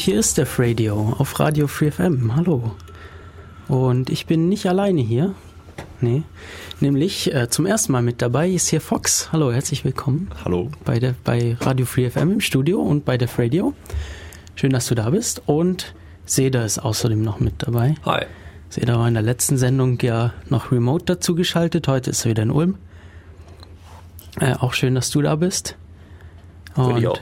und hier ist Def Radio auf Radio Free FM. Hallo. Und ich bin nicht alleine hier. Nee. Nämlich äh, zum ersten Mal mit dabei ist hier Fox. Hallo, herzlich willkommen. Hallo. Bei, der, bei Radio Free FM im Studio und bei Def Radio. Schön, dass du da bist. Und Seda ist außerdem noch mit dabei. Hi. Seda war in der letzten Sendung ja noch remote dazu geschaltet. Heute ist er wieder in Ulm. Äh, auch schön, dass du da bist. Auch.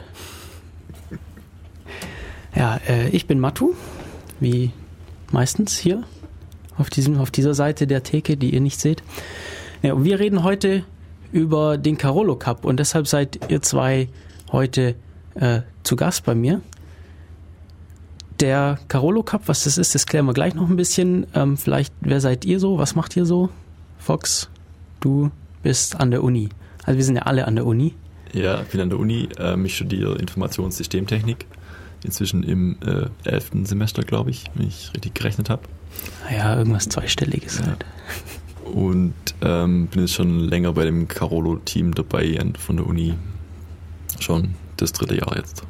Ja, äh, ich bin Matu, wie meistens hier auf, diesem, auf dieser Seite der Theke, die ihr nicht seht. Ja, und wir reden heute über den Carolo Cup und deshalb seid ihr zwei heute äh, zu Gast bei mir. Der Carolo Cup, was das ist, das klären wir gleich noch ein bisschen. Ähm, vielleicht, wer seid ihr so? Was macht ihr so? Fox, du bist an der Uni. Also wir sind ja alle an der Uni. Ja, ich bin an der Uni. Ähm, ich studiere Informationssystemtechnik. Inzwischen im äh, elften Semester, glaube ich, wenn ich richtig gerechnet habe. Naja, irgendwas Zweistelliges Ja. halt. Und ähm, bin jetzt schon länger bei dem Carolo-Team dabei und von der Uni. Schon das dritte Jahr jetzt.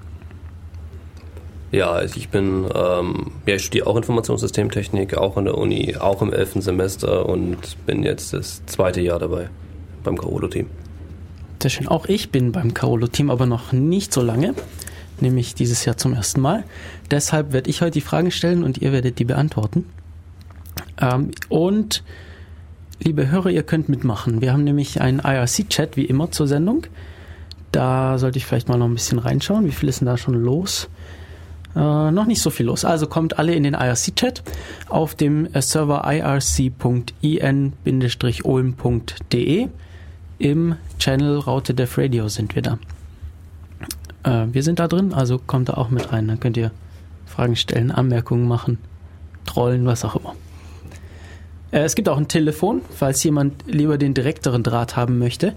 Ja, also ich bin, ähm, ja, ich studiere auch Informationssystemtechnik, auch an der Uni, auch im elften Semester und bin jetzt das zweite Jahr dabei beim Carolo-Team. Sehr schön. Auch ich bin beim Carolo-Team, aber noch nicht so lange, nämlich dieses Jahr zum ersten Mal. Deshalb werde ich heute die Fragen stellen und ihr werdet die beantworten. Ähm, und liebe Hörer, ihr könnt mitmachen. Wir haben nämlich einen IRC-Chat wie immer zur Sendung. Da sollte ich vielleicht mal noch ein bisschen reinschauen. Wie viel ist denn da schon los? Äh, noch nicht so viel los. Also kommt alle in den IRC-Chat auf dem äh, Server irc.in-olm.de. Im Channel Raute Def Radio sind wir da. Äh, wir sind da drin, also kommt da auch mit rein. Dann könnt ihr Fragen stellen, Anmerkungen machen, trollen, was auch immer. Äh, Es gibt auch ein Telefon, falls jemand lieber den direkteren Draht haben möchte.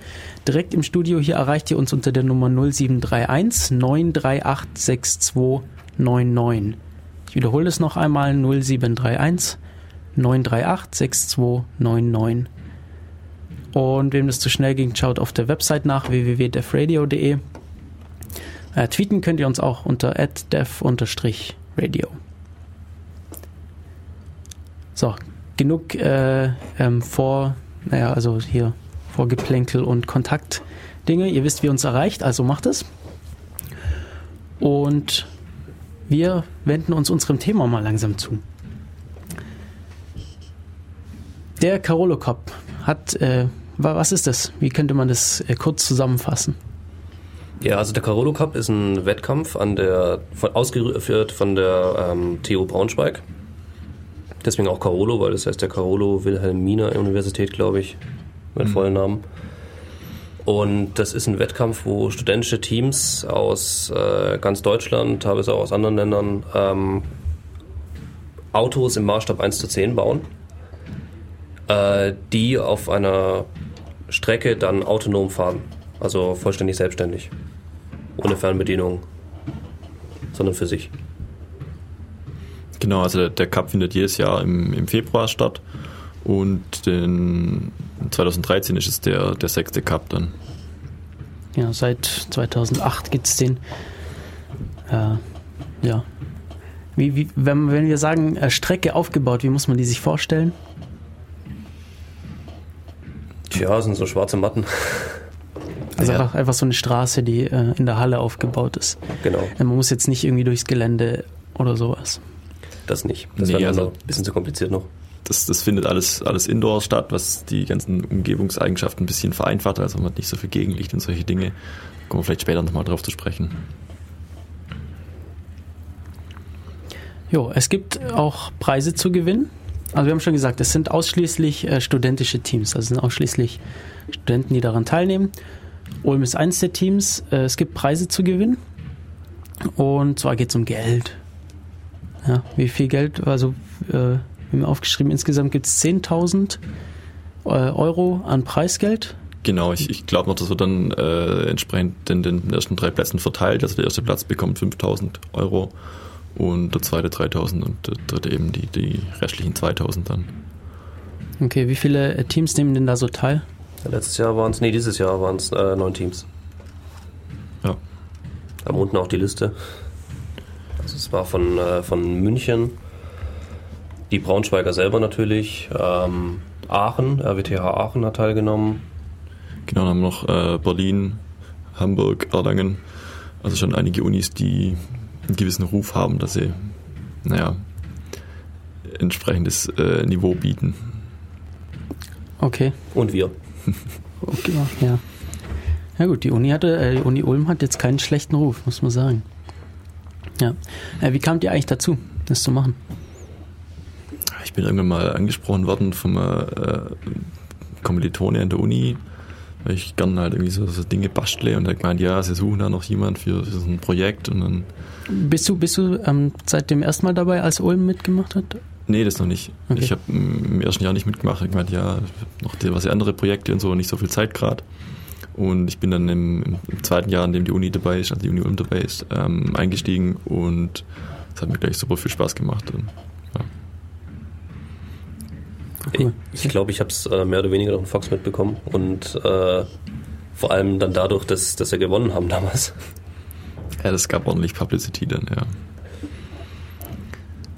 Direkt im Studio hier erreicht ihr uns unter der Nummer 0731 938 6299. Ich wiederhole es noch einmal 0731 938 6299. Und wem das zu schnell ging, schaut auf der Website nach www.defradio.de. Äh, tweeten könnt ihr uns auch unter def-radio. So, genug äh, ähm, vor, naja, also hier Vorgeplänkel und Kontaktdinge. Ihr wisst, wie uns erreicht, also macht es. Und wir wenden uns unserem Thema mal langsam zu. Der Carolo Cup hat, äh, wa- was ist das? Wie könnte man das äh, kurz zusammenfassen? Ja, also der Carolo Cup ist ein Wettkampf an der, von, ausgeführt von der ähm, TU Braunschweig. Deswegen auch Carolo, weil das heißt der Carolo Wilhelmina Universität, glaube ich, mit vollen Namen. Und das ist ein Wettkampf, wo studentische Teams aus äh, ganz Deutschland, teilweise auch aus anderen Ländern, ähm, Autos im Maßstab 1 zu 10 bauen, äh, die auf einer Strecke dann autonom fahren. Also vollständig selbstständig. Ohne Fernbedienung, sondern für sich. Genau, also der, der Cup findet jedes Jahr im, im Februar statt. Und den 2013 ist es der, der sechste Cup dann. Ja, seit 2008 gibt es den. Äh, ja. Wie, wie, wenn, wenn wir sagen, äh, Strecke aufgebaut, wie muss man die sich vorstellen? Tja, sind so schwarze Matten. Also Ja. einfach, einfach so eine Straße, die äh, in der Halle aufgebaut ist. genau, Äh, man muss jetzt nicht irgendwie durchs Gelände oder sowas. das nicht. Das Nee, wäre also- ein bisschen zu kompliziert noch. Das, das findet alles, alles indoor statt, was die ganzen Umgebungseigenschaften ein bisschen vereinfacht. Also man hat nicht so viel Gegenlicht und solche Dinge. Kommen wir vielleicht später nochmal drauf zu sprechen. Jo, es gibt auch Preise zu gewinnen. Also wir haben schon gesagt, es sind ausschließlich äh, studentische Teams. Also es sind ausschließlich Studenten, die daran teilnehmen. Ulm ist eins der Teams. Äh, es gibt Preise zu gewinnen. Und zwar geht es um Geld. Ja, wie viel Geld? Also äh, wir haben aufgeschrieben, insgesamt gibt es 10.000 äh, Euro an Preisgeld. Genau, ich, ich glaube noch, das wird dann äh, entsprechend in den ersten drei Plätzen verteilt. Also der erste Platz bekommt 5000 Euro und der zweite 3000 und der dritte eben die, die restlichen 2000 dann. Okay, wie viele äh, Teams nehmen denn da so teil? Letztes Jahr waren es, nee, dieses Jahr waren es äh, neun Teams. Ja. Haben unten auch die Liste. Also es war von, äh, von München, die Braunschweiger selber natürlich, ähm, Aachen, RWTH Aachen hat teilgenommen. Genau, dann haben wir noch äh, Berlin, Hamburg, Erlangen. Also schon einige Unis, die einen gewissen Ruf haben, dass sie, naja, entsprechendes äh, Niveau bieten. Okay. Und wir. Okay. Ja. Ja gut, die Uni hatte, äh, die Uni Ulm hat jetzt keinen schlechten Ruf, muss man sagen. Ja. Äh, wie kamt ihr eigentlich dazu, das zu machen? Ich bin irgendwann mal angesprochen worden vom äh, Kommilitone an der Uni, weil ich gerne halt irgendwie so, so Dinge bastle und er gemeint, ja, sie suchen da noch jemand für, für so ein Projekt und dann. Bist du, bist du ähm, seit dem ersten Mal dabei, als Ulm mitgemacht hat? Nee, das noch nicht. Okay. Ich habe im ersten Jahr nicht mitgemacht. Ich meinte, ja, noch diverse andere Projekte und so, nicht so viel Zeit gerade. Und ich bin dann im, im, zweiten Jahr, in dem die Uni dabei ist, also die Uni Ulm dabei ist, ähm, eingestiegen und es hat mir gleich super viel Spaß gemacht. Und, ja. Cool. Ich glaube, ich habe es äh, mehr oder weniger durch den Fox mitbekommen und äh, vor allem dann dadurch, dass, dass wir gewonnen haben damals. Ja, das gab ordentlich Publicity dann, ja.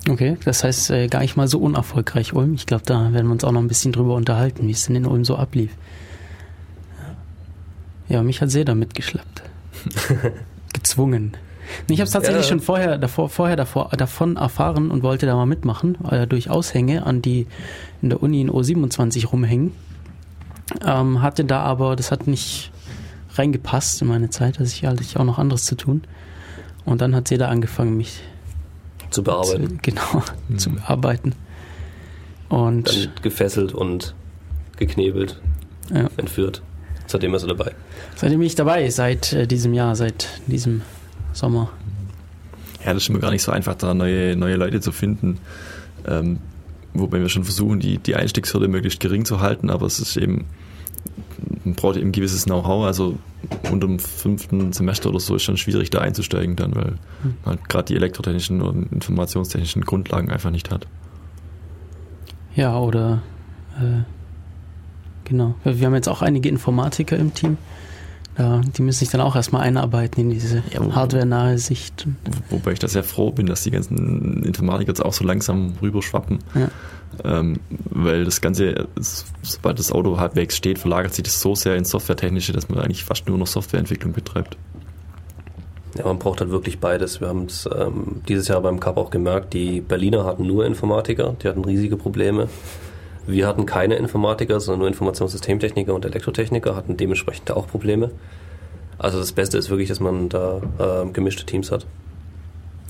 Okay, das heißt äh, gar nicht mal so unerfolgreich Ulm. Ich glaube, da werden wir uns auch noch ein bisschen drüber unterhalten, wie es denn in Ulm so ablief. Ja, mich hat Seda mitgeschleppt. Gezwungen. Ich habe es tatsächlich ja. schon vorher, davor, vorher davor, davon erfahren und wollte da mal mitmachen, äh, durch Aushänge an die in der Uni in O27 rumhängen. Ähm, hatte da aber, das hat nicht reingepasst in meine Zeit, also ich hatte ich auch noch anderes zu tun. Und dann hat Seda angefangen, mich zu bearbeiten. Zu, genau, mhm. zu bearbeiten. Und dann gefesselt und geknebelt, ja. entführt. Seitdem ist er dabei. Seitdem bin ich dabei, seit äh, diesem Jahr, seit diesem Sommer. Ja, das ist immer gar nicht so einfach, da neue, neue Leute zu finden. Ähm, wobei wir schon versuchen, die, die Einstiegshürde möglichst gering zu halten, aber es ist eben, braucht eben gewisses Know-how. Also unter dem fünften Semester oder so ist schon schwierig, da einzusteigen dann, weil hm. man gerade die elektrotechnischen und informationstechnischen Grundlagen einfach nicht hat. Ja, oder äh, genau. Wir haben jetzt auch einige Informatiker im Team. Ja, die müssen sich dann auch erstmal einarbeiten in diese ja, hardware-nahe Sicht. Wobei ich da sehr froh bin, dass die ganzen Informatiker jetzt auch so langsam rüberschwappen. Ja. Ähm, weil das Ganze, sobald das Auto halbwegs steht, verlagert sich das so sehr ins Softwaretechnische, dass man eigentlich fast nur noch Softwareentwicklung betreibt. Ja, man braucht halt wirklich beides. Wir haben es ähm, dieses Jahr beim Cup auch gemerkt, die Berliner hatten nur Informatiker, die hatten riesige Probleme. Wir hatten keine Informatiker, sondern nur Informationssystemtechniker und Elektrotechniker, hatten dementsprechend auch Probleme. Also das Beste ist wirklich, dass man da äh, gemischte Teams hat.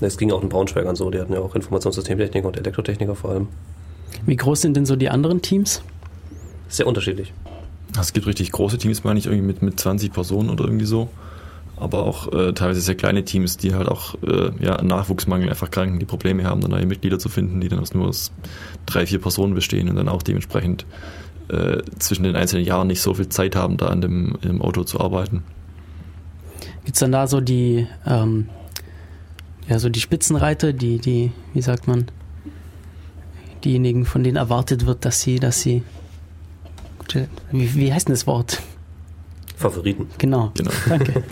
Es ging auch in Braunschweigern so, die hatten ja auch Informationssystemtechniker und Elektrotechniker vor allem. Wie groß sind denn so die anderen Teams? Sehr unterschiedlich. Es gibt richtig große Teams, meine ich, irgendwie mit, mit 20 Personen oder irgendwie so aber auch äh, teilweise sehr kleine Teams, die halt auch äh, ja, Nachwuchsmangel einfach kranken, die Probleme haben, dann neue Mitglieder zu finden, die dann aus nur aus drei, vier Personen bestehen und dann auch dementsprechend äh, zwischen den einzelnen Jahren nicht so viel Zeit haben, da an dem, dem Auto zu arbeiten. Gibt es dann da so die, ähm, ja, so die Spitzenreiter, die, die, wie sagt man, diejenigen, von denen erwartet wird, dass sie, dass sie, wie, wie heißt denn das Wort? Favoriten. Genau. genau. Danke.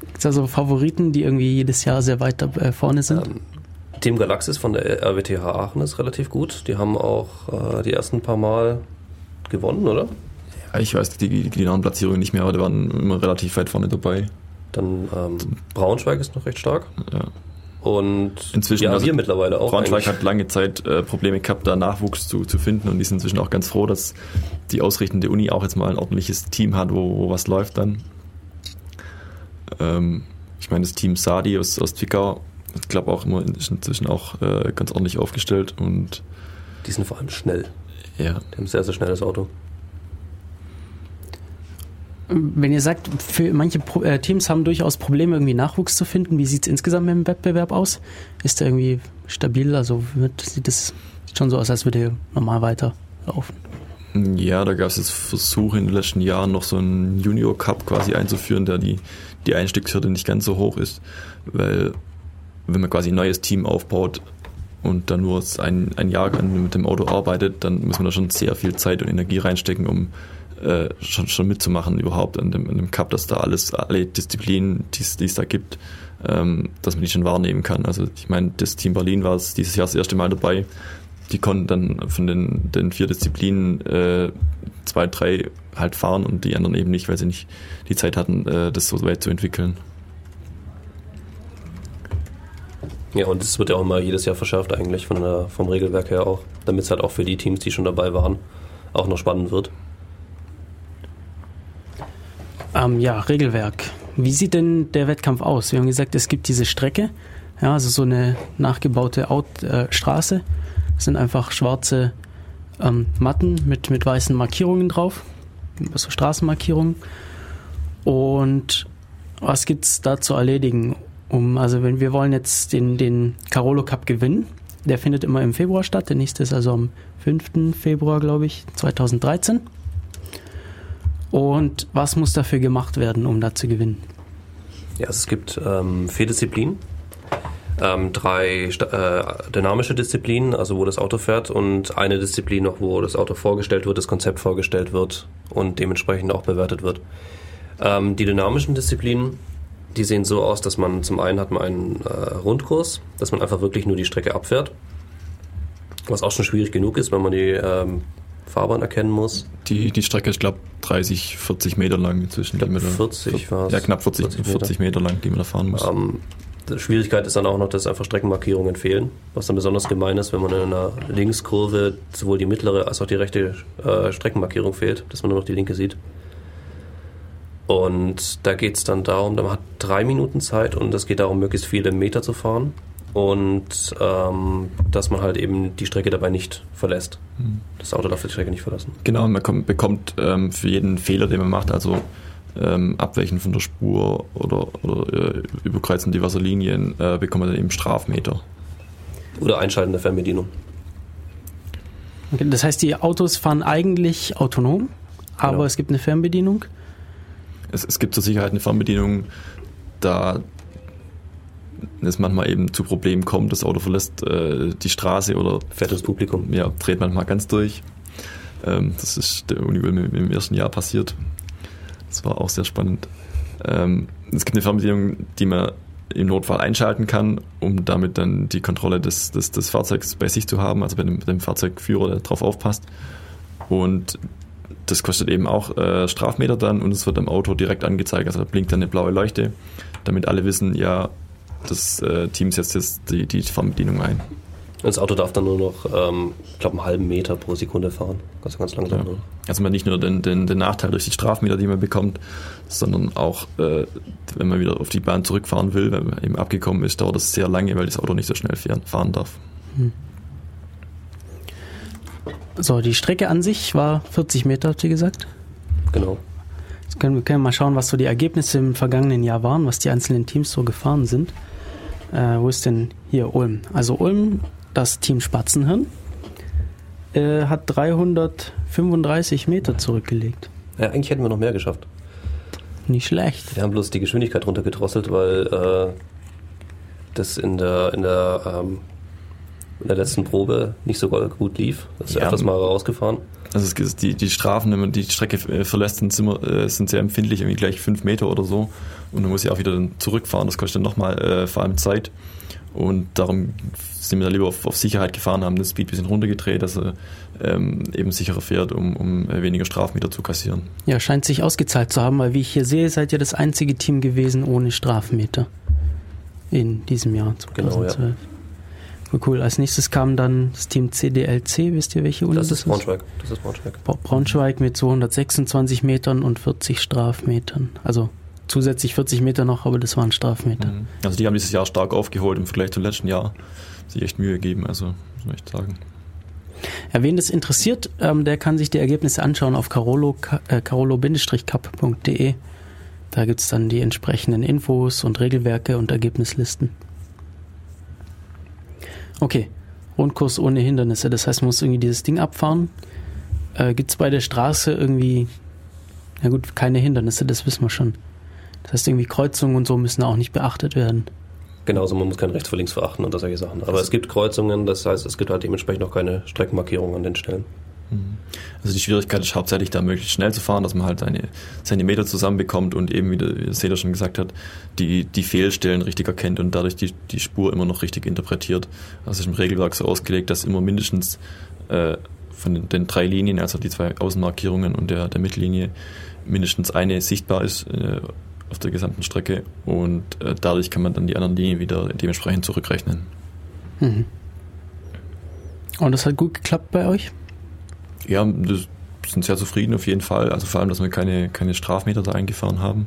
Gibt es da so Favoriten, die irgendwie jedes Jahr sehr weit äh, vorne sind? Ähm, Team Galaxis von der RWTH Aachen ist relativ gut. Die haben auch äh, die ersten paar Mal gewonnen, oder? Ja, ich weiß die, die genauen Platzierungen nicht mehr, aber die waren immer relativ weit vorne dabei. Dann ähm, Braunschweig ist noch recht stark. Ja. Und inzwischen ja, also wir mittlerweile auch. Braunschweig eigentlich. hat lange Zeit äh, Probleme gehabt, da Nachwuchs zu, zu finden und die sind inzwischen auch ganz froh, dass die ausrichtende Uni auch jetzt mal ein ordentliches Team hat, wo, wo was läuft dann. Ähm, ich meine, das Team Sadi aus, aus Zwickau, ich glaube auch immer ist inzwischen auch äh, ganz ordentlich aufgestellt und die sind vor allem schnell. Ja. Die haben ein sehr, sehr schnelles Auto. Wenn ihr sagt, für manche Pro äh, Teams haben durchaus Probleme, irgendwie Nachwuchs zu finden, wie sieht es insgesamt dem Wettbewerb aus? Ist der irgendwie stabil? Also wird, sieht es schon so aus, als würde er normal weiterlaufen? Ja, da gab es jetzt Versuche in den letzten Jahren noch so einen Junior Cup quasi einzuführen, der die, die Einstiegshürde nicht ganz so hoch ist, weil wenn man quasi ein neues Team aufbaut und dann nur ein, ein Jahr mit dem Auto arbeitet, dann muss man da schon sehr viel Zeit und Energie reinstecken, um äh, schon, schon mitzumachen überhaupt an dem, an dem Cup, dass da alles, alle Disziplinen, die es da gibt, ähm, dass man die schon wahrnehmen kann. Also ich meine, das Team Berlin war es dieses Jahr das erste Mal dabei. Die konnten dann von den, den vier Disziplinen äh, zwei, drei halt fahren und die anderen eben nicht, weil sie nicht die Zeit hatten, äh, das so weit zu entwickeln. Ja, und es wird ja auch immer jedes Jahr verschärft eigentlich von der, vom Regelwerk her auch, damit es halt auch für die Teams, die schon dabei waren, auch noch spannend wird. Ähm, ja, Regelwerk. Wie sieht denn der Wettkampf aus? Wir haben gesagt, es gibt diese Strecke, ja, also so eine nachgebaute Out äh, Straße. Das sind einfach schwarze ähm, Matten mit, mit weißen Markierungen drauf, so Straßenmarkierungen. Und was gibt es da zu erledigen? Um, also wenn wir wollen jetzt den, den Carolo Cup gewinnen, der findet immer im Februar statt. Der nächste ist also am 5. Februar, glaube ich, 2013. Und was muss dafür gemacht werden, um da zu gewinnen? Ja, also es gibt ähm, vier Disziplinen. Ähm, drei äh, dynamische Disziplinen, also wo das Auto fährt, und eine Disziplin noch, wo das Auto vorgestellt wird, das Konzept vorgestellt wird und dementsprechend auch bewertet wird. Ähm, die dynamischen Disziplinen, die sehen so aus, dass man zum einen hat man einen äh, Rundkurs, dass man einfach wirklich nur die Strecke abfährt, was auch schon schwierig genug ist, wenn man die ähm, Fahrbahn erkennen muss. Die, die Strecke ist, glaube 30, 40 Meter lang inzwischen. Glaub, 40 war. Ja, knapp 40, 40 Meter. 40 Meter lang, die man da fahren muss. Ähm, die Schwierigkeit ist dann auch noch, dass einfach Streckenmarkierungen fehlen, was dann besonders gemein ist, wenn man in einer Linkskurve sowohl die mittlere als auch die rechte äh, Streckenmarkierung fehlt, dass man nur noch die linke sieht. Und da geht es dann darum, man hat drei Minuten Zeit und es geht darum, möglichst viele Meter zu fahren und ähm, dass man halt eben die Strecke dabei nicht verlässt. Mhm. Das Auto darf die Strecke nicht verlassen. Genau, man kommt, bekommt ähm, für jeden Fehler, den man macht, also ähm, Abweichen von der Spur oder, oder äh, Überkreuzen die Wasserlinien, äh, bekommt man dann eben Strafmeter. Oder Einschalten der Fernbedienung. Okay, das heißt, die Autos fahren eigentlich autonom, aber genau. es gibt eine Fernbedienung? Es, es gibt zur Sicherheit eine Fernbedienung, da es manchmal eben zu Problemen kommt, das Auto verlässt äh, die Straße oder fährt das Publikum. Ja, dreht manchmal ganz durch. Ähm, das ist der Uniwil im ersten Jahr passiert. Das war auch sehr spannend. Ähm, es gibt eine Fernbedienung, die man im Notfall einschalten kann, um damit dann die Kontrolle des, des, des Fahrzeugs bei sich zu haben, also bei dem, dem Fahrzeugführer, der darauf aufpasst. Und das kostet eben auch äh, Strafmeter dann und es wird am Auto direkt angezeigt. Also da blinkt dann eine blaue Leuchte, damit alle wissen, ja, das äh, Team setzt jetzt die, die Fernbedienung ein. Das Auto darf dann nur noch, ähm, ich glaube, einen halben Meter pro Sekunde fahren. Ganz, ganz langsam. Ja. Also man nicht nur den, den, den, Nachteil durch die Strafmeter, die man bekommt, sondern auch, äh, wenn man wieder auf die Bahn zurückfahren will, wenn man eben abgekommen ist, dauert das sehr lange, weil das Auto nicht so schnell fahren darf. Hm. So, die Strecke an sich war 40 Meter, habt ihr gesagt? Genau. Jetzt können wir können mal schauen, was so die Ergebnisse im vergangenen Jahr waren, was die einzelnen Teams so gefahren sind. Äh, wo ist denn hier Ulm? Also Ulm, das Team Spatzenhirn, äh, hat 335 Meter zurückgelegt. Ja, eigentlich hätten wir noch mehr geschafft. Nicht schlecht. Wir haben bloß die Geschwindigkeit runtergedrosselt, weil äh, das in der, in der, ähm, in der letzten Probe nicht so gut lief. Das ist ja, öfters mal rausgefahren. Also es, die, die Strafen, wenn man die Strecke äh, verlässt, sind, immer, äh, sind sehr empfindlich, irgendwie gleich fünf Meter oder so. Und man muss ja auch wieder dann zurückfahren. Das kostet dann nochmal äh, vor allem Zeit. Und darum sind wir da lieber auf, auf Sicherheit gefahren, haben den Speed ein bisschen runtergedreht, dass er ähm, eben sicherer fährt, um, um äh, weniger Strafmeter zu kassieren. Ja, scheint sich ausgezahlt zu haben, weil wie ich hier sehe, seid ihr das einzige Team gewesen ohne Strafmeter in diesem Jahr 2012. Genau, ja. Cool. Als nächstes kam dann das Team CDLC. Wisst ihr, welche Uni das, das ist? Braunschweig. Das ist Braunschweig. Braunschweig mit 226 Metern und 40 Strafmetern. Also zusätzlich 40 Meter noch, aber das waren Strafmeter. Mhm. Also die haben dieses Jahr stark aufgeholt im Vergleich zum letzten Jahr. Sich echt Mühe gegeben, also muss man echt sagen. Ja, wen das interessiert, ähm, der kann sich die Ergebnisse anschauen auf carolo, äh, carolo-cup.de. Da gibt es dann die entsprechenden Infos und Regelwerke und Ergebnislisten. Okay, Rundkurs ohne Hindernisse. Das heißt, man muss irgendwie dieses Ding abfahren. Äh, Gibt es bei der Straße irgendwie, na gut, keine Hindernisse, das wissen wir schon. Das heißt, irgendwie Kreuzungen und so müssen auch nicht beachtet werden. Genauso, man muss kein rechts vor links verachten oder solche Sachen. Aber es gibt Kreuzungen, das heißt, es gibt halt dementsprechend auch keine Streckenmarkierung an den Stellen. Also die Schwierigkeit ist hauptsächlich da möglichst schnell zu fahren, dass man halt seine, seine Meter zusammenbekommt und eben, wie der Seder schon gesagt hat, die, die Fehlstellen richtig erkennt und dadurch die, die Spur immer noch richtig interpretiert. Also ist im Regelwerk so ausgelegt, dass immer mindestens äh, von den, den drei Linien, also die zwei Außenmarkierungen und der, der Mittellinie, mindestens eine sichtbar ist äh, auf der gesamten Strecke und äh, dadurch kann man dann die anderen Linien wieder dementsprechend zurückrechnen. Und das hat gut geklappt bei euch? Ja, das sind sehr zufrieden auf jeden Fall. Also vor allem, dass wir keine, keine Strafmeter da eingefahren haben.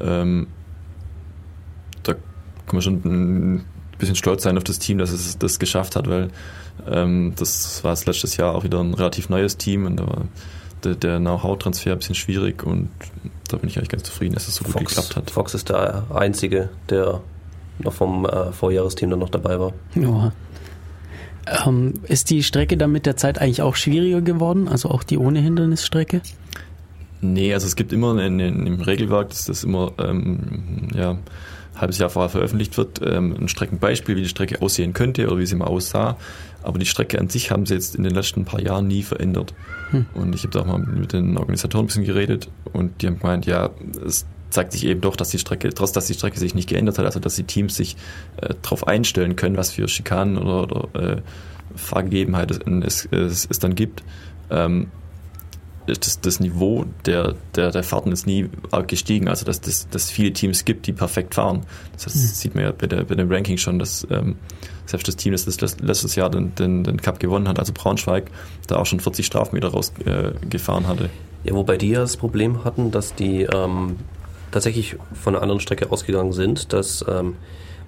Ähm, da kann man schon ein bisschen stolz sein auf das Team, dass es das geschafft hat, weil ähm, das war das letztes Jahr auch wieder ein relativ neues Team und da war der, der Know-how-Transfer ein bisschen schwierig und da bin ich eigentlich ganz zufrieden, dass es so gut Fox, geklappt hat. Fox ist der Einzige, der noch vom äh, Vorjahresteam dann noch dabei war. Ja. Ähm, ist die Strecke dann mit der Zeit eigentlich auch schwieriger geworden? Also auch die ohne Hindernisstrecke? Nee, also es gibt immer in, in, im Regelwerk, dass das immer ähm, ja, ein halbes Jahr vorher veröffentlicht wird, ähm, ein Streckenbeispiel, wie die Strecke aussehen könnte oder wie sie mal aussah. Aber die Strecke an sich haben sie jetzt in den letzten paar Jahren nie verändert. Und ich habe da auch mal mit den Organisatoren ein bisschen geredet und die haben gemeint, ja, es zeigt sich eben doch, dass die Strecke, trotz dass die Strecke sich nicht geändert hat, also dass die Teams sich äh, darauf einstellen können, was für Schikanen oder, oder äh, Fahrgegebenheiten es, es, es dann gibt. Ähm, das, das Niveau der, der, der Fahrten ist nie arg gestiegen. Also dass es dass viele Teams gibt, die perfekt fahren. Das, heißt, das sieht man ja bei, der, bei dem Ranking schon, dass ähm, selbst das Team, das das letztes Jahr den, den, den Cup gewonnen hat, also Braunschweig, da auch schon 40 Strafmeter rausgefahren äh, hatte. Ja, wobei die ja das Problem hatten, dass die ähm, tatsächlich von einer anderen Strecke ausgegangen sind, dass ähm,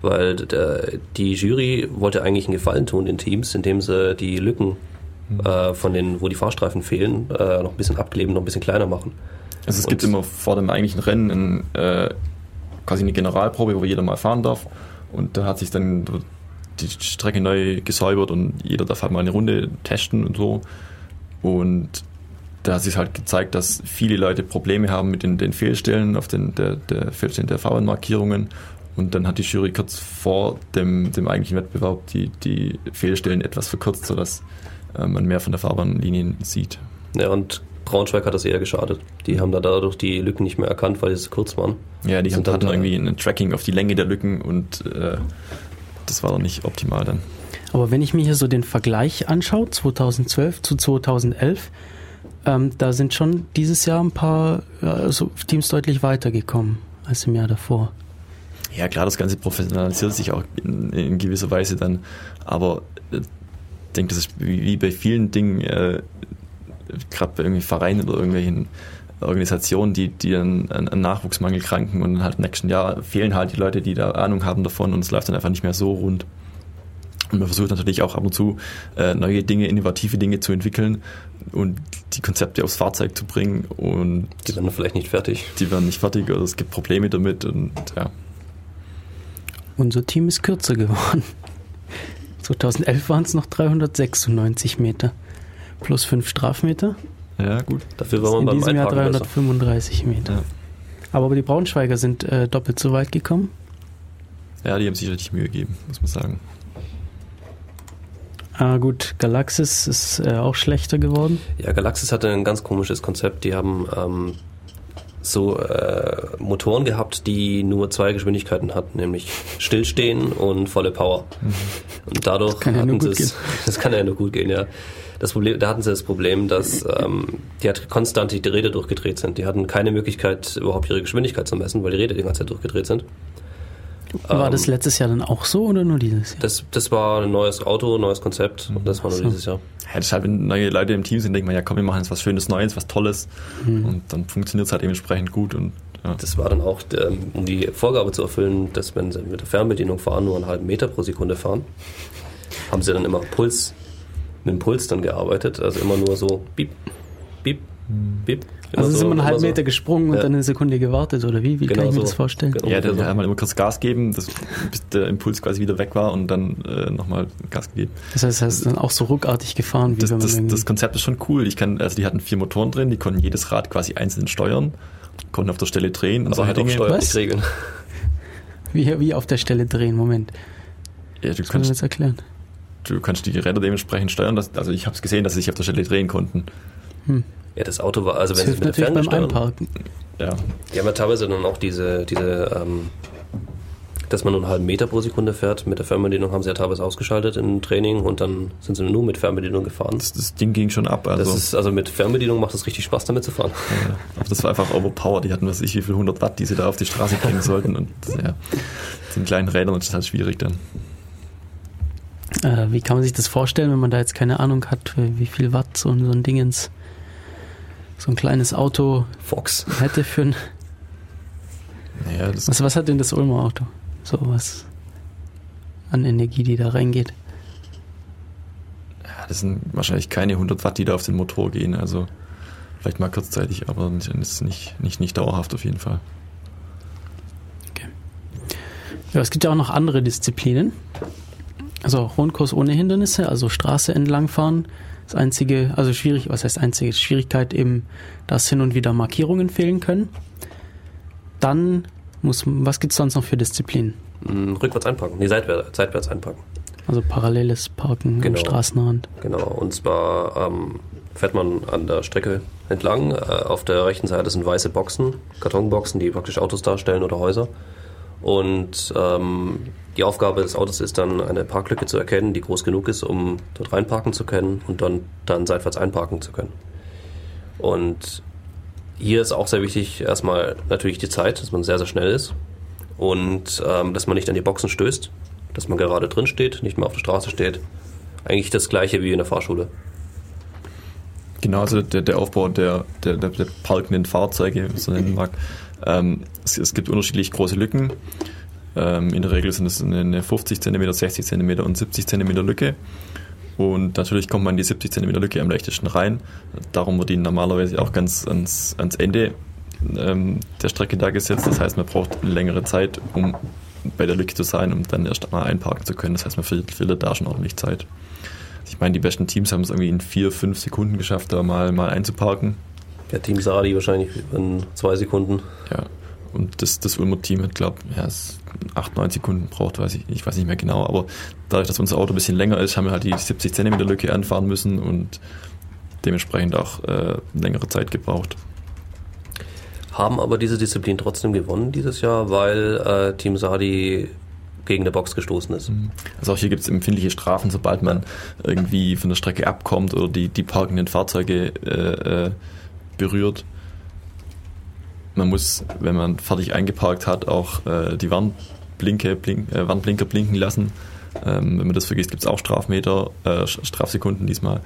weil der, die Jury wollte eigentlich einen Gefallen tun den Teams, indem sie die Lücken äh, von den, wo die Fahrstreifen fehlen, äh, noch ein bisschen abkleben, noch ein bisschen kleiner machen. Also es Und- gibt immer vor dem eigentlichen Rennen ein, äh, quasi eine Generalprobe, wo jeder mal fahren darf. Und da hat sich dann die Strecke neu gesäubert und jeder darf halt mal eine Runde testen und so. Und da hat sich halt gezeigt, dass viele Leute Probleme haben mit den, den Fehlstellen auf den der, der Fehlstellen der Fahrbahnmarkierungen. Und dann hat die Jury kurz vor dem, dem eigentlichen Wettbewerb die, die Fehlstellen etwas verkürzt, sodass äh, man mehr von der Fahrbahnlinie sieht. Ja, und Braunschweig hat das eher geschadet. Die haben da dadurch die Lücken nicht mehr erkannt, weil sie zu kurz waren. Ja, die Sind hatten dann, irgendwie ein Tracking auf die Länge der Lücken und äh, das war dann nicht optimal dann. Aber wenn ich mir hier so den Vergleich anschaue, 2012 zu 2011, ähm, da sind schon dieses Jahr ein paar ja, so Teams deutlich weitergekommen als im Jahr davor. Ja, klar, das Ganze professionalisiert sich auch in, in gewisser Weise dann, aber äh, ich denke, das ist wie, bei vielen Dingen, äh, gerade bei irgendwie Vereinen oder irgendwelchen Organisationen, die, die dann an, an Nachwuchsmangel kranken und dann halt im nächsten Jahr fehlen halt die Leute, die da Ahnung haben davon und es läuft dann einfach nicht mehr so rund. Und man versucht natürlich auch ab und zu äh, neue Dinge, innovative Dinge zu entwickeln und die Konzepte aufs Fahrzeug zu bringen und Die werden vielleicht nicht fertig. die werden nicht fertig oder es gibt Probleme damit und ja. Unser Team ist kürzer geworden. 2011 waren es noch 396 Meter. Plus 5 Strafmeter. Ja, gut. Dafür war man In beim diesem Jahr Einparken besser. 335 Meter. Ja. Aber die Braunschweiger sind äh, doppelt so weit gekommen. Ja, die haben sich richtig Mühe gegeben, muss man sagen. Ah, gut, Galaxis ist äh, auch schlechter geworden. Ja, Galaxis hatte ein ganz komisches Konzept. Die haben ähm, so äh, Motoren gehabt, die nur zwei Geschwindigkeiten hatten, nämlich Stillstehen und volle Power. Und dadurch Das kann ja nur hatten gut sie es, gehen. das kann ja nur gut gehen, ja. Das Problem, da hatten sie das Problem, dass ähm, die hat konstant die Räder durchgedreht sind. Die hatten keine Möglichkeit, überhaupt ihre Geschwindigkeit zu messen, weil die Räder die ganze Zeit durchgedreht sind. War Ähm, das letztes Jahr dann auch so oder nur dieses Jahr? Das, das war ein neues Auto, ein neues Konzept und das war nur So. dieses Jahr. Ja, deshalb, wenn neue Leute im Team sind, denkt man, ja komm, wir machen jetzt was Schönes Neues, was Tolles. Und dann funktioniert es halt dementsprechend gut. Und ja. Das war dann auch, um die Vorgabe zu erfüllen, dass wenn sie mit der Fernbedienung fahren, nur einen halben Meter pro Sekunde fahren, haben sie dann immer Puls, mit dem Puls dann gearbeitet. Also immer nur so piep, piep, piep. Immer Also so, sind wir einen halben immer so. Meter gesprungen und Ja. dann eine Sekunde gewartet oder wie? Wie Genau kann ich mir so. das vorstellen? Genau. ja, dann Also- einmal immer kurz Gas geben, das, bis der Impuls quasi wieder weg war und dann äh, nochmal Gas gegeben. Das heißt, es ist dann auch so ruckartig gefahren, wie Das, wenn man das, das Konzept ist schon cool. Ich kann, also die hatten vier Motoren drin, die konnten jedes Rad quasi einzeln steuern, konnten auf der Stelle drehen und Aber solche halt auch Dinge. steuerlich Was? regeln. Wie, wie auf der Stelle drehen, Moment. Ja, du Das wir jetzt kannst, erklären. du kannst die Räder dementsprechend steuern. Dass, also ich habe es gesehen, dass sie sich auf der Stelle drehen konnten. Ja, das Auto war, also Das wenn sie mit der natürlich beim Einparken. Ja, Die haben ja teilweise dann auch diese, diese ähm, dass man nur einen halben Meter pro Sekunde fährt. Mit der Fernbedienung haben sie ja teilweise ausgeschaltet im Training und dann sind sie nur mit Fernbedienung gefahren. das, das Ding ging schon ab. Also, Das ist, also mit Fernbedienung macht es richtig Spaß damit zu fahren. ja, aber das war einfach overpowered. Die hatten was weiß ich, wie viel 100 Watt, die sie da auf die Straße bringen sollten. Und ja, den kleinen Rädern ist das halt schwierig dann. Äh, wie kann man sich das vorstellen, wenn man da jetzt keine Ahnung hat, wie viel Watt so, ein- so ein Dingens, so ein kleines Auto Fox. hätte für ein. Naja, Was, was hat denn das Ulmer Auto? So was an Energie, die da reingeht. ja, das sind wahrscheinlich keine 100 Watt, die da auf den Motor gehen. Also vielleicht mal kurzzeitig, aber das ist nicht, nicht, nicht dauerhaft auf jeden Fall. Ja, es gibt ja auch noch andere Disziplinen. Also Rundkurs ohne Hindernisse, also Straße entlangfahren. Das einzige, also schwierig, was heißt einzige Schwierigkeit eben, dass hin und wieder Markierungen fehlen können. Dann muss, was gibt's sonst noch für Disziplinen? Mm, Rückwärts einparken. Nee, seitwärts, seitwärts einparken. Also paralleles Parken Genau. am Straßenrand. Genau. Und zwar ähm, fährt man an der Strecke entlang. Äh, auf der rechten Seite sind weiße Boxen, Kartonboxen, die praktisch Autos darstellen oder Häuser. Und ähm, die Aufgabe des Autos ist dann, eine Parklücke zu erkennen, die groß genug ist, um dort reinparken zu können und dann, dann seitwärts einparken zu können. Und hier ist auch sehr wichtig, erstmal natürlich die Zeit, dass man sehr, sehr schnell ist und ähm, dass man nicht an die Boxen stößt, dass man gerade drin steht, nicht mehr auf der Straße steht. Eigentlich das gleiche wie in der Fahrschule. Genau, also der, der Aufbau der, der, der, der parkenden Fahrzeuge, wie man so nennen mag. Ähm, es, es gibt unterschiedlich große Lücken. Ähm, in der Regel sind es eine, eine 50 cm, 60 cm und 70 cm Lücke. Und natürlich kommt man in die 70 cm Lücke am leichtesten rein. Darum wird die normalerweise auch ganz ans, ans Ende ähm, der Strecke da gesetzt. Das heißt, man braucht längere Zeit, um bei der Lücke zu sein, um dann erst mal einparken zu können. Das heißt, man verliert da schon ordentlich Zeit. Ich meine, die besten Teams haben es irgendwie in vier, fünf Sekunden geschafft, da mal, mal einzuparken. Der Team Sadi wahrscheinlich in zwei Sekunden. Ja. Und das, das Ulmer Team hat, glaube ich, ja, es acht, neun Sekunden braucht, weiß ich, ich weiß nicht mehr genau. Aber dadurch, dass unser Auto ein bisschen länger ist, haben wir halt die 70 cm Lücke anfahren müssen und dementsprechend auch äh, längere Zeit gebraucht. Haben aber diese Disziplin trotzdem gewonnen dieses Jahr, weil äh, Team Sadi gegen der Box gestoßen ist. Also auch hier gibt es empfindliche Strafen, sobald man irgendwie von der Strecke abkommt oder die, die parkenden Fahrzeuge äh, äh, berührt. Man muss, wenn man fertig eingeparkt hat, auch äh, die Warnblinke, blink, äh, Warnblinker blinken lassen. Ähm, wenn man das vergisst, gibt es auch Strafmeter, äh, Strafsekunden diesmal.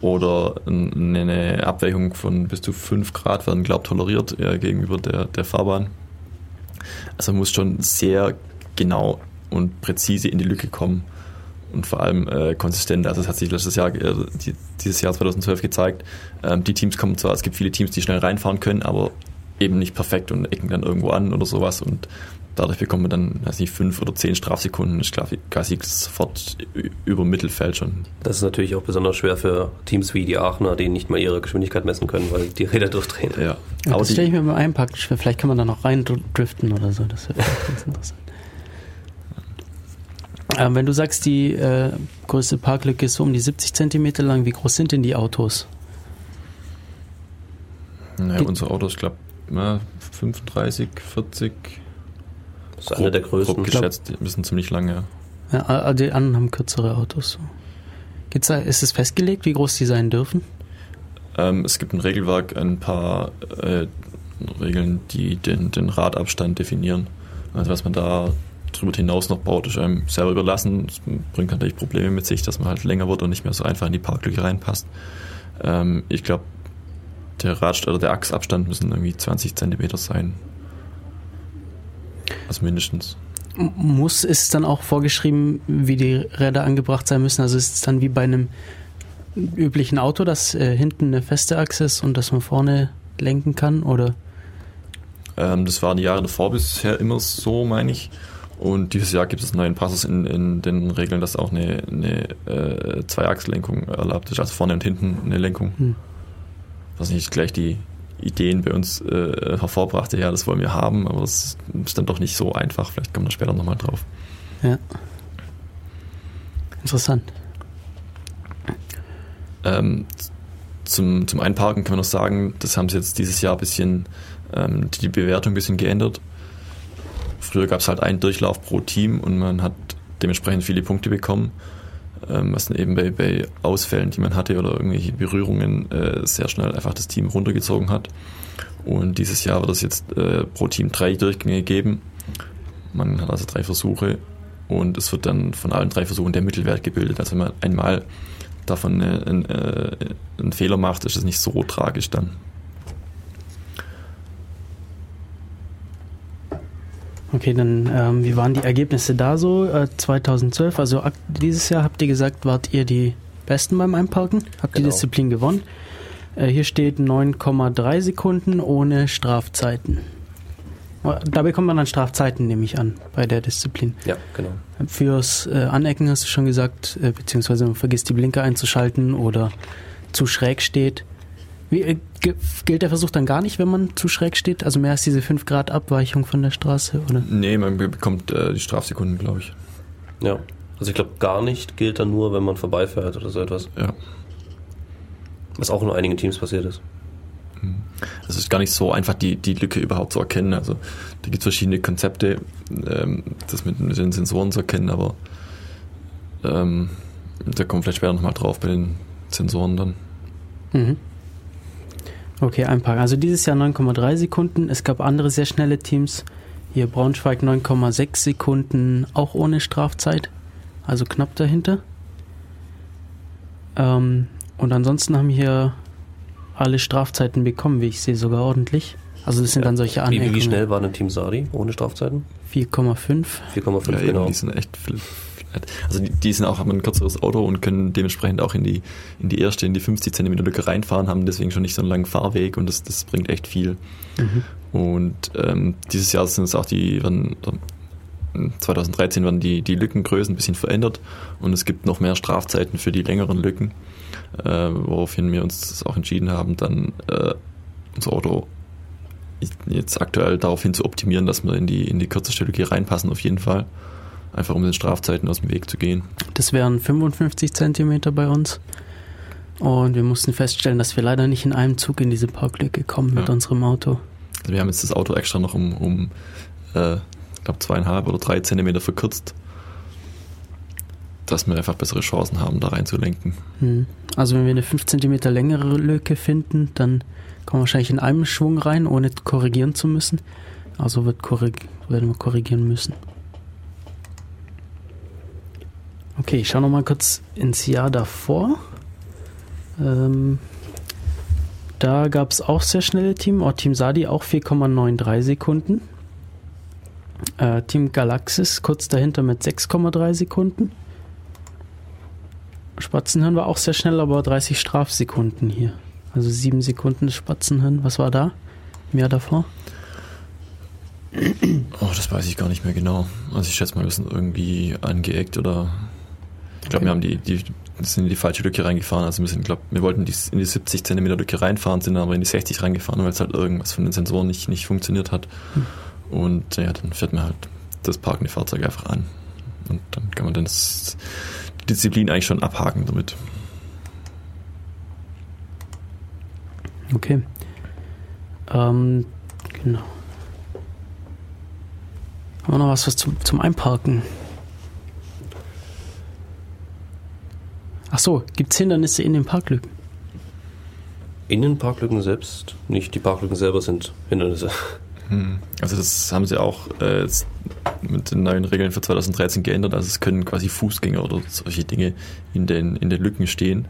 Oder eine Abweichung von bis zu 5 Grad werden, glaubt, toleriert äh, gegenüber der, der Fahrbahn. Also man muss schon sehr genau und präzise in die Lücke kommen und vor allem äh, konsistent. Also es hat sich letztes Jahr, äh, die, dieses Jahr 2012 gezeigt, ähm, die Teams kommen zwar, es gibt viele Teams, die schnell reinfahren können, aber eben nicht perfekt und ecken dann irgendwo an oder sowas und dadurch bekommt man dann, weiß nicht, fünf oder zehn Strafsekunden, ist quasi, quasi sofort über Mittelfeld schon. Das ist natürlich auch besonders schwer für Teams wie die Aachener, die nicht mal ihre Geschwindigkeit messen können, weil die Räder durchdrehen. Ja. Ja, Aber das stelle ich mir beim Einparken schwer. Vielleicht kann man da noch rein driften oder so. Das wäre ganz interessant. Ähm, wenn du sagst, die äh, größte Parklücke ist so um die 70 Zentimeter lang, wie groß sind denn die Autos? naja, unser Auto ist, glaube ich, 35, 40. Das ist einer der größten. Grob geschätzt, die müssen ziemlich lange. Ja, all- die anderen haben kürzere Autos. Gibt's da, ist es festgelegt, wie groß die sein dürfen? Ähm, es gibt ein Regelwerk, ein paar äh, Regeln, die den, den Radabstand definieren. Also was man da drüber hinaus noch baut, ist einem selber überlassen. Das bringt natürlich Probleme mit sich, dass man halt länger wird und nicht mehr so einfach in die Parklücke reinpasst. Ähm, ich glaube, der Rad oder der Achsabstand müssen irgendwie 20 Zentimeter sein. Also mindestens. Muss es dann auch vorgeschrieben, wie die Räder angebracht sein müssen? Also ist es dann wie bei einem üblichen Auto, dass äh, hinten eine feste Achse ist und dass man vorne lenken kann? Oder Ähm, das war die Jahre davor bisher immer so, meine ich. Und dieses Jahr gibt es einen neuen Passus in, in den Regeln, dass auch eine, eine äh, Zweiachslenkung erlaubt ist, also vorne und hinten eine Lenkung. Hm. Was nicht gleich die Ideen bei uns äh, hervorbrachte, ja, das wollen wir haben, aber es ist dann doch nicht so einfach. Vielleicht kommen wir später nochmal drauf. Ja. Interessant. Ähm, zum, zum Einparken kann man noch sagen, das haben sie jetzt dieses Jahr ein bisschen, ähm, die Bewertung ein bisschen geändert. Früher gab es halt einen Durchlauf pro Team und man hat dementsprechend viele Punkte bekommen, ähm, was dann eben bei, bei Ausfällen, die man hatte oder irgendwelche Berührungen äh, sehr schnell einfach das Team runtergezogen hat. Und dieses Jahr wird es jetzt äh, pro Team drei Durchgänge geben. Man hat also drei Versuche und es wird dann von allen drei Versuchen der Mittelwert gebildet. Also wenn man einmal davon äh, einen, äh, einen Fehler macht, ist es nicht so tragisch dann. Okay, dann ähm, wie waren die Ergebnisse da so? Äh, 2012, also dieses Jahr habt ihr gesagt, wart ihr die Besten beim Einparken, habt die Genau. Disziplin gewonnen. Äh, hier steht 9,3 Sekunden ohne Strafzeiten. Äh, Da bekommt man dann Strafzeiten, nehme ich an, bei der Disziplin. Ja, genau. Fürs äh, Anecken hast du schon gesagt, äh, beziehungsweise man vergisst die Blinker einzuschalten oder zu schräg steht. Wie, äh, gilt der Versuch dann gar nicht, wenn man zu schräg steht? Also mehr als diese 5 Grad Abweichung von der Straße? Oder? Nee, man bekommt äh, die Strafsekunden, glaube ich. Ja. Also ich glaube, gar nicht gilt dann nur, wenn man vorbeifährt oder so etwas. Ja. Was auch in einigen Teams passiert ist. Es ist gar nicht so einfach, die, die Lücke überhaupt zu erkennen. Also da gibt es verschiedene Konzepte, ähm, das mit, mit den Sensoren zu erkennen, aber ähm, da kommen wir vielleicht später nochmal drauf bei den Sensoren dann. Mhm. Okay, einparken. Also dieses Jahr 9,3 Sekunden. Es gab andere sehr schnelle Teams. Hier Braunschweig 9,6 Sekunden, auch ohne Strafzeit. Also knapp dahinter. Ähm, und ansonsten haben hier alle Strafzeiten bekommen, wie ich sehe, sogar ordentlich. Also das sind Ja. dann solche Wie, Aneckungen. wie schnell war denn Team Sadi ohne Strafzeiten? 4,5. 4,5 ja, eben, genau. die sind echt viel. Also die, die sind auch, haben ein kürzeres Auto und können dementsprechend auch in die, in die erste, in die 50 Zentimeter Lücke reinfahren, haben deswegen schon nicht so einen langen Fahrweg und das, das bringt echt viel. Mhm. Und ähm, dieses Jahr sind es auch die, werden, 2013 werden die, die Lückengrößen ein bisschen verändert und es gibt noch mehr Strafzeiten für die längeren Lücken, äh, woraufhin wir uns auch entschieden haben, dann äh, unser Auto jetzt aktuell daraufhin zu optimieren, dass wir in die, in die kürzeste Lücke reinpassen, auf jeden Fall. Einfach um den Strafzeiten aus dem Weg zu gehen. Das wären 55 Zentimeter bei uns. Und wir mussten feststellen, dass wir leider nicht in einem Zug in diese Parklücke kommen mit Ja. unserem Auto. Also wir haben jetzt das Auto extra noch um, um äh, ich glaube, zweieinhalb oder drei Zentimeter verkürzt, dass wir einfach bessere Chancen haben, da reinzulenken. Hm. Also wenn wir eine 5 cm längere Lücke finden, dann kommen wir wahrscheinlich in einem Schwung rein, ohne korrigieren zu müssen. Also wird korrig werden wir korrigieren müssen. Okay, ich schaue noch mal kurz ins Jahr davor. Ähm, da gab es auch sehr schnelle Team. Oh, Team Sadi auch 4,93 Sekunden. Äh, Team Galaxis kurz dahinter mit 6,3 Sekunden. Spatzenhirn war auch sehr schnell, aber 30 Strafsekunden hier. Also 7 Sekunden Spatzenhirn. Was war da im Jahr davor? Oh, das weiß ich gar nicht mehr genau. Also ich schätze mal, wir sind irgendwie angeeckt oder glaube, wir haben die, die sind in die falsche Lücke reingefahren. Also wir sind, glaub, wir wollten die, in die 70 Zentimeter Lücke reinfahren, sind aber in die 60 reingefahren, weil es halt irgendwas von den Sensoren nicht, nicht funktioniert hat. Und ja, dann fährt man halt das parkende Fahrzeug einfach an. Und dann kann man dann das, die Disziplin eigentlich schon abhaken damit. Okay. Ähm, genau. Haben wir noch was, was zum, zum Einparken? Ach so, gibt es Hindernisse in den Parklücken? In den Parklücken selbst nicht. Die Parklücken selber sind Hindernisse. Hm. Also das haben sie auch äh, mit den neuen Regeln für 2013 geändert. Also es können quasi Fußgänger oder solche Dinge in den, in den Lücken stehen.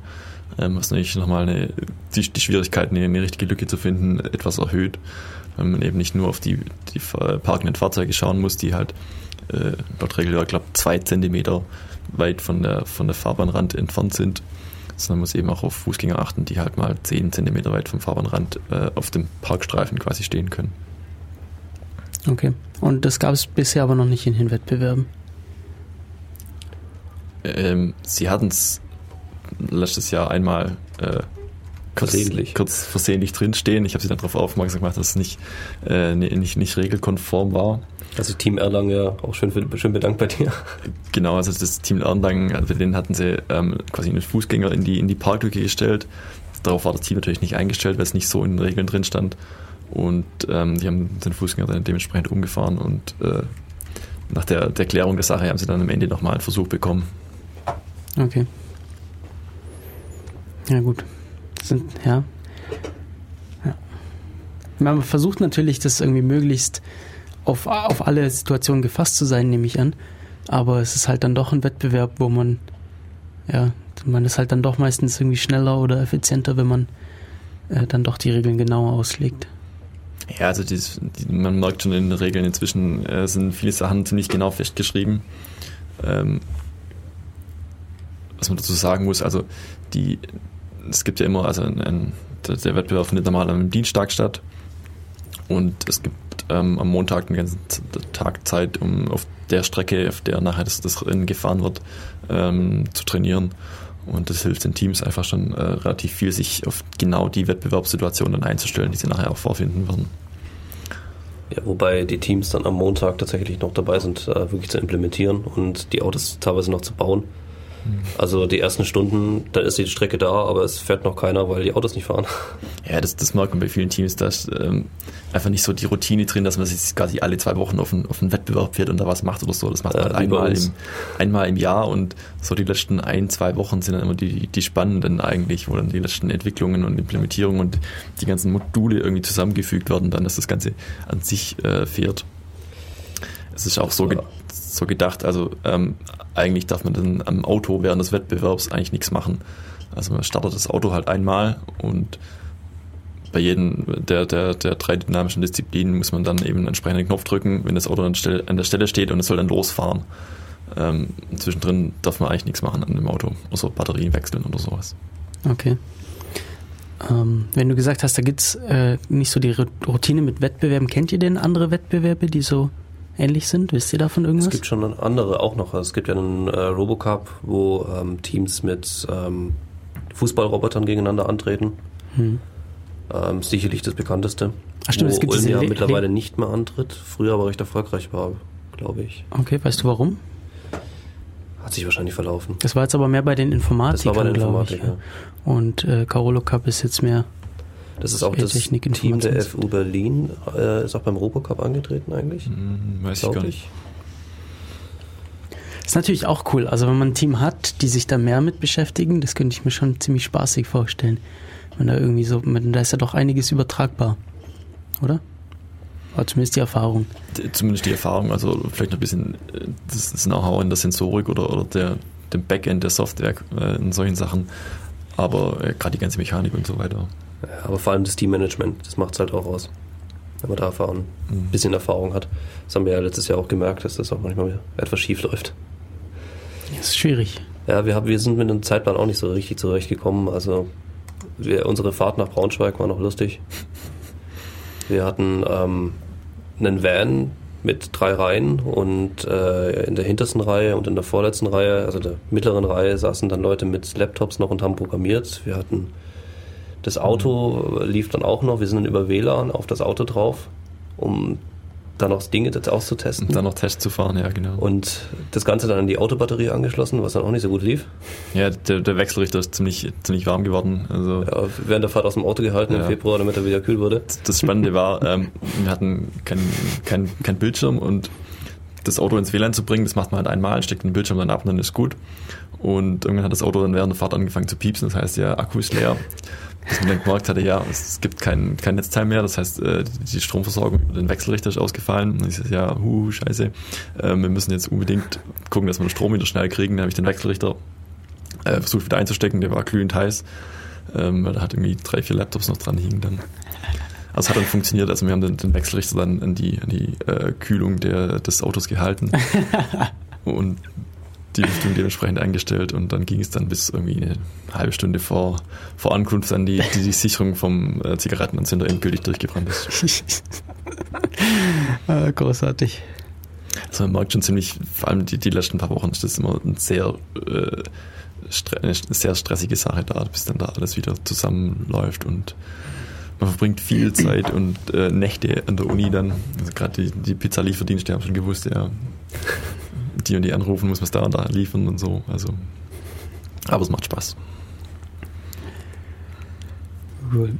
Ähm, was natürlich nochmal eine, die, die Schwierigkeiten, eine richtige Lücke zu finden, etwas erhöht. Weil man eben nicht nur auf die, die parkenden Fahrzeuge schauen muss, die halt äh, laut Regel, ich glaube, zwei Zentimeter weit von der, von der Fahrbahnrand entfernt sind. Sondern man muss eben auch auf Fußgänger achten, die halt mal zehn Zentimeter weit vom Fahrbahnrand äh, auf dem Parkstreifen quasi stehen können. Okay. Und das gab es bisher aber noch nicht in den Wettbewerben. Ähm, sie hatten es letztes Jahr einmal äh, kurz, Versehentlich. kurz versehentlich drinstehen. Ich habe sie dann darauf aufmerksam gemacht, dass es nicht, äh, nicht, nicht regelkonform war. Also Team Erlangen ja auch schön, für, schön bedankt bei dir. Genau, also das Team Erlangen, also denen hatten sie ähm, quasi einen Fußgänger in die, in die Parklücke gestellt. Darauf war das Team natürlich nicht eingestellt, weil es nicht so in den Regeln drin stand. Und ähm, die haben den Fußgänger dann dementsprechend umgefahren und äh, nach der, der Klärung der Sache haben sie dann am Ende nochmal einen Versuch bekommen. Okay. Ja, gut. Das sind, ja. ja. Man versucht natürlich, das irgendwie möglichst auf, auf alle Situationen gefasst zu sein, nehme ich an. Aber es ist halt dann doch ein Wettbewerb, wo man, ja, man ist halt dann doch meistens irgendwie schneller oder effizienter, wenn man äh, dann doch die Regeln genauer auslegt. Ja, also dies, die, man merkt schon in den Regeln inzwischen äh, sind viele Sachen ziemlich genau festgeschrieben. Ähm, was man dazu sagen muss, also die, es gibt ja immer, also ein, ein, der Wettbewerb findet normal am Dienstag statt und es gibt ähm, am Montag den ganzen Tag Zeit, um auf der Strecke, auf der nachher das, das Rennen gefahren wird, ähm, zu trainieren. Und das hilft den Teams einfach schon äh, relativ viel, sich auf genau die Wettbewerbssituationen einzustellen, die sie nachher auch vorfinden werden. Ja, wobei die Teams dann am Montag tatsächlich noch dabei sind, äh, wirklich zu implementieren und die Autos teilweise noch zu bauen. Also die ersten Stunden, da ist die Strecke da, aber es fährt noch keiner, weil die Autos nicht fahren. Ja, das, das merkt man bei vielen Teams, da ist ähm, einfach nicht so die Routine drin, dass man sich quasi alle zwei Wochen auf einen, auf einen Wettbewerb fährt und da was macht oder so. Das macht man Ja, halt einmal im, einmal im Jahr und so die letzten ein, zwei Wochen sind dann immer die, die spannenden eigentlich, wo dann die letzten Entwicklungen und Implementierungen und die ganzen Module irgendwie zusammengefügt werden, dann dass das Ganze an sich äh, fährt. Es ist auch so, ge so gedacht, also ähm, eigentlich darf man dann am Auto während des Wettbewerbs eigentlich nichts machen. Also man startet das Auto halt einmal und bei jedem der, der, der drei dynamischen Disziplinen muss man dann eben einen entsprechenden Knopf drücken, wenn das Auto an, der Stelle steht und es soll dann losfahren. Ähm, zwischendrin darf man eigentlich nichts machen an dem Auto, außer Batterien wechseln oder sowas. Okay. Ähm, wenn du gesagt hast, da gibt's äh, nicht so die Routine mit Wettbewerben, kennt ihr denn andere Wettbewerbe, die so ähnlich sind? Wisst ihr davon Es irgendwas? gibt schon andere auch noch. Es gibt ja einen äh, Robocup, wo ähm, Teams mit ähm, Fußballrobotern gegeneinander antreten. Hm. Ähm, sicherlich das bekannteste. Ach stimmt, wo es gibt Ulm ja Le- mittlerweile Le- nicht mehr antritt, früher aber recht erfolgreich war, glaube ich. Okay, weißt du warum? Hat sich wahrscheinlich verlaufen. Das war jetzt aber mehr bei den Informatikern, glaube ich. Ja. Und äh, Carolo Cup ist jetzt mehr. Das ist auch das Technik, Team der FU Berlin, äh, ist auch beim Robocup angetreten eigentlich. Hm, weiß ich glaub gar nicht. Ist natürlich auch cool. Also wenn man ein Team hat, die sich da mehr mit beschäftigen, das könnte ich mir schon ziemlich spaßig vorstellen. Wenn da irgendwie so, da ist ja doch einiges übertragbar. Oder? War zumindest die Erfahrung. Zumindest die Erfahrung, also vielleicht noch ein bisschen äh, das, das Know-how in der Sensorik oder, oder der, dem Backend der Software äh, in solchen Sachen, aber äh, gerade die ganze Mechanik und so weiter. Ja, aber vor allem das Teammanagement, das macht es halt auch aus. Wenn man da Erfahrung, ein Mhm. bisschen Erfahrung hat. Das haben wir ja letztes Jahr auch gemerkt, dass das auch manchmal etwas schief läuft. Das ist schwierig. Ja, wir, haben, wir sind mit dem Zeitplan auch nicht so richtig zurechtgekommen. Also wir, unsere Fahrt nach Braunschweig war noch lustig. Wir hatten ähm, einen Van mit drei Reihen und äh, in der hintersten Reihe und in der vorletzten Reihe, also der mittleren Reihe, saßen dann Leute mit Laptops noch und haben programmiert. Wir hatten das Auto lief dann auch noch. Wir sind dann über WLAN auf das Auto drauf, um dann noch Dinge auszutesten. Und dann noch Test zu fahren, ja genau. Und das Ganze dann an die Autobatterie angeschlossen, was dann auch nicht so gut lief. ja, der, der Wechselrichter ist ziemlich, ziemlich warm geworden. Also Ja, während der Fahrt aus dem Auto gehalten im Ja. Februar, damit er wieder kühl wurde. das Spannende war, ähm, wir hatten kein, kein, kein Bildschirm und das Auto ins WLAN zu bringen, das macht man halt einmal, steckt den Bildschirm dann ab und dann ist gut. Und irgendwann hat das Auto dann während der Fahrt angefangen zu piepsen, das heißt, der Akku ist leer. Bis man dann gemerkt hatte, ja, es gibt kein, kein Netzteil mehr, das heißt, äh, die Stromversorgung über den Wechselrichter ist ausgefallen. Und ich so, ja, hu, scheiße, ähm, wir müssen jetzt unbedingt gucken, dass wir den Strom wieder schnell kriegen. Dann habe ich den Wechselrichter äh, versucht wieder einzustecken, der war glühend heiß, ähm, weil da hat irgendwie drei, vier Laptops noch dran hingen dann. Also hat dann funktioniert, also wir haben den, den Wechselrichter dann an die, an die äh, Kühlung der, des Autos gehalten und die Lüftung dementsprechend eingestellt und dann ging es dann bis irgendwie eine halbe Stunde vor, vor Ankunft dann die, die, die Sicherung vom äh, Zigarettenanzünder endgültig durchgebrannt ist. Ah, großartig. Also man merkt schon ziemlich, vor allem die, die letzten paar Wochen ist das immer ein sehr äh, eine sehr stressige Sache da, bis dann da alles wieder zusammenläuft und man verbringt viel Zeit und äh, Nächte an der Uni dann. Also gerade die, die Pizzalieferdienste haben schon gewusst, ja, die und die anrufen, muss man es da und da liefern und so. Also, aber es macht Spaß. Cool.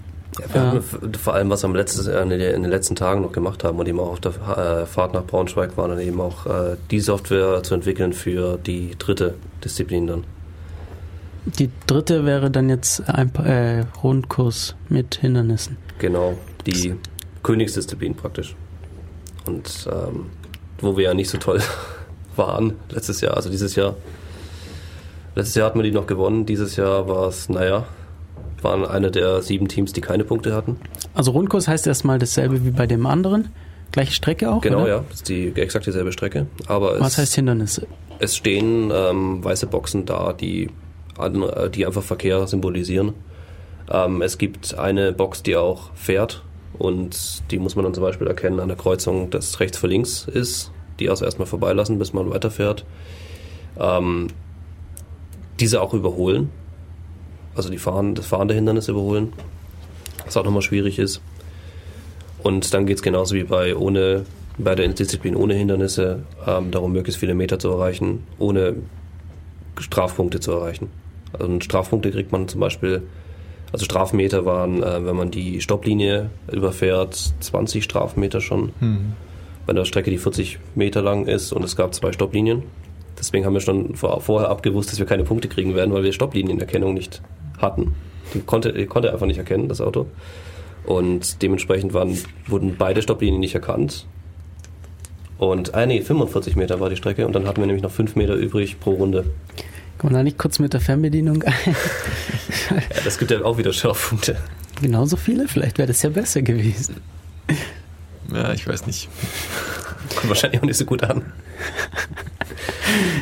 Ja, vor allem, was wir am letztes, äh, in den letzten Tagen noch gemacht haben und eben auch auf der äh, Fahrt nach Braunschweig waren, dann eben auch äh, die Software zu entwickeln für die dritte Disziplin dann. Die dritte wäre dann jetzt ein äh, Rundkurs mit Hindernissen. Genau, die Königsdisziplin praktisch. Und ähm, wo wir ja nicht so toll waren letztes Jahr, also dieses Jahr. Letztes Jahr hatten wir die noch gewonnen, dieses Jahr war es, naja, waren eine der sieben Teams, die keine Punkte hatten. Also Rundkurs heißt erstmal dasselbe wie bei dem anderen. Gleiche Strecke auch? Genau, oder? ja, das ist die exakt dieselbe Strecke. Aber Was es, heißt Hindernisse? es stehen ähm, weiße Boxen da, die, an, äh, die einfach Verkehr symbolisieren. Ähm, es gibt eine Box, die auch fährt und die muss man dann zum Beispiel erkennen an der Kreuzung, dass rechts vor links ist. Die also erstmal vorbeilassen, bis man weiterfährt. Ähm, diese auch überholen. Also die fahren, das fahrende Hindernis überholen. Was auch nochmal schwierig ist. Und dann geht es genauso wie bei ohne bei der Disziplin ohne Hindernisse ähm, darum, möglichst viele Meter zu erreichen, ohne Strafpunkte zu erreichen. Also Strafpunkte kriegt man zum Beispiel, also Strafmeter waren, äh, wenn man die Stopplinie überfährt, 20 Strafmeter schon. Bei einer Strecke, die 40 Meter lang ist und es gab zwei Stoplinien. Deswegen haben wir schon vor, vorher abgewusst, dass wir keine Punkte kriegen werden, weil wir Stopplinienerkennung nicht hatten. Die konnte, die konnte einfach nicht erkennen, das Auto. Und dementsprechend waren, wurden beide Stopplinien nicht erkannt. Und, ah nee, 45 Meter war die Strecke und dann hatten wir nämlich noch 5 Meter übrig pro Runde. Kann man da nicht kurz mit der Fernbedienung ein? Ja, das gibt ja auch wieder Strafpunkte. Genauso viele? Vielleicht wäre das ja besser gewesen. Ja, ich weiß nicht. Kommt wahrscheinlich auch nicht so gut an.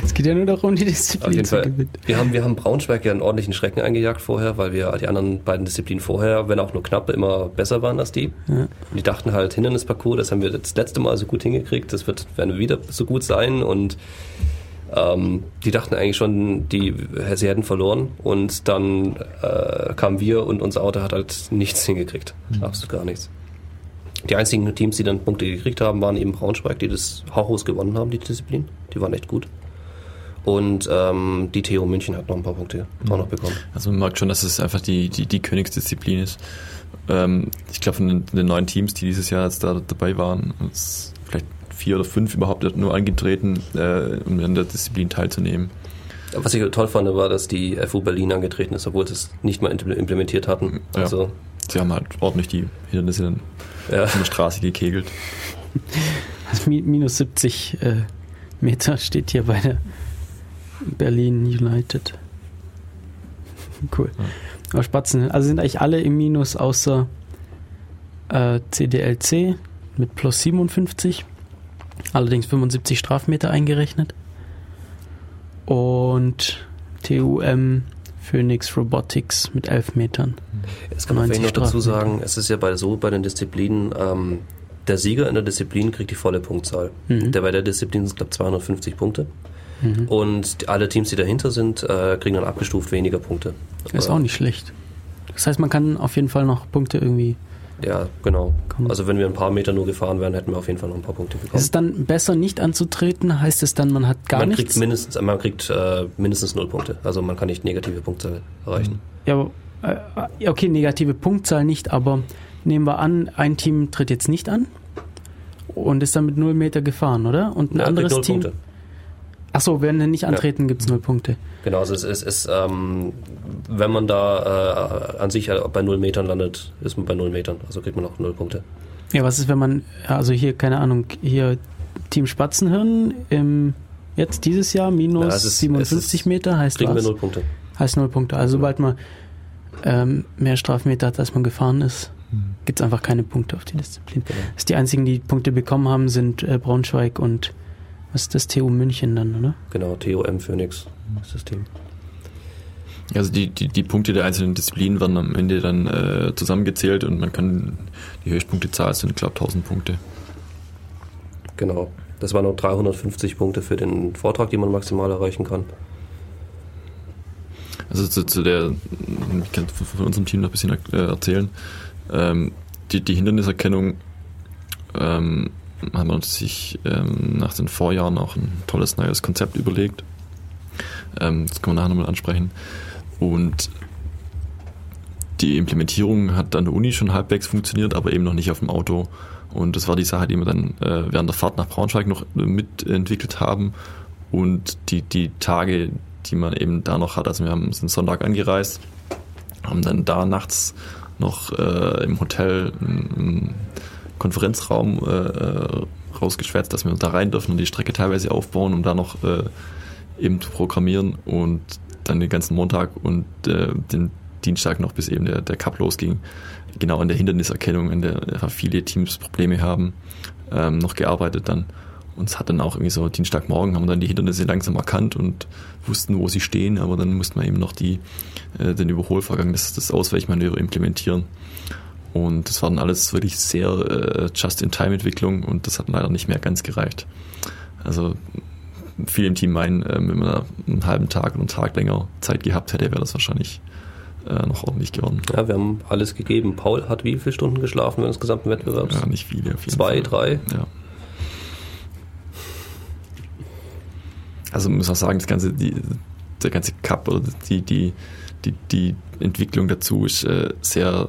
Es geht ja nur darum, die Disziplin zu Fall. gewinnen. Wir haben, wir haben Braunschweig ja einen ordentlichen Schrecken eingejagt vorher, weil wir die anderen beiden Disziplinen vorher, wenn auch nur knapp, immer besser waren als die. Ja. Und die dachten halt, Hindernisparcours, das haben wir das letzte Mal so gut hingekriegt, das wird, werden wir wieder so gut sein und ähm, die dachten eigentlich schon, die, sie hätten verloren und dann äh, kamen wir und unser Auto hat halt nichts hingekriegt. Absolut gar nichts. Die einzigen Teams, die dann Punkte gekriegt haben, waren eben Braunschweig, die das Hauchhaus gewonnen haben, die Disziplin. Die waren echt gut. Und ähm, die TU München hat noch ein paar Punkte auch noch bekommen. Also man merkt schon, dass es einfach die, die, die Königsdisziplin ist. Ähm, ich glaube, von den, den neun Teams, die dieses Jahr jetzt da dabei waren, vielleicht vier oder fünf überhaupt nur angetreten, äh, um an der Disziplin teilzunehmen. Was ich toll fand, war, dass die FU Berlin angetreten ist, obwohl sie es nicht mal impl- implementiert hatten. Ja. Also, Sie haben halt ordentlich die Hindernisse dann ja. von der Straße gekegelt. Also mi- minus 70 äh, Meter steht hier bei der Berlin United. Cool. Aber Spatzen, also sind eigentlich alle im Minus außer äh, CDLC mit plus 57. Allerdings 75 Strafmeter eingerechnet. Und TUM Phoenix Robotics mit 11 Metern. Es kann man 90 vielleicht noch dazu sagen, es ist ja bei, so bei den Disziplinen, ähm, der Sieger in der Disziplin kriegt die volle Punktzahl. Mhm. Der bei der Disziplin sind, glaube 250 Punkte. Mhm. Und alle Teams, die dahinter sind, äh, kriegen dann abgestuft weniger Punkte. Ist auch nicht schlecht. Das heißt, man kann auf jeden Fall noch Punkte irgendwie. Ja, genau. Also wenn wir ein paar Meter nur gefahren wären, hätten wir auf jeden Fall noch ein paar Punkte Ist bekommen. es dann besser, nicht anzutreten? Heißt es dann, man hat gar man nichts? kriegt mindestens, man kriegt äh, mindestens null Punkte. Also man kann nicht negative Punkte erreichen. Ja, aber, äh, okay, negative Punktzahl nicht, aber nehmen wir an, ein Team tritt jetzt nicht an und ist dann mit 0 Meter gefahren, oder? Und ein Ja, anderes null Team. Punkte. Achso, wenn er nicht antreten, gibt's 0 Punkte. Genau, also es ist, ist ähm, wenn man da äh, an sich äh, bei null Metern landet, ist man bei null Metern. Also kriegt man auch null Punkte. Ja, was ist, wenn man, also hier, keine Ahnung, hier Team Spatzenhirn im, jetzt dieses Jahr minus Ja, es ist- 57 es ist- Meter heißt Kriegen wir was? null Punkte. Heißt 0 Punkte. Also sobald man ähm, mehr Strafmeter hat, als man gefahren ist, gibt's einfach keine Punkte auf die Disziplin. Genau. Das die einzigen, die Punkte bekommen haben, sind äh, Braunschweig und was ist das, TU München dann, oder? Genau, TOM Phoenix ist das Team. Also die, die, die Punkte der einzelnen Disziplinen werden am Ende dann äh, zusammengezählt und man kann die Höchstpunktezahl sind, glaube ich, 1000 Punkte. Genau. Das waren noch 350 Punkte für den Vortrag, die man maximal erreichen kann. Also zu, zu der, ich kann von unserem Team noch ein bisschen äh, erzählen. Ähm, die, die Hinderniserkennung ähm, haben wir sich ähm, nach den Vorjahren auch ein tolles neues Konzept überlegt. Ähm, das können wir nachher nochmal ansprechen. Und die Implementierung hat an der Uni schon halbwegs funktioniert, aber eben noch nicht auf dem Auto. Und das war die Sache, die wir dann äh, während der Fahrt nach Braunschweig noch mitentwickelt haben. Und die, die Tage, die man eben da noch hat, also wir haben, sind Sonntag angereist, haben dann da nachts noch äh, im Hotel im Konferenzraum äh, äh, rausgeschwärzt, dass wir da rein dürfen und die Strecke teilweise aufbauen, um da noch äh, eben zu programmieren und dann den ganzen Montag und äh, den Dienstag noch bis eben der, der Cup losging, genau an der Hinderniserkennung, in der viele Teams Probleme haben, ähm, noch gearbeitet dann. Und es hat dann auch irgendwie so Dienstagmorgen haben dann die Hindernisse langsam erkannt und wussten, wo sie stehen, aber dann mussten wir eben noch die, äh, den Überholvorgang, das, das Ausweichmanöver implementieren. Und das war dann alles wirklich sehr äh, Just-in-Time-Entwicklung und das hat leider nicht mehr ganz gereicht. Also viele im Team meinen, äh, wenn man da einen halben Tag oder einen Tag länger Zeit gehabt hätte, wäre das wahrscheinlich äh, noch ordentlich geworden. Ja, wir haben alles gegeben. Paul hat wie viele Stunden geschlafen während des gesamten Wettbewerbs? Ja, nicht viele. Zwei, Fall. drei? Ja. Also man muss auch sagen, das ganze, die, der ganze Cup oder die, die, die, die Entwicklung dazu ist äh, sehr,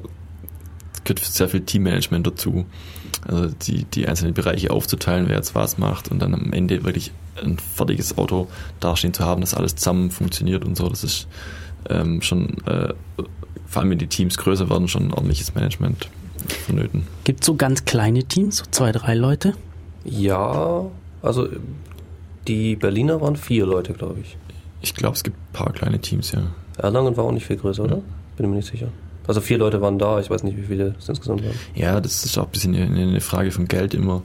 gehört sehr viel Teammanagement dazu. Also die, die einzelnen Bereiche aufzuteilen, wer jetzt was macht und dann am Ende wirklich ein fertiges Auto dastehen zu haben, dass alles zusammen funktioniert und so, das ist ähm, schon, äh, vor allem wenn die Teams größer werden, schon ein ordentliches Management vonnöten. Gibt es so ganz kleine Teams, so zwei, drei Leute? Ja, also die Berliner waren vier Leute, glaube ich. Ich glaube, es gibt ein paar kleine Teams, ja. Erlangen war auch nicht viel größer, oder? Bin mir nicht sicher. Also vier Leute waren da, ich weiß nicht, wie viele es insgesamt waren. Ja, das ist auch ein bisschen eine Frage von Geld immer.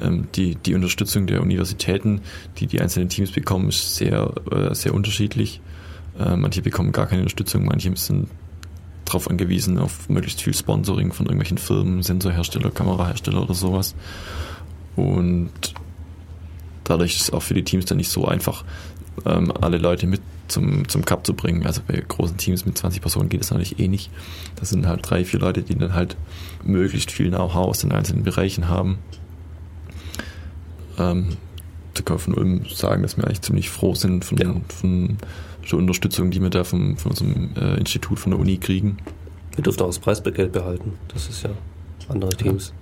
Ähm, die, die Unterstützung der Universitäten, die die einzelnen Teams bekommen, ist sehr, äh, sehr unterschiedlich. Äh, manche bekommen gar keine Unterstützung, manche sind darauf angewiesen, auf möglichst viel Sponsoring von irgendwelchen Firmen, Sensorhersteller, Kamerahersteller oder sowas. Und dadurch ist es auch für die Teams dann nicht so einfach, ähm, alle Leute mit zum, zum Cup zu bringen. Also bei großen Teams mit 20 Personen geht es natürlich eh nicht. Das sind halt drei, vier Leute, die dann halt möglichst viel Know-how aus den einzelnen Bereichen haben. Ähm, da kann man von Ulm sagen, dass wir eigentlich ziemlich froh sind von, ja. von der Unterstützung, die wir da vom, von unserem äh, Institut von der Uni kriegen. Wir dürfen auch das Preisgeld behalten. Das ist ja andere Teams. Ja.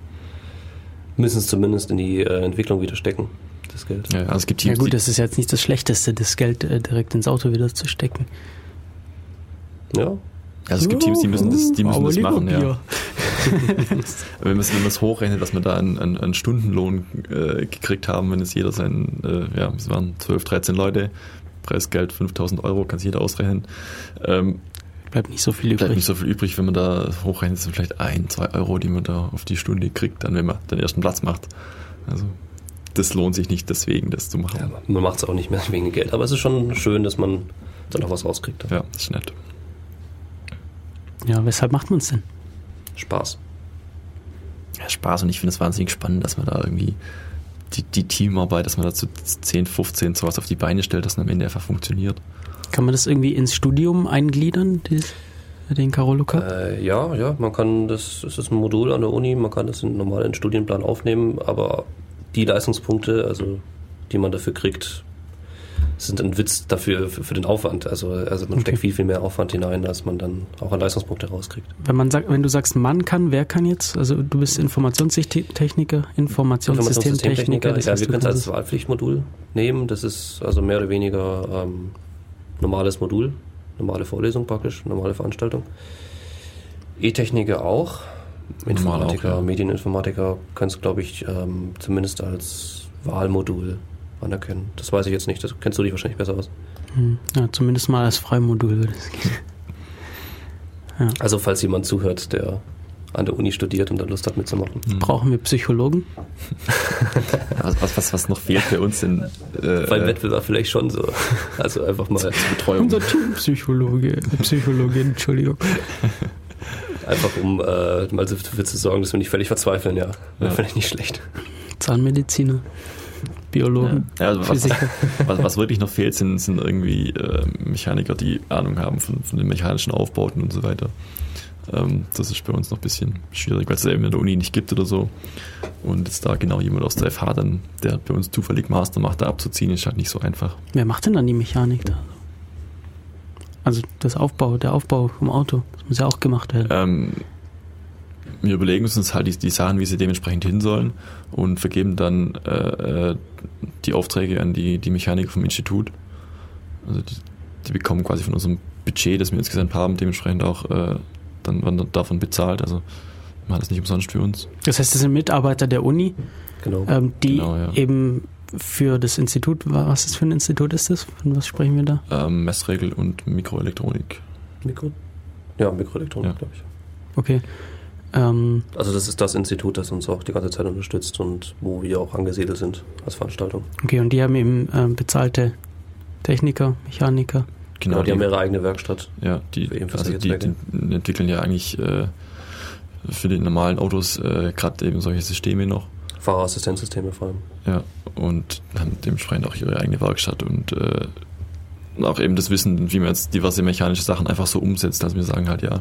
Müssen es zumindest in die äh, Entwicklung wieder stecken, das Geld. Ja, also es gibt Teams, ja gut, das ist jetzt nicht das Schlechteste, das Geld äh, direkt ins Auto wieder zu stecken. Ja. Also es gibt Teams, die müssen das, die müssen das machen, ja. wenn man es hochrechnet, dass wir da einen, einen, einen Stundenlohn äh, gekriegt haben, wenn es jeder sein, äh, ja, es waren 12, 13 Leute, Preisgeld 5000 Euro, kann sich jeder ausrechnen. Ähm, bleibt nicht so viel übrig. Bleibt nicht so viel übrig, wenn man da hochrechnet, sind vielleicht ein, zwei Euro, die man da auf die Stunde kriegt, dann wenn man den ersten Platz macht. Also das lohnt sich nicht deswegen, das zu machen. Ja, man macht es auch nicht mehr wegen Geld, aber es ist schon schön, dass man dann auch was rauskriegt. Ja, das ist nett. Ja, weshalb macht man es denn? Spaß. Ja, Spaß und ich finde es wahnsinnig spannend, dass man da irgendwie die, die Teamarbeit, dass man dazu 10, 15 sowas auf die Beine stellt, dass es am Ende einfach funktioniert. Kann man das irgendwie ins Studium eingliedern, den Carolo Cup? Äh, ja, ja, man kann das, das ist ein Modul an der Uni, man kann das in, normal in den Studienplan aufnehmen, aber die Leistungspunkte, also die man dafür kriegt, sind ein Witz dafür für, für den Aufwand. Also, also man okay. steckt viel, viel mehr Aufwand hinein, als man dann auch an Leistungspunkte rauskriegt. Wenn man sagt, wenn du sagst, man kann, wer kann jetzt? Also du bist Informationstechniker, Informationssystemtechniker. ja, wir können es als Wahlpflichtmodul nehmen. Das ist also mehr oder weniger ähm, normales Modul, normale Vorlesung praktisch, normale Veranstaltung. E-Techniker auch. Informatiker, auch, ja. Medieninformatiker können es, glaube ich, ähm, zumindest als Wahlmodul anerkennen. Das weiß ich jetzt nicht, das kennst du dich wahrscheinlich besser aus. Hm. Ja, zumindest mal als Freimodul würde es gehen. Ja. Also falls jemand zuhört, der an der Uni studiert und da Lust hat mitzumachen. Mhm. Brauchen wir Psychologen? was, was, was noch fehlt für uns in äh, Beim Wettbewerb vielleicht schon so. Also einfach mal Betreuung. Unser Teampsychologe, Psychologin, Entschuldigung. Einfach um äh, mal dafür zu sorgen, dass wir nicht völlig verzweifeln, ja. ja. Finde ich nicht schlecht. Zahnmediziner. Biologen, Ja, also was, Physiker. was, was wirklich noch fehlt, sind, sind irgendwie äh, Mechaniker, die Ahnung haben von, von den mechanischen Aufbauten und so weiter. Ähm, das ist bei uns noch ein bisschen schwierig, weil es eben in der Uni nicht gibt oder so. Und jetzt da genau jemand aus der FH dann, der bei uns zufällig Master macht, da abzuziehen, ist halt nicht so einfach. Wer macht denn dann die Mechanik da? Also das Aufbau, der Aufbau vom Auto, das muss ja auch gemacht werden. Ähm, wir überlegen uns halt die, die Sachen, wie sie dementsprechend hin sollen und vergeben dann äh, äh, die Aufträge an die, die Mechaniker vom Institut. Also die, die bekommen quasi von unserem Budget, das wir insgesamt haben, dementsprechend auch äh, dann werden davon bezahlt. Also wir machen das nicht umsonst für uns. Das heißt, das sind Mitarbeiter der Uni, Genau. ähm, die Genau, ja. eben für das Institut, was ist für ein Institut ist das? Von was sprechen wir da? Ähm, Messregel und Mikroelektronik. Mikro? Ja, Mikroelektronik, Ja. glaube ich. Okay. Ähm, Also das ist das Institut, das uns auch die ganze Zeit unterstützt und wo wir auch angesiedelt sind als Veranstaltung. okay, und die haben eben ähm, bezahlte Techniker, Mechaniker. Genau, die, haben ihre eigene Werkstatt. ja, die, also die, die entwickeln ja eigentlich äh, für die normalen Autos äh, gerade eben solche Systeme noch. Fahrerassistenzsysteme vor allem. Ja, und haben dementsprechend auch ihre eigene Werkstatt und äh, auch eben das Wissen, wie man jetzt diverse mechanische Sachen einfach so umsetzt. Also wir sagen halt, ja,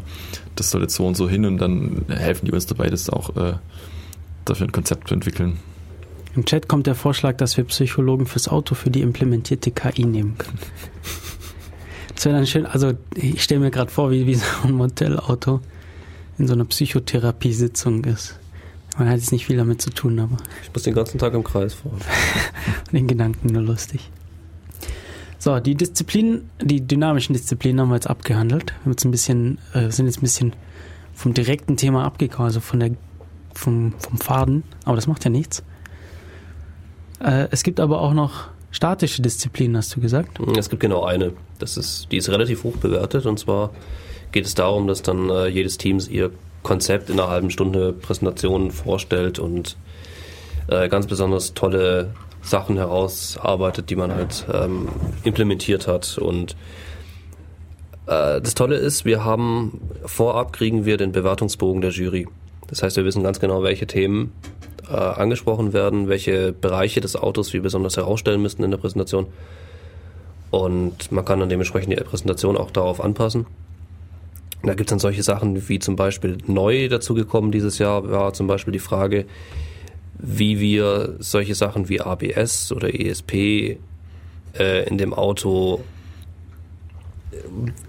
das soll jetzt so und so hin und dann helfen die uns dabei, das auch äh, dafür ein Konzept zu entwickeln. Im Chat kommt der Vorschlag, dass wir Psychologen fürs Auto für die implementierte KI nehmen können. Das wäre dann schön, also ich stelle mir gerade vor, wie, wie so ein Modellauto in so einer Psychotherapiesitzung ist. Man hat jetzt nicht viel damit zu tun, aber Ich muss den ganzen Tag im Kreis fahren. den Gedanken nur lustig. So, die Disziplinen, die dynamischen Disziplinen haben wir jetzt abgehandelt. Wir haben jetzt ein bisschen, äh, sind jetzt ein bisschen vom direkten Thema abgekommen, also von der, vom, vom Faden, aber das macht ja nichts. Äh, es gibt aber auch noch statische Disziplinen, hast du gesagt. Es gibt genau eine. Das ist, die ist relativ hoch bewertet und zwar geht es darum, dass dann äh, jedes Team ihr Konzept in einer halben Stunde Präsentation vorstellt und äh, ganz besonders tolle Sachen herausarbeitet, die man halt ähm, implementiert hat. Und äh, das Tolle ist, wir haben vorab kriegen wir den Bewertungsbogen der Jury. Das heißt, wir wissen ganz genau, welche Themen äh, angesprochen werden, welche Bereiche des Autos wir besonders herausstellen müssen in der Präsentation. Und man kann dann dementsprechend die Präsentation auch darauf anpassen. Da gibt es dann solche Sachen wie zum Beispiel neu dazugekommen dieses Jahr war zum Beispiel die Frage, wie wir solche Sachen wie ABS oder ESP äh, in dem Auto äh,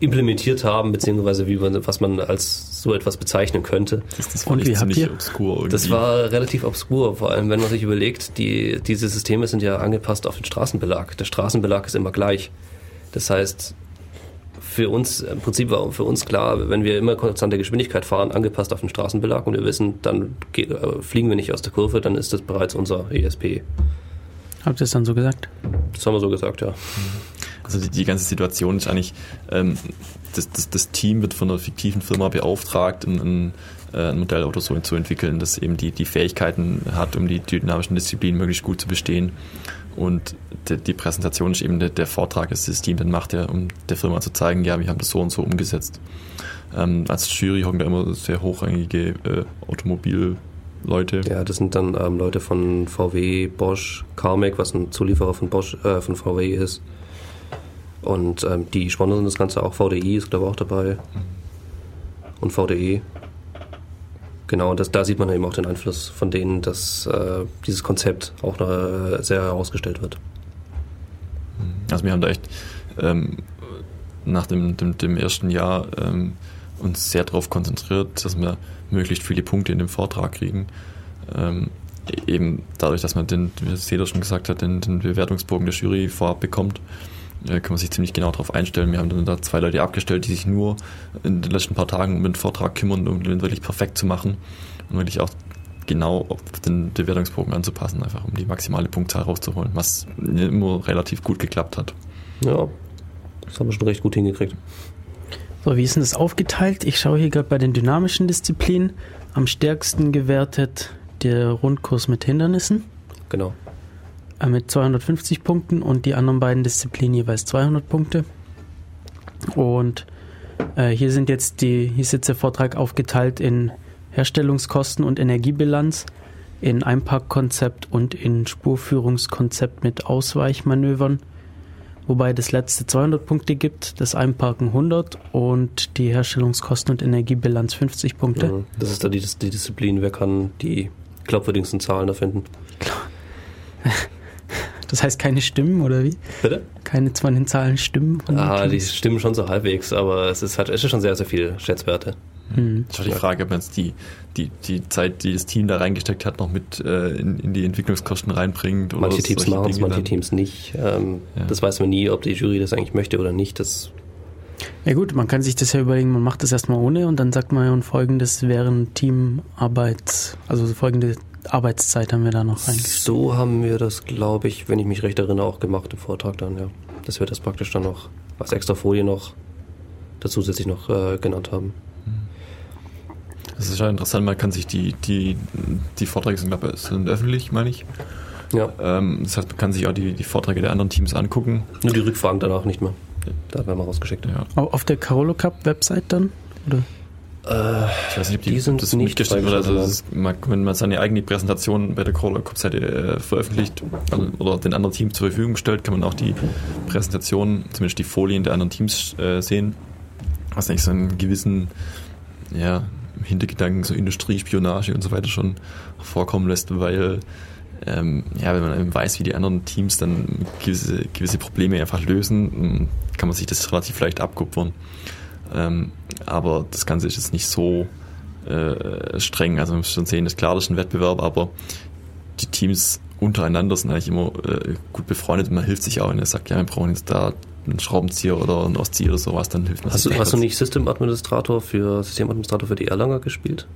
implementiert haben, beziehungsweise wie man, was man als so etwas bezeichnen könnte. Das, das Und fand wie habt ihr? obskur irgendwie. Das war relativ obskur, vor allem wenn man sich überlegt, die, diese Systeme sind ja angepasst auf den Straßenbelag. Der Straßenbelag ist immer gleich. Das heißt, für uns, im Prinzip war für uns klar, wenn wir immer konstante Geschwindigkeit fahren, angepasst auf den Straßenbelag und wir wissen, dann äh, fliegen wir nicht aus der Kurve, dann ist das bereits unser ESP. Habt ihr es dann so gesagt? Das haben wir so gesagt, ja. Also die, die ganze Situation ist eigentlich, ähm, das, das, das Team wird von einer fiktiven Firma beauftragt, ein, ein, äh, ein Modellauto so zu entwickeln, das eben die, die Fähigkeiten hat, um die dynamischen Disziplinen möglichst gut zu bestehen. Und die, die Präsentation ist eben der, der Vortrag, das das Team dann macht, ja, um der Firma zu zeigen, ja, wir haben das so und so umgesetzt. Ähm, als Jury hocken da immer sehr hochrangige äh, Automobilleute. Ja, das sind dann ähm, Leute von VW, Bosch, Carmack, was ein Zulieferer von Bosch, äh, von VW ist. Und ähm, die sponsern das Ganze auch. VDI ist, glaube ich, auch dabei. Und VDE. Genau, und das, da sieht man eben auch den Einfluss von denen, dass äh, dieses Konzept auch äh, sehr herausgestellt wird. Also wir haben da echt ähm, nach dem, dem, dem ersten Jahr ähm, uns sehr darauf konzentriert, dass wir möglichst viele Punkte in dem Vortrag kriegen. Ähm, eben dadurch, dass man den, wie Cedar schon gesagt hat, den, den Bewertungsbogen der Jury vorab bekommt, kann man sich ziemlich genau darauf einstellen. Wir haben dann da zwei Leute abgestellt, die sich nur in den letzten paar Tagen um den Vortrag kümmern, um den wirklich perfekt zu machen und wirklich auch genau auf den Bewertungsbogen anzupassen, einfach um die maximale Punktzahl rauszuholen, was immer relativ gut geklappt hat. Ja, das haben wir schon recht gut hingekriegt. So, wie ist denn das aufgeteilt? Ich schaue hier gerade bei den dynamischen Disziplinen. Am stärksten gewertet der Rundkurs mit Hindernissen Genau. Äh, mit 250 Punkten und die anderen beiden Disziplinen jeweils 200 Punkte. Und äh, hier sind jetzt die, hier ist jetzt der Vortrag aufgeteilt in Herstellungskosten und Energiebilanz. in Einparkkonzept und in Spurführungskonzept mit Ausweichmanövern. Wobei das letzte 200 Punkte gibt, das Einparken 100 und die Herstellungskosten und Energiebilanz 50 Punkte. Mhm. Das ist da die, die Disziplin, wer kann die glaubwürdigsten Zahlen erfinden. Das heißt keine Stimmen oder wie? Bitte? Keine von den Zahlen stimmen? von den Ah, die stimmen schon so halbwegs, aber es ist halt es ist schon sehr, sehr viel Schätzwerte. Hm. Das war die Frage, ob man jetzt die, die, die Zeit, die das Team da reingesteckt hat, noch mit äh, in, in die Entwicklungskosten reinbringt. Oder Manche Teams machen es, manche dann. Teams nicht. Ähm, Ja. Das weiß man nie, ob die Jury das eigentlich möchte oder nicht. Das Ja gut, man kann sich das ja überlegen, man macht das erstmal ohne und dann sagt man ja, und folgendes wären Teamarbeit, also folgende Arbeitszeit haben wir da noch reingeschrieben. so haben wir das, glaube ich, wenn ich mich recht erinnere, auch gemacht im Vortrag dann, ja. Dass wir das praktisch dann noch als extra Folie noch dazu zusätzlich noch äh, genannt haben. Das ist ja interessant, man kann sich die, die, die Vorträge sind, glaube ich, sind öffentlich, meine ich. Ja, Ähm, das heißt, man kann sich auch die, die Vorträge der anderen Teams angucken. nur die Rückfragen danach nicht mehr. Da werden wir rausgeschickt. Ja. Au- Auf der Carolo Cup Website dann? Oder? Äh, Ich weiß nicht, ob die, Die sind das nicht mitgestellt wird. Also ist, wenn man seine eigene Präsentation bei der Corolla Cup-Seite äh, veröffentlicht also, oder den anderen Teams zur Verfügung stellt, kann man auch die Präsentation, zumindest die Folien der anderen Teams äh, sehen. Was eigentlich so einen gewissen ja, Hintergedanken, so Industriespionage und so weiter schon vorkommen lässt, weil ähm, ja, wenn man eben weiß, wie die anderen Teams dann gewisse, gewisse Probleme einfach lösen, kann man sich das relativ leicht abkupfern. Ähm, aber das Ganze ist jetzt nicht so äh, streng. Also man muss schon sehen, das ist klar, das ist ein Wettbewerb, aber die Teams untereinander sind eigentlich immer äh, gut befreundet und man hilft sich auch. Wenn er sagt, ja, wir brauchen jetzt da einen Schraubenzieher oder einen Ostzieher oder sowas, dann hilft man hast, du, sich. hast du nicht Systemadministrator für Systemadministrator für die Erlanger gespielt?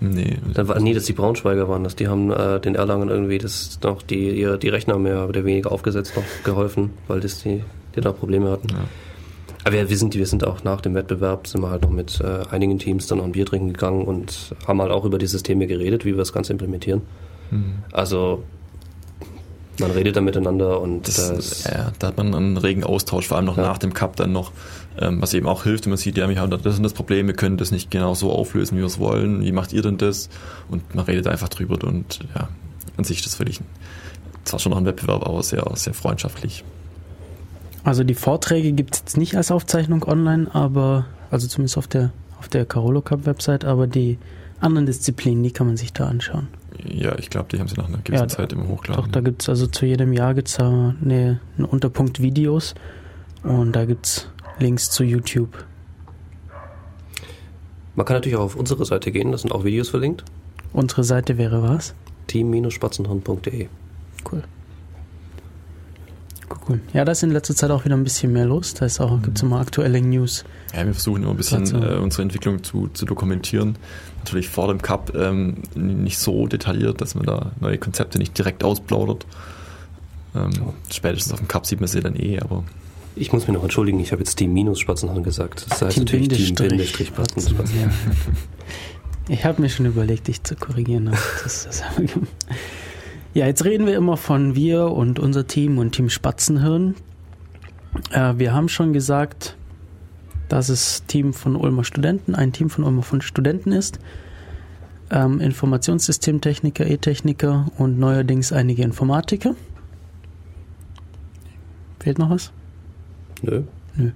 Nee. Dann war, nee, das die Braunschweiger waren das. Die haben äh, den Erlangern irgendwie das noch die, ihre, die Rechner mehr oder weniger aufgesetzt noch geholfen, weil das die, die da Probleme hatten. Ja. Aber wir, wir, sind, wir sind auch nach dem Wettbewerb, sind wir halt noch mit äh, einigen Teams dann noch ein Bier trinken gegangen und haben halt auch über die Systeme geredet, wie wir das Ganze implementieren. Mhm. Also man redet da miteinander und Das, das, ja, da hat man einen regen Austausch, vor allem noch Ja. nach dem Cup dann noch, ähm, was eben auch hilft, wenn man sieht, ja, wir haben da das und das Problem, wir können das nicht genau so auflösen, wie wir es wollen, wie macht ihr denn das? Und man redet einfach drüber und ja, an sich ist das völlig, zwar schon noch ein Wettbewerb, aber sehr, sehr freundschaftlich. Also die Vorträge gibt es jetzt nicht als Aufzeichnung online, aber, also zumindest auf der, auf der Carolo Cup Website, aber die anderen Disziplinen, die kann man sich da anschauen. Ja, ich glaube, die haben sie nach einer gewissen Ja, Zeit immer hochgeladen. Doch, da gibt es also zu jedem Jahr gibt's da eine, einen Unterpunkt Videos und da gibt es Links zu YouTube. man kann natürlich auch auf unsere Seite gehen, da sind auch Videos verlinkt. Unsere Seite wäre was? team-spatzenhorn.de Cool. Cool. Ja, da ist in letzter Zeit auch wieder ein bisschen mehr los. Da ist auch, Mhm. gibt's immer aktuelle News. Ja, wir versuchen immer ein bisschen äh, unsere Entwicklung zu, zu dokumentieren. Natürlich vor dem Cup ähm, nicht so detailliert, dass man da neue Konzepte nicht direkt ausplaudert. Ähm, Spätestens auf dem Cup sieht man sie dann eh, aber Ich muss mich noch entschuldigen, ich habe jetzt Team-Spatzenhorn gesagt. Das heißt Team natürlich Bindestrich. Team-Spatzenhorn. Ja. Ich habe mir schon überlegt, dich zu korrigieren. aber Das ist ja, jetzt reden wir immer von wir und unser Team und Team Spatzenhirn. Äh, wir haben schon gesagt, dass es Team von Ulmer Studenten, ein Team von Ulmer von Studenten ist. Ähm, Informationssystemtechniker, E-Techniker und neuerdings einige Informatiker. Fehlt noch was? Nö.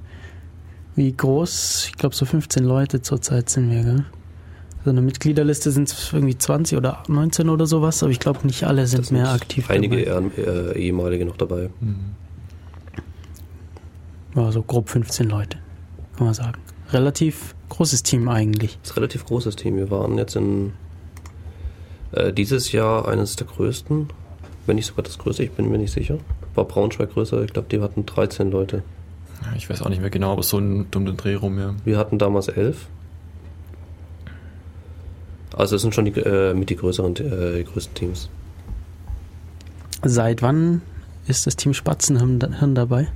Wie groß? Ich glaube, so 15 Leute zurzeit sind wir, gell? So eine Mitgliederliste sind es irgendwie 20 oder 19 oder sowas, aber ich glaube, nicht alle sind Das mehr sind aktiv. Einige äh, ehemalige noch dabei. Ja, so grob 15 Leute, kann man sagen. Relativ großes Team eigentlich. Das ist ein relativ großes Team. Wir waren jetzt in äh, dieses Jahr eines der größten, wenn nicht sogar das größte, ich bin mir nicht sicher. War Braunschweig größer, ich glaube, die hatten 13 Leute. ja, ich weiß auch nicht mehr genau, aber so ein dummer Dreh rum, ja. Wir hatten damals 11. Also es sind schon die, äh, mit die größeren, äh, die größten Teams. Seit wann ist das Team Spatzenhirn Hirn dabei?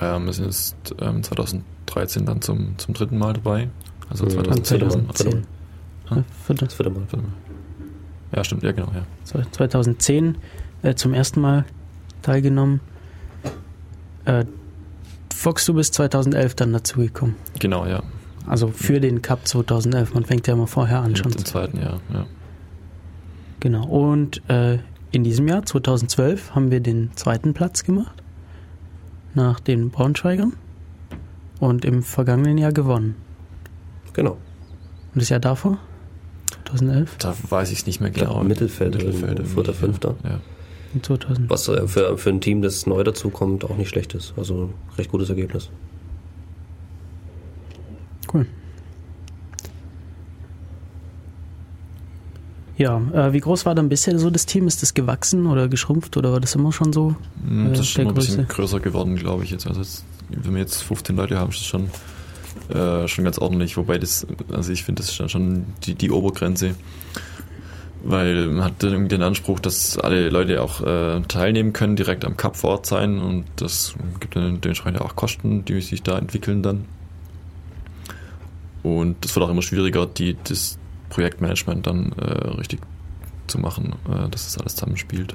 Ähm, wir sind jetzt ähm, 2013 dann zum, zum dritten Mal dabei. Also Mhm. 2010. 2010. Hm? Ja, vierte. Das vierte Mal. Ja, stimmt, ja, genau, ja. 2010 äh, zum ersten Mal teilgenommen. Äh, Fox, du bist 2011 dann dazugekommen. Genau, ja. Also für den Cup 2011. Man fängt ja immer vorher an schon. Im zweiten Jahr, ja. Genau. Und äh, in diesem Jahr, 2012, haben wir den zweiten Platz gemacht. Nach den Braunschweigern. Und im vergangenen Jahr gewonnen. Genau. Und das Jahr davor? 2011? Da weiß ich es nicht mehr genau. Mittelfeld, Mittelfeld vierter, fünfter. Ja. In 2000. Was äh, für, für ein Team, das neu dazukommt, auch nicht schlecht ist. Also recht gutes Ergebnis. Cool. Ja, äh, wie groß war dann bisher so das Team? Ist das gewachsen oder geschrumpft oder war das immer schon so? Hm, Äh, Das ist schon ein bisschen Größe. größer geworden, glaube ich jetzt. Also jetzt, wenn wir jetzt 15 Leute haben, ist das schon, äh, schon ganz ordentlich. Wobei das, also ich finde, das ist dann schon die, die Obergrenze. Weil man hat dann irgendwie den Anspruch, dass alle Leute auch äh, teilnehmen können, direkt am Cup vor Ort sein und das gibt dann dementsprechend auch Kosten, die sich da entwickeln dann. Und es wird auch immer schwieriger, die, das Projektmanagement dann äh, richtig zu machen, äh, dass das alles zusammenspielt.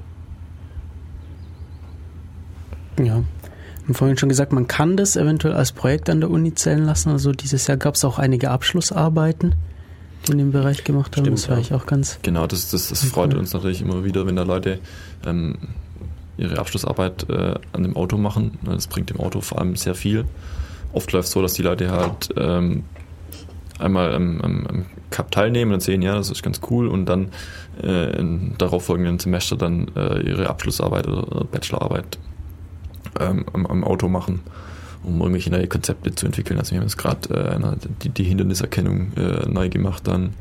Ja. Wir haben vorhin schon gesagt, man kann das eventuell als Projekt an der Uni zählen lassen. Also dieses Jahr gab es auch einige Abschlussarbeiten, die in dem Bereich gemacht haben. Stimmt, das war ja. ich auch ganz. Genau, das, das, das freut uns natürlich immer wieder, wenn da Leute ähm, ihre Abschlussarbeit äh, an dem Auto machen. Das bringt dem Auto vor allem sehr viel. Oft läuft es so, dass die Leute halt ähm, einmal am, am, am Cup teilnehmen und sehen, ja, das ist ganz cool und dann äh, im darauffolgenden Semester dann äh, ihre Abschlussarbeit oder Bachelorarbeit ähm, am, am Auto machen, um irgendwelche neue Konzepte zu entwickeln. Also wir haben jetzt gerade äh, die, die Hinderniserkennung äh, neu gemacht dann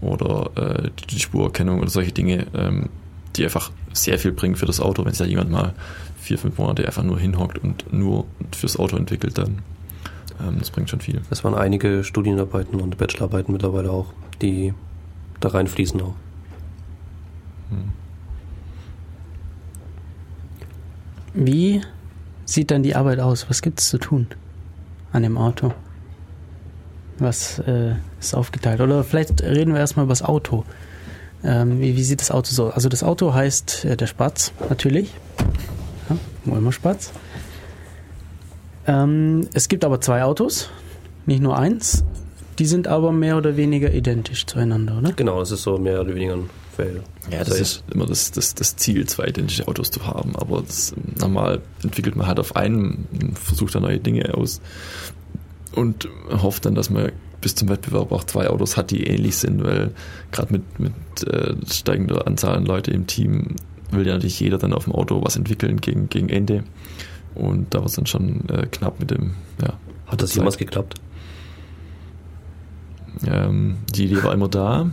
oder äh, die Spurerkennung oder solche Dinge, ähm, die einfach sehr viel bringen für das Auto, wenn sich da jemand mal vier, fünf Monate einfach nur hinhockt und nur fürs Auto entwickelt, dann das bringt schon viel. Es waren einige Studienarbeiten und Bachelorarbeiten mittlerweile auch, die da reinfließen auch. Wie sieht dann die Arbeit aus? Was gibt es zu tun an dem Auto? Was äh, ist aufgeteilt? Oder vielleicht reden wir erstmal über das Auto. Ähm, wie, wie sieht das Auto so? aus? Also das Auto heißt äh, der Spatz, natürlich. Ja, Ulmer Spatz. Ähm, es gibt aber zwei Autos, nicht nur eins. Die sind aber mehr oder weniger identisch zueinander, oder? Genau, das ist so mehr oder weniger ein Fail. Ja, das ist immer das, das, das Ziel, zwei identische Autos zu haben. Aber das, normal entwickelt man halt auf einen, versucht da neue Dinge aus und hofft dann, dass man bis zum Wettbewerb auch zwei Autos hat, die ähnlich sind, weil gerade mit, mit äh, steigender Anzahl an Leute im Team will ja natürlich jeder dann auf dem Auto was entwickeln gegen, gegen Ende. Und da war es dann schon äh, knapp mit dem, ja. Hat das jemals geklappt? Ähm, die Idee war immer da.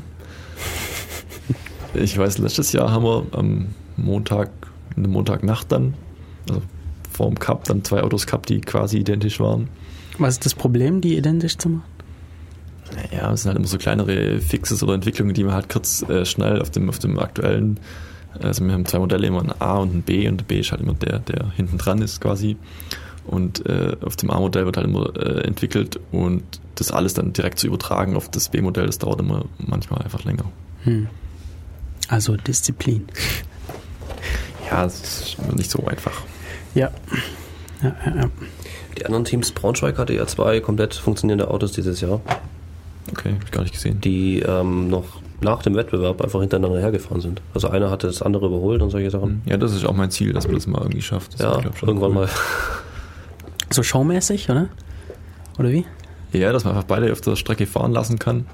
Ich weiß, letztes Jahr haben wir am Montag, eine Montagnacht dann, also vor dem Cup, dann zwei Autos gehabt, die quasi identisch waren. Was ist das Problem, die identisch zu machen? Ja, es sind halt immer so kleinere Fixes oder Entwicklungen, die man halt kurz äh, schnell auf dem, auf dem aktuellen, also wir haben zwei Modelle, immer ein A und ein B und der B ist halt immer der, der hinten dran ist quasi. Und äh, auf dem A-Modell wird halt immer äh, entwickelt und das alles dann direkt zu übertragen auf das B-Modell, das dauert immer manchmal einfach länger. Hm. Also Disziplin. Ja, es ist nicht so einfach. Ja. Ja, ja, ja. Die anderen Teams, Braunschweig hatte ja zwei komplett funktionierende Autos dieses Jahr, Okay, hab ich gar nicht gesehen. die ähm, noch nach dem Wettbewerb einfach hintereinander hergefahren sind. Also einer hatte das andere überholt und solche Sachen. Ja, das ist auch mein Ziel, dass man das mal irgendwie schafft. Das Ja, ich glaub schon irgendwann cool. mal. So showmäßig, oder? Oder wie? Ja, dass man einfach beide auf der Strecke fahren lassen kann.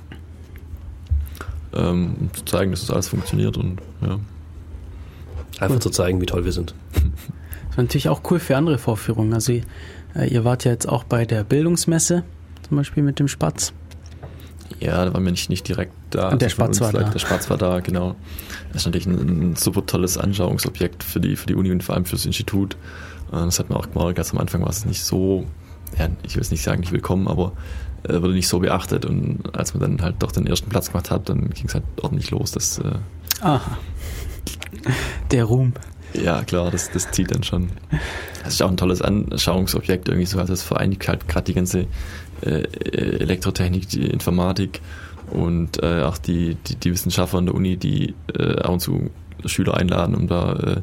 Ähm, um zu zeigen, dass das alles funktioniert und ja. Einfach zu zeigen, wie toll wir sind. Das war natürlich auch cool für andere Vorführungen. Also äh, ihr wart ja jetzt auch bei der Bildungsmesse, zum Beispiel mit dem Spatz. Ja, da waren wir nicht, nicht direkt da. Und der Spatz war da. Der Spatz war da, genau. Das ist natürlich ein, ein super tolles Anschauungsobjekt für die, für die Uni und vor allem fürs Institut. Äh, Das hat man auch gemerkt, ganz am Anfang war es nicht so, ja, ich will es nicht sagen, nicht willkommen, aber äh, wurde nicht so beachtet. Und als man dann halt doch den ersten Platz gemacht hat, dann ging es halt ordentlich los. Das, äh, Aha. Der Ruhm. ja, klar, das, das zieht dann schon. Das ist auch ein tolles Anschauungsobjekt irgendwie so. Also es vereinigt halt gerade die ganze Elektrotechnik, die Informatik und äh, auch die, die, die Wissenschaftler an der Uni, die äh, ab und zu Schüler einladen, um da äh,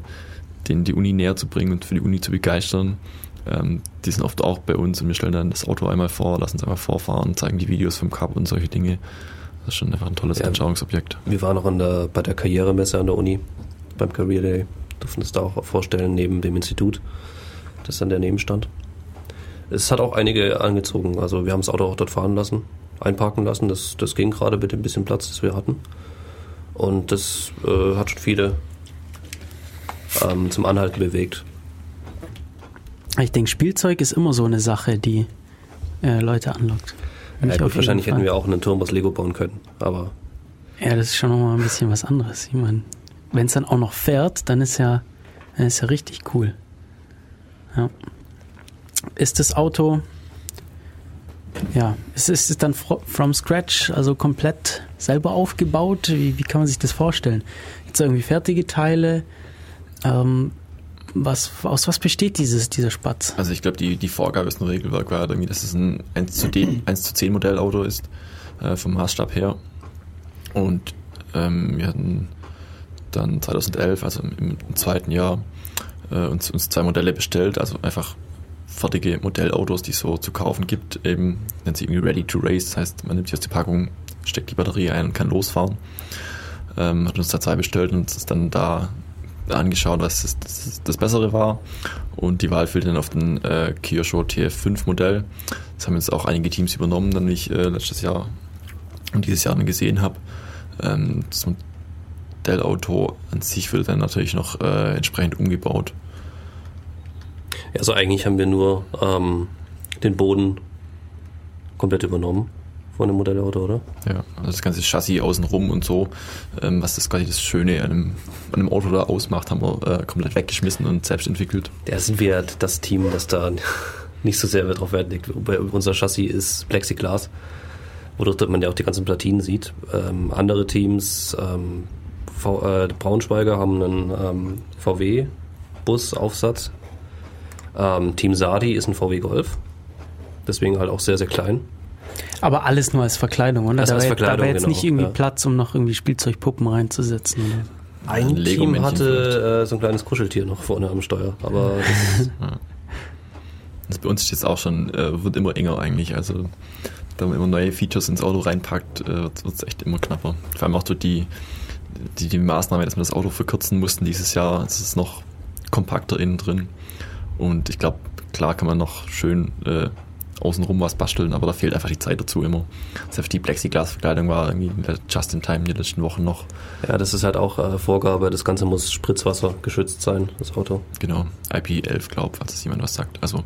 denen die Uni näher zu bringen und für die Uni zu begeistern. Ähm, die sind oft auch bei uns und wir stellen dann das Auto einmal vor, lassen es einmal vorfahren, zeigen die Videos vom Cup und solche Dinge. Das ist schon einfach ein tolles Ja. Anschauungsobjekt. Wir waren auch an der, bei der Karrieremesse an der Uni, beim Career Day. Durften es da auch vorstellen, neben dem Institut. Das dann der Nebenstand. Es hat auch einige angezogen. Also wir haben das Auto auch dort fahren lassen, einparken lassen. Das, das ging gerade mit dem bisschen Platz, das wir hatten. Und das äh, hat schon viele ähm, zum Anhalten bewegt. Ich denke, Spielzeug ist immer so eine Sache, die äh, Leute anlockt. Ja, gut, wahrscheinlich hätten wir auch einen Turm aus Lego bauen können. Aber Ja, das ist schon nochmal ein bisschen was anderes. Ich meine, wenn es dann auch noch fährt, dann ist ja, dann ist ja richtig cool. Ja. Ist das Auto, ja, ist, ist es dann fro- from scratch, also komplett selber aufgebaut? Wie, wie kann man sich das vorstellen? Gibt es irgendwie fertige Teile? Ähm, was, aus was besteht dieses, dieser Spatz? Also ich glaube, die, die Vorgabe ist ein Regelwerk, war irgendwie, dass es ein 1 zu, D, 1 zu 10 Modellauto ist, äh, vom Maßstab her. Und ähm, wir hatten dann 2011, also im, im zweiten Jahr, äh, uns, uns zwei Modelle bestellt, also einfach fertige Modellautos, die es so zu kaufen gibt, eben nennt sich irgendwie Ready to Race, das heißt, man nimmt sich aus der Packung, steckt die Batterie ein und kann losfahren. Ähm, hat uns da zwei bestellt und uns dann da angeschaut, was das, das, das Bessere war. Und die Wahl fiel dann auf den äh, Kia Show TF5 Modell. Das haben jetzt auch einige Teams übernommen, dann wie ich äh, letztes Jahr und dieses Jahr dann gesehen habe. Ähm, das Modellauto an sich wird dann natürlich noch äh, entsprechend umgebaut. Also eigentlich haben wir nur ähm, den Boden komplett übernommen von dem Modellauto, oder? Ja, also das ganze Chassis außenrum und so, ähm, was das quasi das Schöne an einem, an einem Auto da ausmacht, haben wir äh, komplett weggeschmissen und selbst entwickelt. Da sind wir das Team, das da nicht so sehr darauf Wert legt. Unser Chassis ist Plexiglas, wodurch man ja auch die ganzen Platinen sieht. Ähm, andere Teams, ähm, v, äh, Braunschweiger haben einen ähm, VW-Busaufsatz. Ähm, Team Sadi ist ein VW Golf. Deswegen halt auch sehr, sehr klein. Aber alles nur als Verkleidung, oder? Das da als wäre da Verkleidung, wär jetzt genau, nicht irgendwie ja. Platz, um noch irgendwie Spielzeugpuppen reinzusetzen. Oder? Ein Ein Team hatte äh, so ein kleines Kuscheltier noch vorne am Steuer. Aber das, Das bei uns ist jetzt auch schon, äh, wird immer enger eigentlich. Also da man immer neue Features ins Auto reinpackt, äh, wird es echt immer knapper. Vor allem auch durch die, die, die Maßnahme, dass wir das Auto verkürzen mussten dieses Jahr. Es ist noch kompakter innen drin. Und ich glaube, klar kann man noch schön äh, außenrum was basteln, aber da fehlt einfach die Zeit dazu immer. Selbst die Plexiglasverkleidung war irgendwie just in time in den letzten Wochen noch. ja, das ist halt auch äh, Vorgabe. Das Ganze muss Spritzwasser geschützt sein, das Auto. Genau, IP11, glaub, falls es jemand was sagt. Also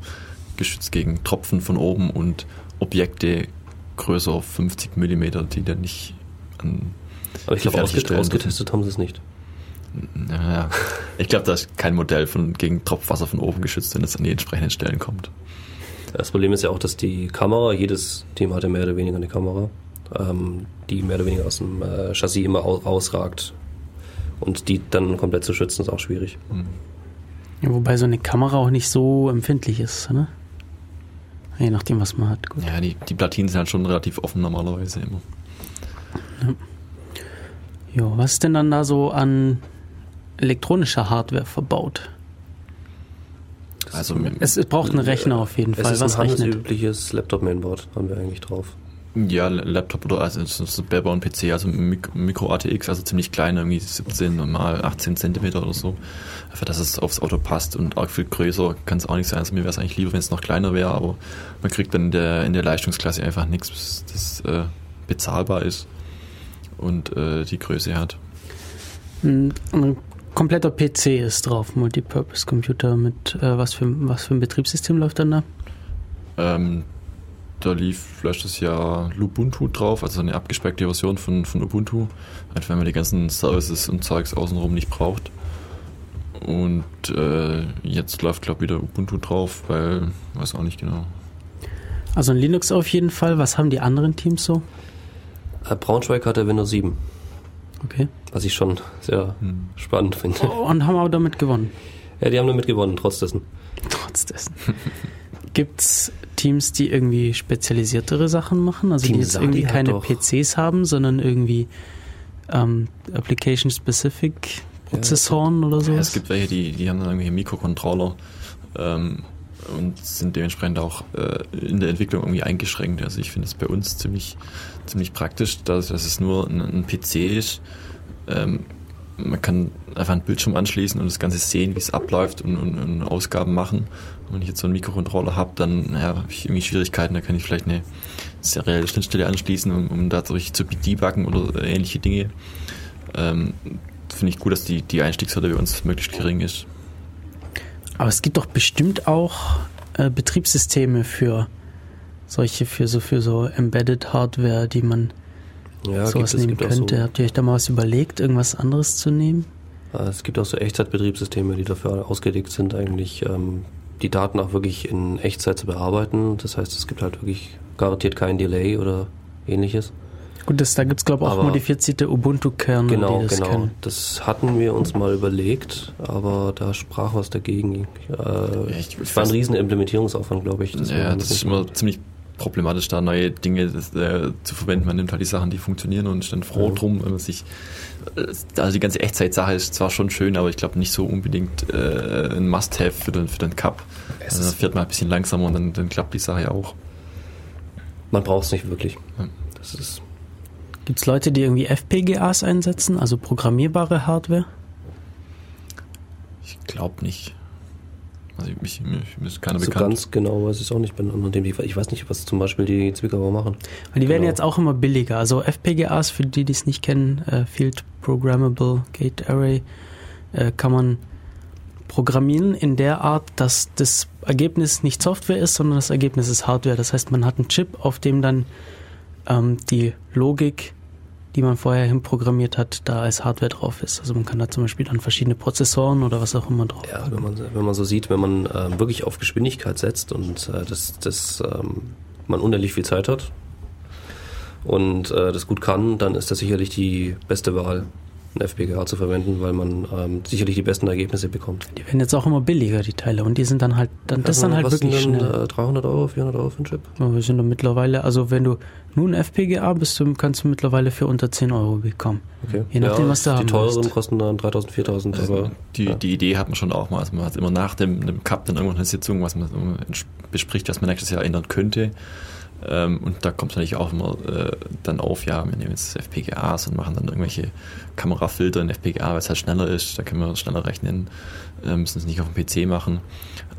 geschützt gegen Tropfen von oben und Objekte größer 50 Millimeter, die dann nicht an. Aber ich glaube, ausgetestet haben sie es nicht. Naja, ich glaube, da ist kein Modell von, gegen Tropfwasser von oben geschützt, wenn es an die entsprechenden Stellen kommt. Das Problem ist ja auch, dass die Kamera, jedes Team hatte mehr oder weniger eine Kamera, ähm, die mehr oder weniger aus dem äh, Chassis immer au rausragt. Und die dann komplett zu schützen, ist auch schwierig. Ja, wobei so eine Kamera auch nicht so empfindlich ist, ne? Je nachdem, was man hat. Gut. Ja, die, die Platinen sind halt schon relativ offen normalerweise immer. Jo, was ist denn dann da so an elektronischer Hardware verbaut? Also Es, es braucht einen Rechner auf jeden Es Fall. ist Was ein handelsübliches Laptop-Mainboard, haben wir eigentlich drauf. Ja, Laptop oder also es Bellbau und PC, also Micro ATX, also ziemlich klein, irgendwie 17 mal 18 Zentimeter oder so. Einfach, dass es aufs Auto passt und arg viel größer kann es auch nicht sein. Also mir wäre es eigentlich lieber, wenn es noch kleiner wäre, aber man kriegt dann in der, in der Leistungsklasse einfach nichts, das äh, bezahlbar ist und äh, die Größe hat. Ein, ein kompletter PC ist drauf, Multipurpose Computer mit äh, was für was für ein Betriebssystem läuft dann da? Ähm, da lief letztes Jahr Lubuntu drauf, also eine abgespeckte Version von, von Ubuntu. Einfach wenn man die ganzen Services und Zeugs außenrum nicht braucht. Und äh, jetzt läuft, glaube ich, wieder Ubuntu drauf, weil, weiß auch nicht genau. Also ein Linux auf jeden Fall. Was haben die anderen Teams so? Äh, Braunschweig hatte Windows 7, Okay. Was ich schon sehr Hm. spannend finde. Und haben auch damit gewonnen. Ja, die haben damit gewonnen, trotz dessen. Trotz dessen. Gibt's Teams, die irgendwie spezialisiertere Sachen machen? Also Team die jetzt Sadi irgendwie keine doch- PCs haben, sondern irgendwie ähm, Application-Specific Prozessoren oder Ja, sowas? es gibt welche, die, die haben dann irgendwie Mikrocontroller, ähm, und sind dementsprechend auch äh, in der Entwicklung irgendwie eingeschränkt. Also ich finde es bei uns ziemlich, ziemlich praktisch, dass, dass es nur ein, ein PC ist. Ähm, man kann einfach einen Bildschirm anschließen und das Ganze sehen, wie es abläuft und, und, und Ausgaben machen. Und wenn ich jetzt so einen Mikrocontroller habe, dann ja, habe ich irgendwie Schwierigkeiten, da kann ich vielleicht eine serielle Schnittstelle anschließen, um, um dadurch zu debuggen oder ähnliche Dinge. Ähm, Finde ich gut, dass die, die Einstiegshürde bei uns möglichst gering ist. Aber es gibt doch bestimmt auch äh, Betriebssysteme für solche, für so, für so Embedded Hardware, die man Ja, sowas nehmen gibt auch so, könnte. Habt ihr euch da mal was überlegt, irgendwas anderes zu nehmen? es gibt auch so Echtzeitbetriebssysteme, die dafür ausgelegt sind, eigentlich ähm, die Daten auch wirklich in Echtzeit zu bearbeiten. Das heißt, es gibt halt wirklich garantiert kein Delay oder ähnliches. Gut, das, da gibt es, glaube ich, auch Aber- modifizierte Ubuntu-Kernel, Genau, die das genau. können. Das hatten wir uns mal überlegt, aber da sprach was dagegen. Äh, ich- es war ein riesen Implementierungsaufwand, glaube ich. Deswegen Ja, das ist immer ziemlich problematisch, da neue Dinge das, äh, zu verwenden. Man nimmt halt die Sachen, die funktionieren und ist dann froh Ja. drum, wenn man sich. Also die ganze Echtzeit-Sache ist zwar schon schön, aber ich glaube nicht so unbedingt äh, ein Must-Have für den, für den Cup. Es Also, da ist- fährt man ein bisschen langsamer und dann, dann klappt die Sache ja auch. Man braucht es nicht wirklich. Ja. Das ist Gibt es Leute, die irgendwie FPGAs einsetzen, also programmierbare Hardware? Ich glaube nicht. Also ich, mir, mir ist keiner so bekannt. ganz genau, weiß ich es auch nicht. Bin unter dem, ich weiß nicht, was zum Beispiel die Zwickauer machen. Weil die werden Genau. jetzt auch immer billiger. Also FPGAs, für die, die es nicht kennen, äh, Field Programmable Gate Array, äh, kann man programmieren in der Art, dass das Ergebnis nicht Software ist, sondern das Ergebnis ist Hardware. Das heißt, man hat einen Chip, auf dem dann ähm, die Logik, die man vorher hin programmiert hat, da als Hardware drauf ist. Also man kann da zum Beispiel dann verschiedene Prozessoren oder was auch immer drauf Ja, wenn man, wenn man so sieht, wenn man ähm, wirklich auf Geschwindigkeit setzt und äh, das, das, ähm, man unendlich viel Zeit hat und äh, das gut kann, dann ist das sicherlich die beste Wahl, ein FPGA zu verwenden, weil man ähm, sicherlich die besten Ergebnisse bekommt. Die werden jetzt auch immer billiger, die Teile. Und die sind dann halt, dann, das ist dann halt Was wirklich sind denn, schnell. Äh, 300 Euro, 400 Euro für einen Chip? Ja, wir sind da mittlerweile, also wenn du nur ein FPGA bist, du kannst du mittlerweile für unter 10 Euro bekommen. Okay. Je nachdem, was du Die haben teuren willst. kosten dann 3000, 4000, Also aber die, ja. die Idee hat man schon auch mal. Also man hat immer nach dem, dem Cup dann irgendwann eine Sitzung, was man bespricht, was man nächstes Jahr ändern könnte. Ähm, und da kommt es natürlich auch immer äh, dann auf, ja, wir nehmen jetzt FPGAs und machen dann irgendwelche Kamerafilter in FPGA, weil es halt schneller ist, da können wir schneller rechnen, äh, müssen es nicht auf dem PC machen.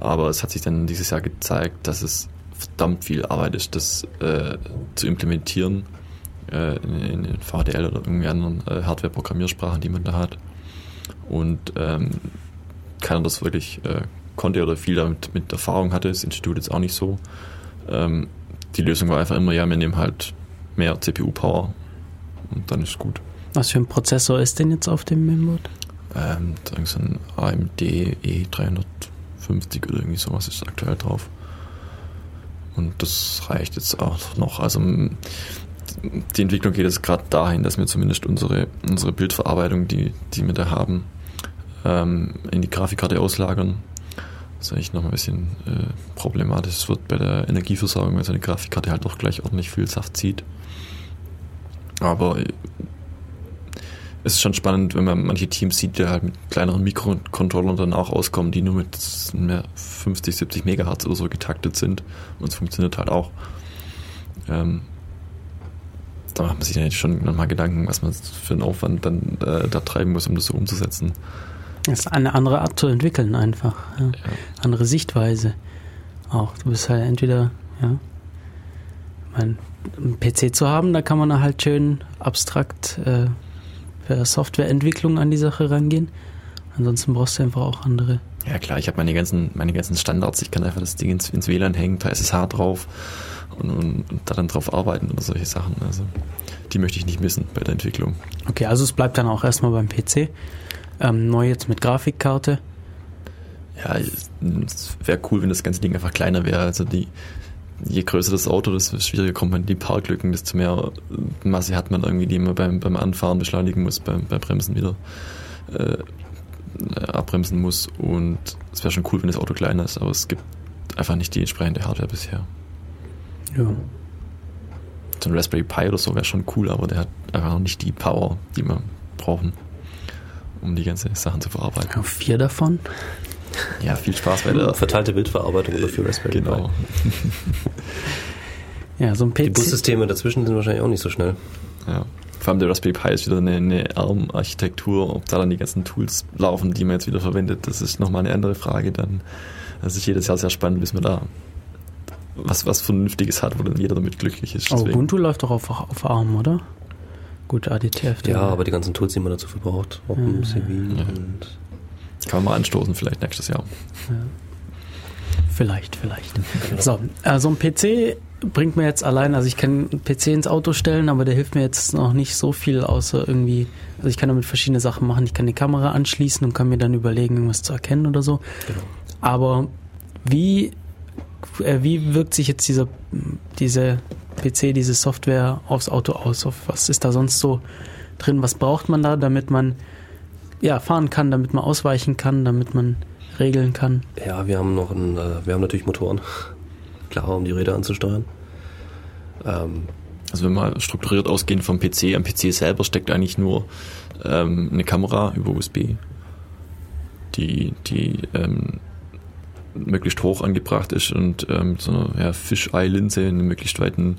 Aber es hat sich dann dieses Jahr gezeigt, dass es verdammt viel Arbeit ist, das äh, zu implementieren äh, in, in VHDL oder irgendwie anderen äh, Hardware-Programmiersprachen, die man da hat. Und ähm, keiner das wirklich äh, konnte oder viel damit mit Erfahrung hatte, das Institut jetzt auch nicht so. Ähm, die Lösung war einfach immer, ja, wir nehmen halt mehr CPU-Power und dann ist gut. Was für ein Prozessor ist denn jetzt auf dem Mainboard? Ähm, da ist ein AMD E350 oder irgendwie sowas ist aktuell drauf. Und das reicht jetzt auch noch. Also die Entwicklung geht jetzt gerade dahin, dass wir zumindest unsere, unsere Bildverarbeitung, die, die wir da haben, ähm, in die Grafikkarte auslagern. Das ist eigentlich noch ein bisschen äh, problematisch. Es wird bei der Energieversorgung, weil so eine Grafikkarte halt doch gleich ordentlich viel Saft zieht. Aber äh, es ist schon spannend, wenn man manche Teams sieht, die halt mit kleineren Mikrocontrollern dann auch auskommen, die nur mit mehr 50, 70 Megahertz oder so getaktet sind. Und es funktioniert halt auch. Ähm, da macht man sich dann schon nochmal Gedanken, was man für einen Aufwand dann äh, da treiben muss, um das so umzusetzen. Das ist eine andere Art zu entwickeln einfach. Ja. Ja. Andere Sichtweise. Auch. Du bist halt entweder, ja. Ich mein, einen PC zu haben, da kann man halt schön abstrakt äh, für Softwareentwicklung an die Sache rangehen. Ansonsten brauchst du einfach auch andere. Ja klar, ich habe meine ganzen, meine ganzen Standards, ich kann einfach das Ding ins, ins WLAN hängen, da ist SSH drauf und, und, und da dann drauf arbeiten oder solche Sachen. Also die möchte ich nicht missen bei der Entwicklung. Okay, also es bleibt dann auch erstmal beim PC. Ähm, neu jetzt mit Grafikkarte. Ja, es wäre cool, wenn das ganze Ding einfach kleiner wäre. Also die, je größer das Auto, desto schwieriger kommt man in die Parklücken, desto mehr Masse hat man irgendwie, die man beim, beim Anfahren beschleunigen muss, beim, beim Bremsen wieder äh, abbremsen muss. Und es wäre schon cool, wenn das Auto kleiner ist, aber es gibt einfach nicht die entsprechende Hardware bisher. Ja. So ein Raspberry Pi oder so wäre schon cool, aber der hat einfach noch nicht die Power, die wir brauchen, um die ganze Sachen zu verarbeiten. ja vier davon. Ja, viel Spaß bei der. Verteilte Bildverarbeitung über für Raspberry Genau. Pi. Ja, so ein Die PC. Bussysteme dazwischen sind wahrscheinlich auch nicht so schnell. Ja. Vor allem der Raspberry Pi ist wieder eine, eine ARM-Architektur. Ob da dann die ganzen Tools laufen, die man jetzt wieder verwendet, das ist nochmal eine andere Frage. Dann das ist jedes Jahr sehr spannend, bis man da was, was Vernünftiges hat, wo dann jeder damit glücklich ist. Aber Deswegen- Ubuntu läuft doch auf, auf ARM, oder? Gut, ADTF. Ja, aber die ganzen Tools, die man dazu verbraucht, OpenCV Ja. und Kann man mal anstoßen, vielleicht nächstes Jahr. Vielleicht, vielleicht. So, also ein PC bringt mir jetzt allein, also ich kann einen PC ins Auto stellen, aber der hilft mir jetzt noch nicht so viel, außer irgendwie, also ich kann damit verschiedene Sachen machen. Ich kann die Kamera anschließen und kann mir dann überlegen, irgendwas zu erkennen oder so. Genau. Aber wie, wie wirkt sich jetzt dieser, diese PC, diese Software aufs Auto aus? Auf was ist da sonst so drin? Was braucht man da, damit man ja, fahren kann, damit man ausweichen kann, damit man regeln kann? Ja, wir haben noch ein, äh, wir haben natürlich Motoren. Klar, um die Räder anzusteuern. Ähm, Also wenn wir strukturiert ausgehen vom PC, am PC selber steckt eigentlich nur ähm, eine Kamera über USB, die, die ähm, möglichst hoch angebracht ist und ähm, so eine ja, Fisheye-Linse in einem möglichst weiten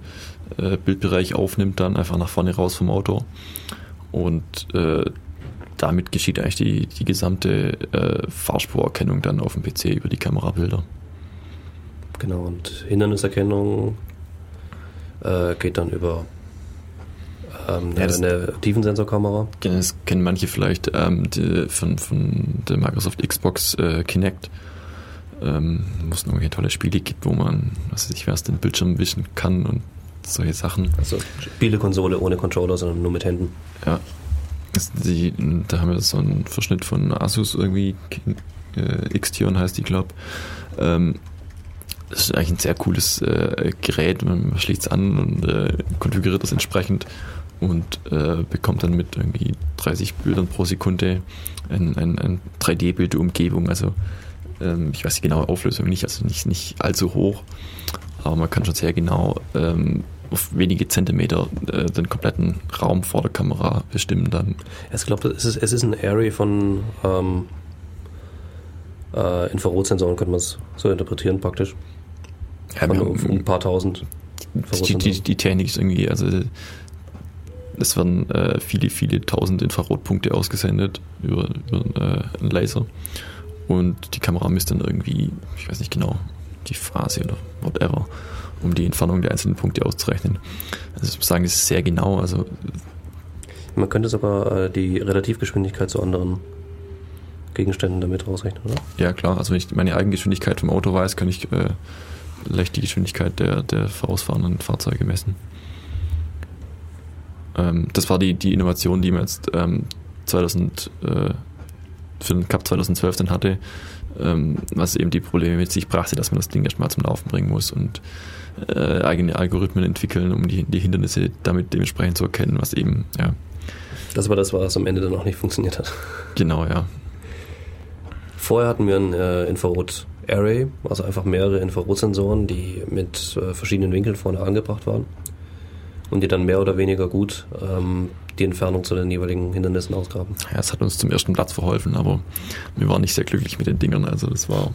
äh, Bildbereich aufnimmt, dann einfach nach vorne raus vom Auto. Und äh, damit geschieht eigentlich die, die gesamte äh, Fahrspurerkennung dann auf dem PC über die Kamerabilder. genau, und Hinderniserkennung äh, geht dann über ähm, Ja, eine Tiefensensorkamera. Das kennen manche vielleicht ähm, die, von, von der Microsoft Xbox äh, Kinect, ähm, wo es noch irgendwelche tolle Spiele gibt, wo man, was weiß ich, was den Bildschirm wischen kann und solche Sachen. Also Spielekonsole ohne Controller, sondern nur mit Händen. Ja. Die, da haben wir so einen Verschnitt von Asus irgendwie, äh, Xtion heißt die, glaube ähm, Das ist eigentlich ein sehr cooles äh, Gerät. Man schließt es an und äh, konfiguriert das entsprechend und äh, bekommt dann mit irgendwie 30 Bildern pro Sekunde ein, ein, ein 3D-Bild der Umgebung. Also ähm, ich weiß die genaue Auflösung nicht, also nicht, nicht allzu hoch, aber man kann schon sehr genau ähm, auf wenige Zentimeter äh, den kompletten Raum vor der Kamera bestimmen dann. Ich glaube, es ist, es ist ein Array von ähm, äh, Infrarotsensoren, könnte man es so interpretieren praktisch. Ja, Von, wir haben- ein paar tausend die, die, die Technik ist irgendwie, also es werden äh, viele, viele tausend Infrarotpunkte ausgesendet über, über äh, einen Laser und die Kamera misst dann irgendwie, ich weiß nicht genau, die Phase oder whatever, um die Entfernung der einzelnen Punkte auszurechnen. Also ich muss sagen, das ist sehr genau, also Man könnte sogar äh, die Relativgeschwindigkeit zu anderen Gegenständen damit rausrechnen, oder? ja klar, also wenn ich meine Eigengeschwindigkeit vom Auto weiß, kann ich äh, leicht die Geschwindigkeit der, der vorausfahrenden Fahrzeuge messen. Ähm, das war die, die Innovation, die man jetzt ähm, 2000, äh, für den Cup 2012 dann hatte, ähm, was eben die Probleme mit sich brachte, dass man das Ding erstmal zum Laufen bringen muss und äh, eigene Algorithmen entwickeln, um die, die Hindernisse damit dementsprechend zu erkennen, was eben, ja, Das war das, was am Ende dann auch nicht funktioniert hat. genau, ja. Vorher hatten wir ein äh, Infrarot-Array, also einfach mehrere Infrarotsensoren, die mit äh, verschiedenen Winkeln vorne angebracht waren und die dann mehr oder weniger gut ähm, die Entfernung zu den jeweiligen Hindernissen ausgraben. Ja, es hat uns zum ersten Platz verholfen, aber wir waren nicht sehr glücklich mit den Dingern. Also das war,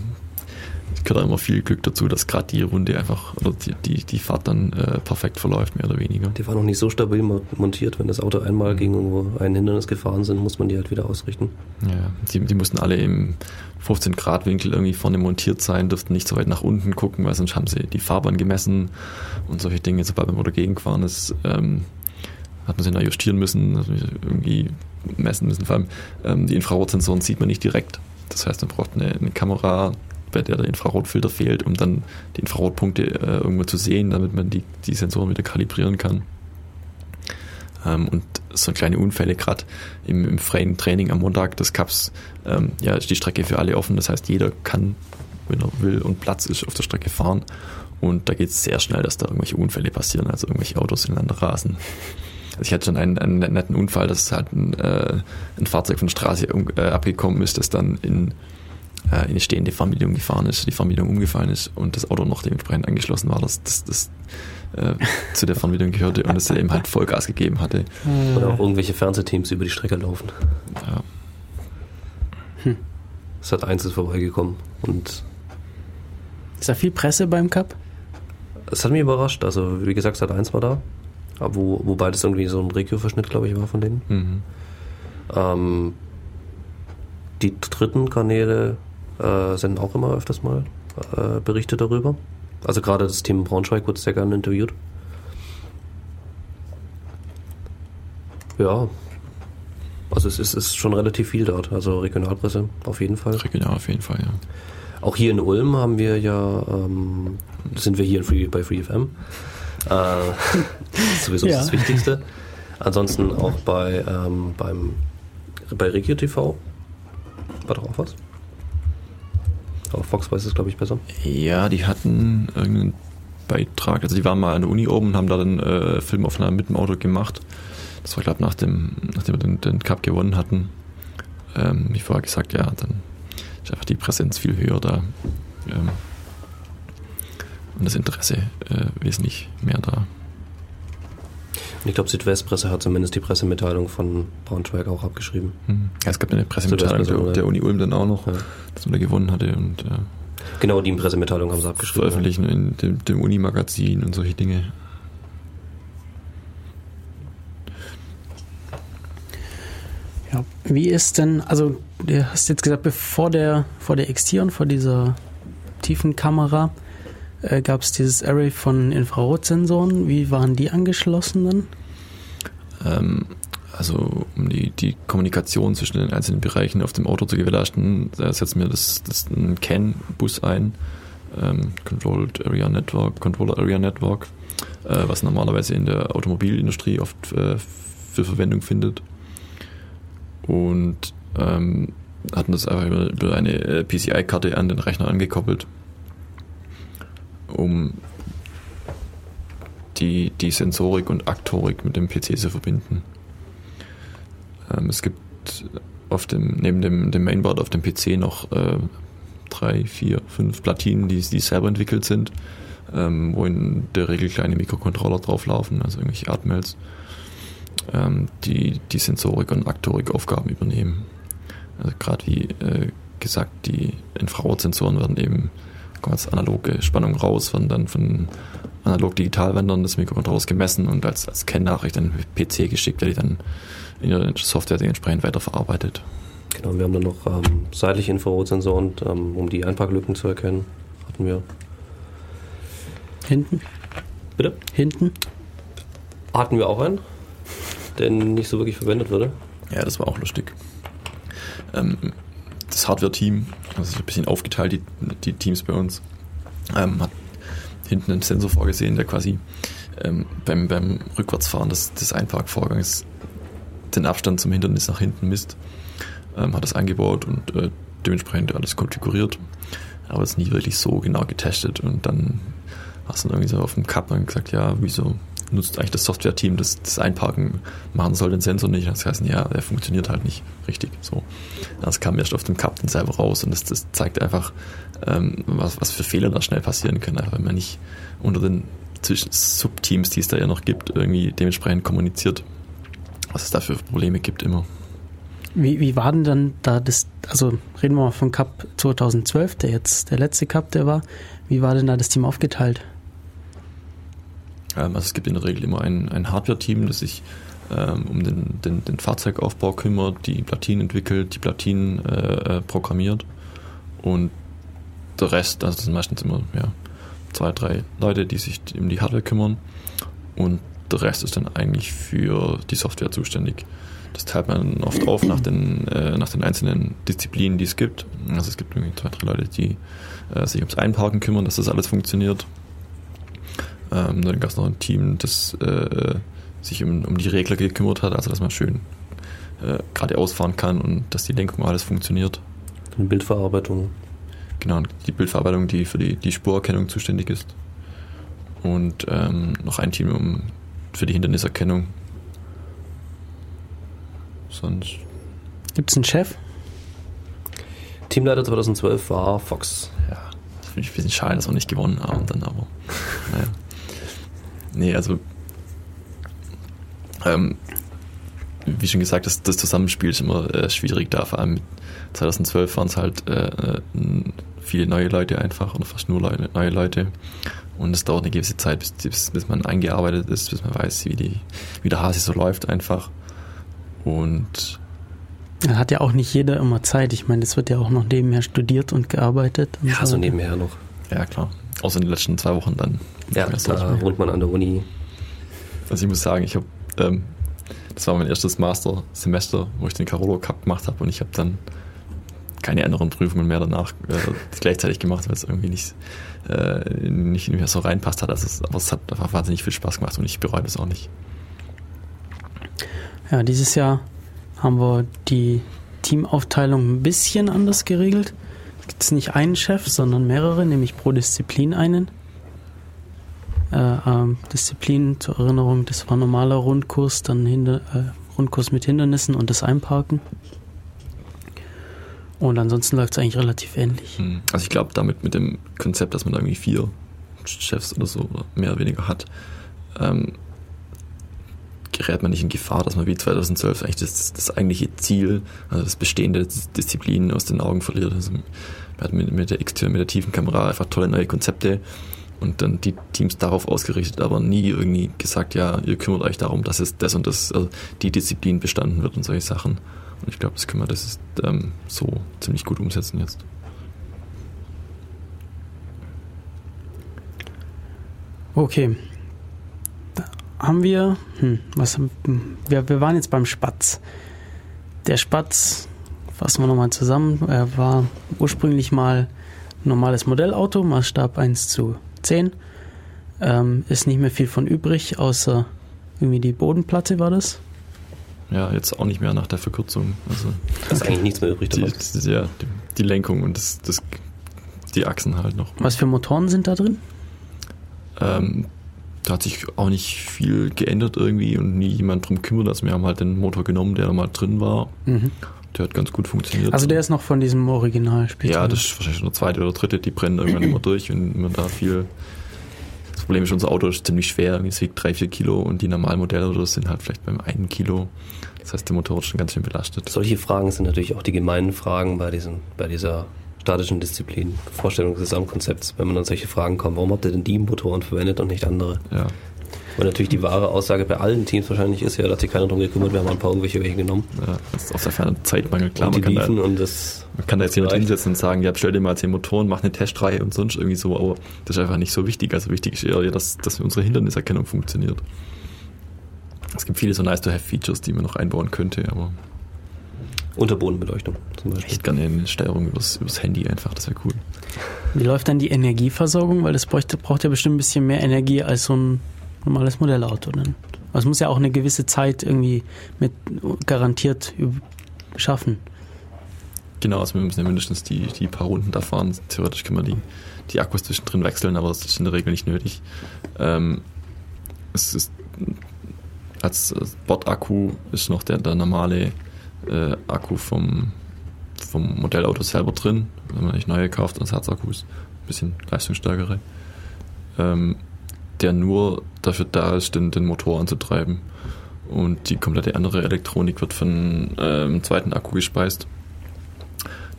gehört auch immer viel Glück dazu, dass gerade die Runde einfach oder die, die, die Fahrt dann äh, perfekt verläuft, mehr oder weniger. Die waren noch nicht so stabil mo- montiert, wenn das Auto einmal gegen irgendwo ein Hindernis gefahren sind, muss man die halt wieder ausrichten. Ja, die, die mussten alle im 15 Grad Winkel irgendwie vorne montiert sein, durften nicht so weit nach unten gucken, weil sonst haben sie die Fahrbahn gemessen und solche Dinge. Sobald man wo dagegen gefahren ist, ähm, hat man sie da justieren müssen, irgendwie messen müssen. Vor allem ähm, die Infrarotsensoren sieht man nicht direkt. Das heißt, man braucht eine, eine Kamera, bei der der Infrarotfilter fehlt, um dann die Infrarotpunkte äh, irgendwo zu sehen, damit man die, die Sensoren wieder kalibrieren kann. Ähm, und so kleine Unfälle, gerade im, im freien Training am Montag des Cups, ähm, ja, ist die Strecke für alle offen. Das heißt, jeder kann, wenn er will und Platz ist, auf der Strecke fahren. Und da geht es sehr schnell, dass da irgendwelche Unfälle passieren, also irgendwelche Autos ineinander rasen. Also ich hatte schon einen, einen netten Unfall, dass halt ein, äh, ein Fahrzeug von der Straße um, äh, abgekommen ist, das dann in, in eine stehende Fernbedienung gefahren ist, die Fernbedienung umgefallen ist und das Auto noch dementsprechend angeschlossen war, das, das, das äh, zu der Fernbedienung gehörte und es eben halt Vollgas gegeben hatte. Oder auch irgendwelche Fernsehteams über die Strecke laufen. Ja. Sat 1 ist vorbeigekommen und Ist da viel Presse beim Cup? es hat mich überrascht. Also wie gesagt, Sat 1 war da, aber wo, wobei das irgendwie so ein Regio-Verschnitt, glaube ich, war von denen. Mhm. Ähm, die dritten Kanäle äh, senden auch immer öfters mal äh, Berichte darüber. Also gerade das Team Braunschweig wird sehr gerne interviewt. Ja, also es ist, ist schon relativ viel dort. Also Regionalpresse auf jeden Fall. Regional auf jeden Fall, ja. Auch hier in Ulm haben wir ja, ähm, sind wir hier in Free, bei FreeFM. Äh, das ist sowieso Ja. das Wichtigste. Ansonsten auch bei, ähm, beim, bei Regio TV. War doch auch was? Aber Fox weiß es, glaube ich, besser. Ja, die hatten irgendeinen Beitrag, also die waren mal an der Uni oben und haben da dann äh, Filmaufnahmen mit dem Auto gemacht. Das war, glaube ich, nach dem, nachdem wir den, den Cup gewonnen hatten. Ähm, wie vorher gesagt, ja, dann ist einfach die Präsenz viel höher da. Ähm, und das Interesse äh, wesentlich mehr da. Und ich glaube, Südwestpresse hat zumindest die Pressemitteilung von Braunschweig auch abgeschrieben. Mhm. Ja, es gab eine Pressemitteilung der, der Uni Ulm dann auch noch, Ja. dass man da gewonnen hatte und äh, Genau, die Pressemitteilung haben sie abgeschrieben. veröffentlichen in dem, dem Uni-Magazin und solche Dinge. Ja. Wie ist denn, also du hast jetzt gesagt, bevor der, vor der XT und vor dieser tiefen Kamera äh, gab es dieses Array von Infrarotsensoren. Wie waren die angeschlossen dann? Ähm, also um die, die Kommunikation zwischen den einzelnen Bereichen auf dem Auto zu gewährleisten, da setzen wir das, das CAN-Bus ein, ähm, Controlled Area Network, Controller Area Network, äh, was normalerweise in der Automobilindustrie oft äh, für Verwendung findet. Und ähm, hatten das einfach über, über eine äh, PCI-Karte an den Rechner angekoppelt, um die, die Sensorik und Aktorik mit dem PC zu verbinden. Ähm, es gibt auf dem, neben dem, dem Mainboard auf dem PC noch äh, drei, vier, fünf Platinen, die, die selber entwickelt sind, ähm, wo in der Regel kleine Mikrocontroller drauflaufen, also irgendwelche Atmels, ähm, die die Sensorik und Aktorik-Aufgaben übernehmen. Also gerade wie äh, gesagt, die Infrarotsensoren werden eben kommen als analoge Spannung raus, werden dann von analog-digital-Wendern des Mikrocontrollers gemessen und als, als Kennnachricht an den PC geschickt, der die dann in der Software dementsprechend weiterverarbeitet. Genau, wir haben dann noch ähm, seitliche Infrarotsensoren, ähm, um die Einparklücken zu erkennen. Hatten wir. Hinten? Bitte? Hinten? Hatten wir auch einen, der nicht so wirklich verwendet wurde. Ja, das war auch lustig. Ähm, das Hardware-Team, ist ein bisschen aufgeteilt, die, die Teams bei uns, ähm, hat hinten einen Sensor vorgesehen, der quasi ähm, beim, beim Rückwärtsfahren des, des Einparkvorgangs den Abstand zum Hindernis nach hinten misst. Ähm, hat das eingebaut und äh, dementsprechend alles konfiguriert, aber es nie wirklich so genau getestet und dann hast du dann irgendwie so auf dem Cup dann gesagt, ja, wieso nutzt eigentlich das Software-Team, das das Einparken machen soll, den Sensor nicht. Das heißt, ja, der funktioniert halt nicht richtig. So, das kam erst auf dem Cup dann selber raus und das, das zeigt einfach, ähm, was, was für Fehler da schnell passieren können, einfach wenn man nicht unter den Subteams, die es da ja noch gibt, irgendwie dementsprechend kommuniziert, was es da für Probleme gibt immer. Wie, wie war denn dann da das, also reden wir mal vom Cup 2012, der jetzt der letzte Cup, der war. Wie war denn da das Team aufgeteilt? Also es gibt in der Regel immer ein, ein Hardware-Team, das sich ähm, um den, den, den Fahrzeugaufbau kümmert, die Platinen entwickelt, die Platinen äh, äh, programmiert und der Rest, also das sind meistens immer ja, zwei, drei Leute, die sich um die Hardware kümmern und der Rest ist dann eigentlich für die Software zuständig. Das teilt man oft auf nach den, äh, nach den einzelnen Disziplinen, die es gibt. Also es gibt irgendwie zwei, drei Leute, die äh, sich ums Einparken kümmern, dass das alles funktioniert. Ähm, dann gab es noch ein Team, das äh, sich um, um die Regler gekümmert hat, also dass man schön äh, geradeaus fahren kann und dass die Lenkung alles funktioniert. Eine Bildverarbeitung. Genau, die Bildverarbeitung, die für die, die Spurerkennung zuständig ist. Und ähm, noch ein Team um, für die Hinderniserkennung. Sonst. Gibt es einen Chef? Teamleiter 2012 war Fox. Ja, das finde ich ein bisschen schade, dass wir nicht gewonnen haben dann, aber naja. Nee, also ähm, wie schon gesagt, das, das Zusammenspiel ist immer äh, schwierig da, vor allem mit 2012 waren es halt äh, äh, viele neue Leute einfach oder fast nur Leute, neue Leute. Und es dauert eine gewisse Zeit, bis, bis, bis man eingearbeitet ist, bis man weiß, wie, die, wie der Hase so läuft einfach. Und Dann hat ja auch nicht jeder immer Zeit. Ich meine, es wird ja auch noch nebenher studiert und gearbeitet. Und Ja, so nebenher noch. ja klar, außer in den letzten zwei Wochen dann. Ja, so. da wohnt man an der Uni. Also ich muss sagen, ich habe, ähm, das war mein erstes Mastersemester, wo ich den Carolo Cup gemacht habe und ich habe dann keine anderen Prüfungen mehr danach äh, gleichzeitig gemacht, weil es irgendwie nicht, äh, nicht mehr so reinpasst hat. Also es, aber es hat einfach wahnsinnig viel Spaß gemacht und ich bereue das auch nicht. Ja, dieses Jahr haben wir die Teamaufteilung ein bisschen anders geregelt. Es gibt nicht einen Chef, sondern mehrere, nämlich pro Disziplin einen. Äh, ähm, Disziplin zur Erinnerung, das war normaler Rundkurs, dann Hinder, äh, Rundkurs mit Hindernissen und das Einparken. Und ansonsten läuft es eigentlich relativ ähnlich. Hm. Also ich glaube, damit mit dem Konzept, dass man da irgendwie vier Chefs oder so oder mehr oder weniger hat, ähm, gerät man nicht in Gefahr, dass man wie 2012 eigentlich das, das eigentliche Ziel, also das bestehende Dis- Disziplin aus den Augen verliert. Also man hat mit, mit der X-Tür, mit der tiefen Kamera einfach tolle neue Konzepte und dann die Teams darauf ausgerichtet, aber nie irgendwie gesagt, ja, ihr kümmert euch darum, dass es das und das, also die Disziplin bestanden wird und solche Sachen. Und ich glaube, das können wir das ist, ähm, so ziemlich gut umsetzen jetzt. Okay. Da haben wir, hm, was, hm, wir, wir waren jetzt beim Spatz. Der Spatz, fassen wir nochmal zusammen, er war ursprünglich mal normales Modellauto, Maßstab 1 zu 10. Ähm, ist nicht mehr viel von übrig, außer irgendwie die Bodenplatte war das. Ja, jetzt auch nicht mehr nach der Verkürzung. Also ist eigentlich nichts mehr übrig die, die, ja, die, die Lenkung und das, das, die Achsen halt noch. Was für Motoren sind da drin? Ähm, da hat sich auch nicht viel geändert irgendwie und nie jemand drum kümmert. Also wir haben halt den Motor genommen, der mal drin war. Mhm. Der hat ganz gut funktioniert. Also der ist noch von diesem Originalspiel. ja, das ist wahrscheinlich schon der zweite oder dritte, die brennen irgendwann immer durch und man da viel. Das Problem ist, unser Auto ist ziemlich schwer, es wiegt drei, vier Kilo und die normalen Modelle oder so sind halt vielleicht beim einen Kilo. Das heißt, der Motor ist schon ganz schön belastet. Solche Fragen sind natürlich auch die gemeinen Fragen bei, diesen, bei dieser statischen Disziplin, Vorstellung des Gesamtkonzepts, wenn man an solche Fragen kommt. Warum habt ihr denn die Motoren verwendet und nicht andere? Ja, Weil natürlich die wahre Aussage bei allen Teams wahrscheinlich ist ja, da hat sich keiner drum gekümmert, wir haben ein paar irgendwelche welche genommen. ja das ist auf der Ferne Zeitmangel. Klar, und die man kann, da, und das man kann da jetzt jemand hinsetzen und sagen, ja, bestell dir mal zehn Motoren, mach eine Testreihe und sonst irgendwie so, aber das ist einfach nicht so wichtig. Also wichtig ist eher, dass, dass unsere Hinderniserkennung funktioniert. Es gibt viele so nice-to-have-Features, die man noch einbauen könnte, aber Unterbodenbeleuchtung zum ich Beispiel. hätte gerne eine Steuerung übers, übers Handy einfach, das wäre cool. Wie läuft dann die Energieversorgung? Weil das bräuchte, braucht ja bestimmt ein bisschen mehr Energie als so ein normales Modellauto. Dann. Also es muss ja auch eine gewisse Zeit irgendwie mit garantiert schaffen. Genau, also wir müssen ja mindestens die, die paar Runden da fahren. Theoretisch können wir die, die Akkus zwischendrin wechseln, aber das ist in der Regel nicht nötig. Ähm, es ist als Bordakku ist noch der, der normale äh, Akku vom, vom Modellauto selber drin, wenn man nicht neue kauft, Ersatzakkus, ein bisschen leistungsstärkere, ähm, der nur dafür da ist, den, den Motor anzutreiben. Und die komplette andere Elektronik wird von ähm, zweiten Akku gespeist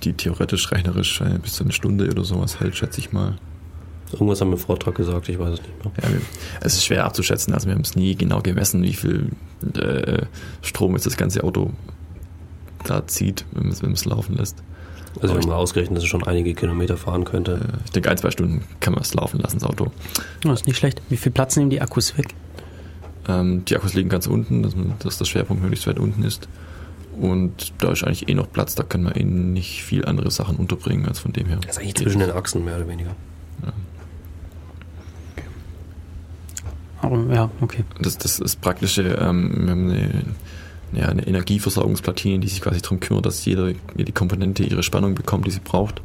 die theoretisch rechnerisch äh, bis zu eine Stunde oder sowas hält, schätze ich mal. Irgendwas haben wir im Vortrag gesagt, ich weiß es nicht mehr. Ja, es ist schwer abzuschätzen, also wir haben es nie genau gemessen, wie viel äh, Strom jetzt das ganze Auto da zieht, wenn man es laufen lässt. Also wir haben mal ausgerechnet, dass es schon einige Kilometer fahren könnte. Äh, ich denke, ein, zwei Stunden kann man es laufen lassen, das Auto. Das ist nicht schlecht. Wie viel Platz nehmen die Akkus weg? Ähm, die Akkus liegen ganz unten, dass, man, dass der Schwerpunkt möglichst weit unten ist. Und da ist eigentlich eh noch Platz, da kann man eh nicht viel andere Sachen unterbringen, als von dem her. Das ist eigentlich zwischen den Achsen mehr oder weniger. Aber, ja, okay. Das, das ist praktische, ähm, wir haben eine, ja, eine Energieversorgungsplatine, die sich quasi darum kümmert, dass jeder, jede Komponente ihre Spannung bekommt, die sie braucht.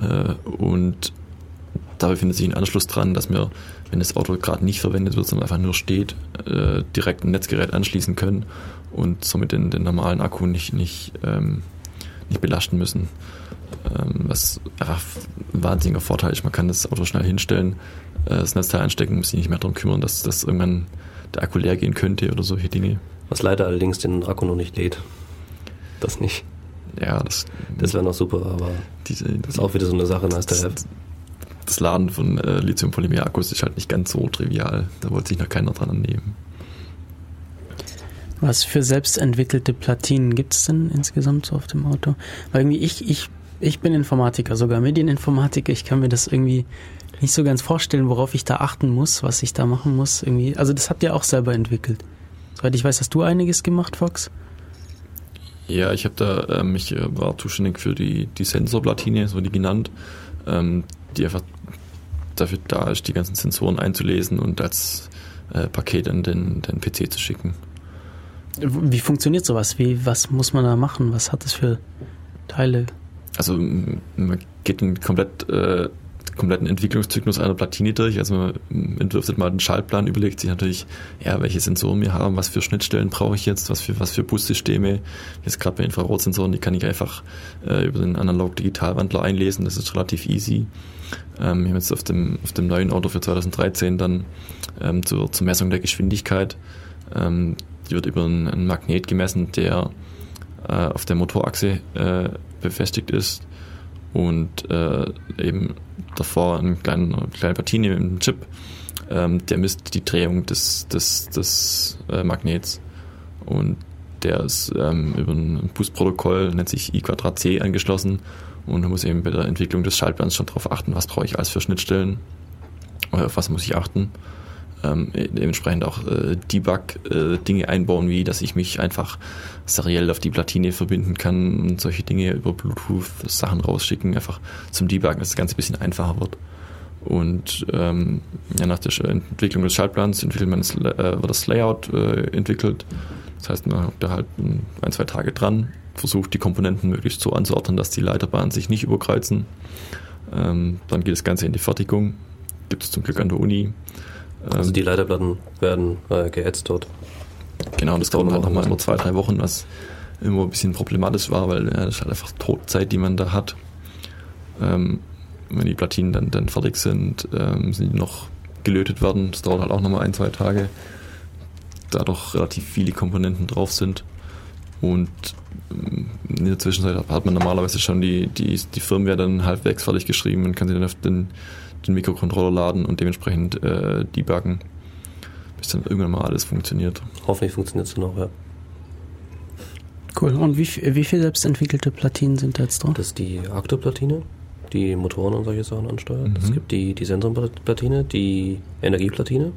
Äh, und da befindet sich ein Anschluss dran, dass wir, wenn das Auto gerade nicht verwendet wird, sondern einfach nur steht, äh, direkt ein Netzgerät anschließen können und somit den, den normalen Akku nicht, nicht, ähm, nicht belasten müssen. Ähm, was einfach ein wahnsinniger Vorteil ist. Man kann das Auto schnell hinstellen, äh, das Netzteil anstecken, muss sich nicht mehr darum kümmern, dass, dass irgendwann der Akku leer gehen könnte oder solche Dinge. Was leider allerdings den Akku noch nicht lädt. Das nicht. Ja, das, Das wäre noch super, aber diese, das ist auch wieder so eine Sache, nice to have. das Laden von äh, Lithium-Polymer-Akkus ist halt nicht ganz so trivial. Da wollte sich noch keiner dran annehmen. Was für selbstentwickelte Platinen gibt es denn insgesamt so auf dem Auto? Weil irgendwie ich, ich, ich bin Informatiker, sogar Medieninformatiker. Ich kann mir das irgendwie nicht so ganz vorstellen, worauf ich da achten muss, was ich da machen muss. Irgendwie. Also das habt ihr auch selber entwickelt. Soweit ich weiß, hast du einiges gemacht, Fox? Ja, ich habe da, ähm, ich äh, war zuständig für die, die Sensorplatine, so die genannt, ähm, die einfach dafür da ist, die ganzen Sensoren einzulesen und als äh, Paket an den, den PC zu schicken. Wie funktioniert sowas? Wie, was muss man da machen? Was hat das für Teile? Also man geht den komplett, äh, kompletten Entwicklungszyklus einer Platine durch. Also man entwirft mal den Schaltplan, überlegt sich natürlich, ja, welche Sensoren wir haben, was für Schnittstellen brauche ich jetzt, was für, was für Bussysteme. Jetzt gerade bei Infrarotsensoren, die kann ich einfach äh, über den Analog-Digitalwandler einlesen. Das ist relativ easy. Ähm, wir haben jetzt auf dem, auf dem neuen Auto für 2013 dann ähm, zur, zur Messung der Geschwindigkeit, ähm, die wird über einen, einen Magnet gemessen, der äh, auf der Motorachse äh, befestigt ist und äh, eben davor eine kleine, eine kleine Platine mit einem Chip, ähm, der misst die Drehung des, des, des äh, Magnets und der ist ähm, über ein Busprotokoll, nennt sich I Quadrat C, angeschlossen und man muss eben bei der Entwicklung des Schaltplans schon darauf achten, was brauche ich alles für Schnittstellen, oder auf was muss ich achten. Ähm, dementsprechend auch äh, Debug-Dinge einbauen, wie dass ich mich einfach seriell auf die Platine verbinden kann und solche Dinge über Bluetooth Sachen rausschicken, einfach zum Debuggen, dass das Ganze ein bisschen einfacher wird. Und ähm, ja, nach der Entwicklung des Schaltplans entwickelt man das, äh, wird das Layout äh, entwickelt. Das heißt, man hat da halt ein, ein, zwei Tage dran, versucht die Komponenten möglichst so anzuordnen, dass die Leiterbahnen sich nicht überkreuzen. Ähm, dann geht das Ganze in die Fertigung. Gibt es zum Glück an der Uni. Also Ähm, die Leiterplatten werden äh, geätzt dort. Genau, das dauert halt nochmal immer zwei, drei Wochen, was immer ein bisschen problematisch war, weil ja, das ist halt einfach Todzeit, die man da hat. Ähm, wenn die Platinen dann, dann fertig sind, ähm, sind die noch gelötet werden. Das dauert halt auch nochmal ein, zwei Tage, da doch relativ viele Komponenten drauf sind. Und ähm, in der Zwischenzeit hat man normalerweise schon die, die, die Firmware dann halbwegs fertig geschrieben und kann sie dann auf den, den Mikrocontroller laden und dementsprechend äh, debuggen, bis dann irgendwann mal alles funktioniert. Hoffentlich funktioniert es noch, ja. Cool. Und wie, wie viele selbstentwickelte Platinen sind da jetzt drauf? Das ist die Aktorplatine, die Motoren und solche Sachen ansteuert. Es Mhm. gibt die, die Sensorplatine, die Energieplatine.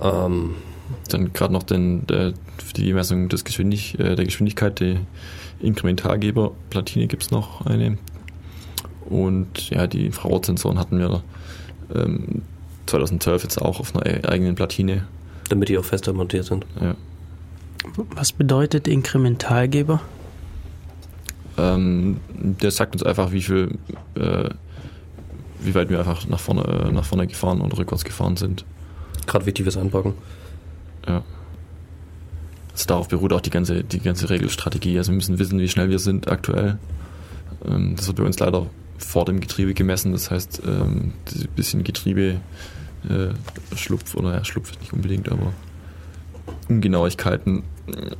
Ähm, Dann gerade noch den, der, für die Messung des Geschwindig, äh, der Geschwindigkeit, die Inkrementalgeber-Platine gibt es noch eine. Und ja, die Infrarotsensoren hatten wir ähm, 2012 jetzt auch auf einer e- eigenen Platine. damit die auch fester montiert sind. Ja. Was bedeutet Inkrementalgeber? Ähm, der sagt uns einfach, wie viel, äh, wie weit wir einfach nach vorne, äh, nach vorne gefahren und rückwärts gefahren sind. Gerade wichtig fürs Einpacken. Ja. Also darauf beruht auch die ganze, die ganze Regelstrategie. Also wir müssen wissen, wie schnell wir sind aktuell. Ähm, das wird bei uns leider vor dem Getriebe gemessen. Das heißt, ähm, ein bisschen Getriebe äh, Schlupf oder ja, Schlupf nicht unbedingt, aber Ungenauigkeiten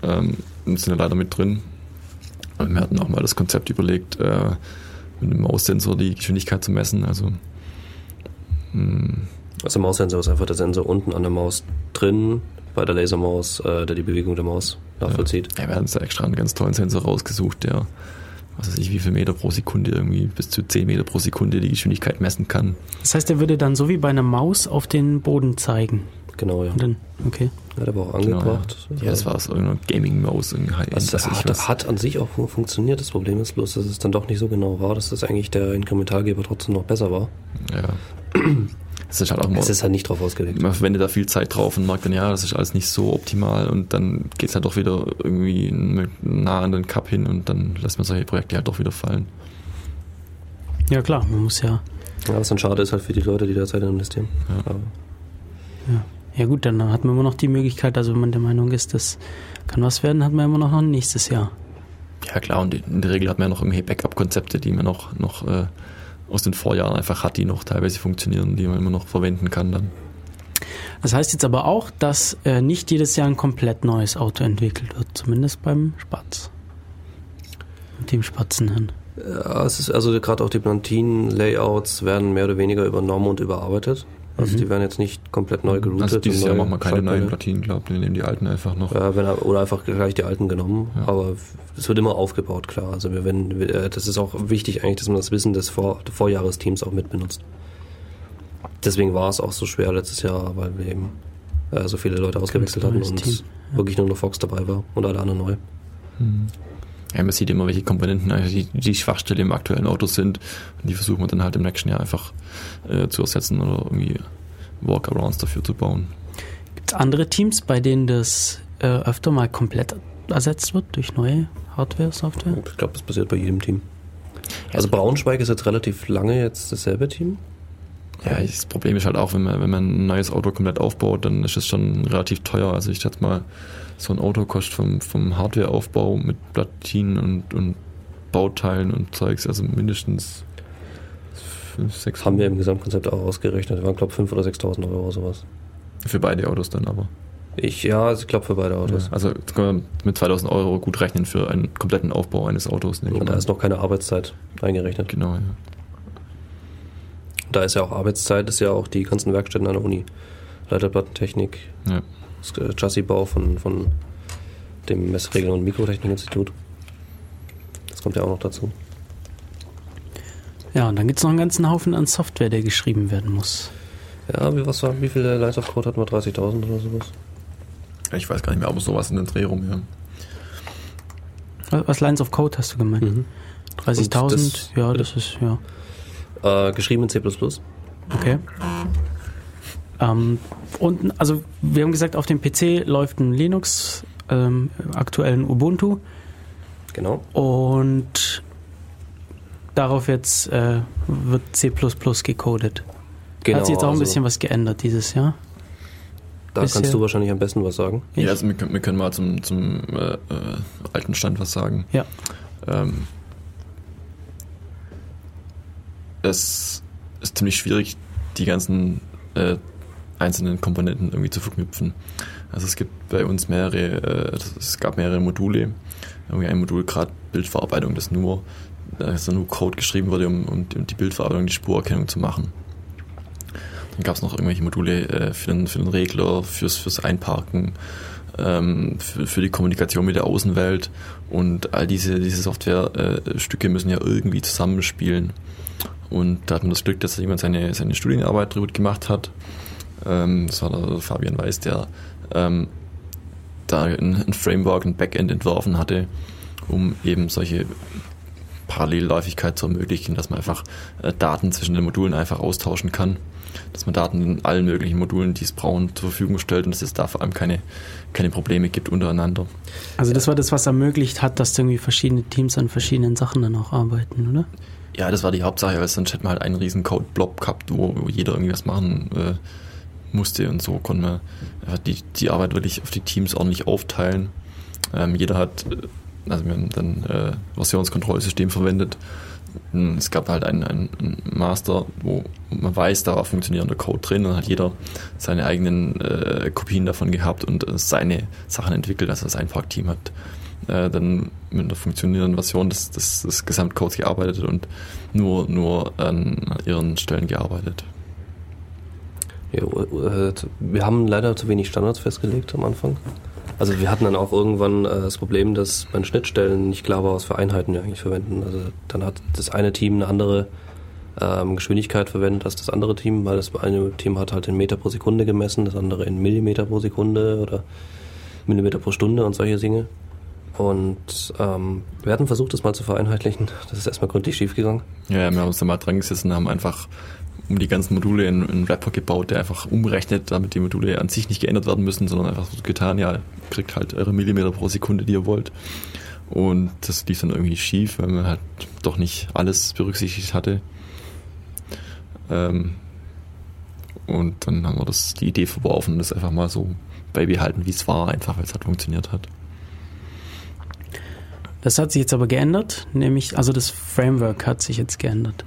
ähm, sind ja leider mit drin. Und wir hatten auch mal das Konzept überlegt, äh, mit einem Maussensor die Geschwindigkeit zu messen. Also mh, Also Maussensor ist einfach der Sensor unten an der Maus drin, bei der Lasermaus, äh, der die Bewegung der Maus nachvollzieht. Ja, wir haben uns da extra einen ganz tollen Sensor rausgesucht, der, was weiß ich, wie viel Meter pro Sekunde, irgendwie bis zu 10 Meter pro Sekunde die Geschwindigkeit messen kann. Das heißt, er würde dann so wie bei einer Maus auf den Boden zeigen. Genau, ja. Und dann, okay. Ja, der war auch Genau, angebracht. ja. ja, das war so eine Gaming-Maus. Also was das hat, was. hat an sich auch fun- funktioniert. Das Problem ist bloß, dass es dann doch nicht so genau war, dass das eigentlich der Inkrementalgeber trotzdem noch besser war. Ja. Das ist halt auch immer, Es ist halt nicht drauf ausgelegt. man verwendet da viel Zeit drauf und merkt dann, ja, das ist alles nicht so optimal und dann geht es halt doch wieder irgendwie nah an den Cup hin und dann lässt man solche Projekte halt doch wieder fallen. Ja klar, man muss ja. Ja, was dann schade ist halt für die Leute, die da Zeit investieren. Ja. Aber Ja gut, dann hat man immer noch die Möglichkeit, also wenn man der Meinung ist, das kann was werden, hat man immer noch ein nächstes Jahr. Ja klar, und in der Regel hat man ja noch irgendwelche Backup-Konzepte, die man noch, noch äh, aus den Vorjahren einfach hat, die noch teilweise funktionieren, die man immer noch verwenden kann dann. Das heißt jetzt aber auch, dass äh, nicht jedes Jahr ein komplett neues Auto entwickelt wird, zumindest beim Spatz. Team Spatzenhirn. Ja, es ist also gerade auch die Plantin-Layouts werden mehr oder weniger übernommen und überarbeitet. Also Mhm. die werden jetzt nicht komplett neu geroutet. Also dieses Jahr machen wir keine neuen Schaltpläne. Platinen, glaube ich. Wir nehmen die alten einfach noch. Ja, wenn, er- oder einfach gleich die alten genommen. Ja. Aber es wird immer aufgebaut, klar. Also wir werden, wir- äh, das ist auch wichtig eigentlich, dass man das Wissen des Vor Vorjahresteams auch mitbenutzt. Deswegen war es auch so schwer letztes Jahr, weil wir eben äh, so viele Leute ausgewechselt hatten und Team, ja. wirklich nur noch Fox dabei war und alle anderen neu. Ja, man sieht immer, welche Komponenten eigentlich die, die Schwachstelle im aktuellen Auto sind. Und die versuchen wir dann halt im nächsten Jahr einfach äh, zu ersetzen oder irgendwie Walkarounds dafür zu bauen. Gibt es andere Teams, bei denen das äh, öfter mal komplett ersetzt wird durch neue Hardware, Software? Ich glaube, das passiert bei jedem Team. Also Braunschweig ist jetzt relativ lange jetzt dasselbe Team. Ja, das Problem ist halt auch, wenn man, wenn man ein neues Auto komplett aufbaut, dann ist es schon relativ teuer. Also ich schätze mal, so ein Auto kostet vom, vom Hardwareaufbau mit Platinen und, und Bauteilen und Zeugs, also mindestens 5, 6 Haben wir im Gesamtkonzept auch ausgerechnet. Waren, glaube ich, 5.000 oder 6.000 Euro sowas. Für beide Autos dann aber. Ich, ja, also ich glaube für beide Autos. Ja, also jetzt können wir mit 2000 Euro gut rechnen für einen kompletten Aufbau eines Autos. ich Und da mal. ist noch keine Arbeitszeit eingerechnet. Genau, ja. Da ist ja auch Arbeitszeit, ist ja auch die ganzen Werkstätten an der Uni. Leiterplattentechnik, ja. Das äh, Chassisbau von, von dem Messregeln- und Mikrotechnikinstitut. Das kommt ja auch noch dazu. Ja, und dann gibt es noch einen ganzen Haufen an Software, der geschrieben werden muss. Ja, wie, was war, wie viele Lines of Code hatten wir? 30.000 oder sowas? Ich weiß gar nicht mehr, aber sowas in den Dreh rum, ja. Was Lines of Code hast du gemeint? Mhm. Und 30.000? das- Ja, das ist, ja. Äh, geschrieben in C++. Okay. Ähm, und also wir haben gesagt, auf dem PC läuft ein Linux, ähm, aktuell ein Ubuntu Genau. und darauf jetzt äh, wird C gecodet. genau Hat sich jetzt auch ein also bisschen was geändert dieses Jahr. Da bisher- kannst du wahrscheinlich am besten was sagen. Ich? Ja, also wir, können- wir können mal zum, zum äh, äh, alten Stand was sagen. Ja. Ähm, es ist ziemlich schwierig, die ganzen äh, einzelnen Komponenten irgendwie zu verknüpfen. Also es gibt bei uns mehrere, äh, es gab mehrere Module. Irgendwie ein Modul gerade Bildverarbeitung, das nur, da nur Code geschrieben wurde, um, um die Bildverarbeitung, die Spurerkennung zu machen. Dann gab es noch irgendwelche Module äh, für, den, für den Regler, fürs, fürs Einparken, ähm, für, für die Kommunikation mit der Außenwelt und all diese, diese Software-Stücke müssen ja irgendwie zusammenspielen. Und da hat man das Glück, dass jemand seine, seine Studienarbeit darüber gemacht hat. Ähm, das war der Fabian Weiß, der ähm, da ein, ein Framework, ein Backend entworfen hatte, um eben solche Parallelläufigkeit zu ermöglichen, dass man einfach äh, Daten zwischen den Modulen einfach austauschen kann. Dass man Daten in allen möglichen Modulen, die es brauchen, zur Verfügung stellt und dass es da vor allem keine, keine Probleme gibt untereinander. Also das war das, was ermöglicht hat, dass irgendwie verschiedene Teams an verschiedenen Sachen dann auch arbeiten, oder? Ja, das war die Hauptsache, weil sonst hätte man halt einen riesen Code-Blob gehabt, wo, wo jeder irgendwie was machen äh, musste und so konnte man die, die Arbeit wirklich auf die Teams ordentlich aufteilen. Ähm, jeder hat, äh, also wir haben dann äh, Versionskontrollsystem verwendet. Mm, Es gab halt einen, einen Master, wo man weiß, da war funktionierender Code drin und hat jeder seine eigenen äh, Kopien davon gehabt und äh, seine Sachen entwickelt, also das Einpark-Team hat äh, dann mit einer funktionierenden Version des, des, des Gesamtcodes gearbeitet und nur, nur an ihren Stellen gearbeitet. Ja, äh, wir haben leider zu wenig Standards festgelegt am Anfang. Also wir hatten dann auch irgendwann äh, das Problem, dass bei den Schnittstellen nicht klar war, was für Einheiten wir eigentlich verwenden. Also dann hat das eine Team eine andere ähm, Geschwindigkeit verwendet als das andere Team, weil das eine Team hat halt in Meter pro Sekunde gemessen, das andere in Millimeter pro Sekunde oder Millimeter pro Stunde und solche Dinge. Und ähm, wir hatten versucht, das mal zu vereinheitlichen. Das ist erstmal gründlich schiefgegangen. Ja, wir haben uns da mal dran gesessen und haben einfach um die ganzen Module in einen Wrapper gebaut, der einfach umrechnet, damit die Module an sich nicht geändert werden müssen, sondern einfach so getan, ja, kriegt halt eure Millimeter pro Sekunde, die ihr wollt. Und das lief dann irgendwie schief, weil man halt doch nicht alles berücksichtigt hatte. Ähm, und dann haben wir das, die Idee verworfen und das einfach mal so beibehalten, wie es war, einfach weil es halt funktioniert hat. Das hat sich jetzt aber geändert, nämlich, also das Framework hat sich jetzt geändert.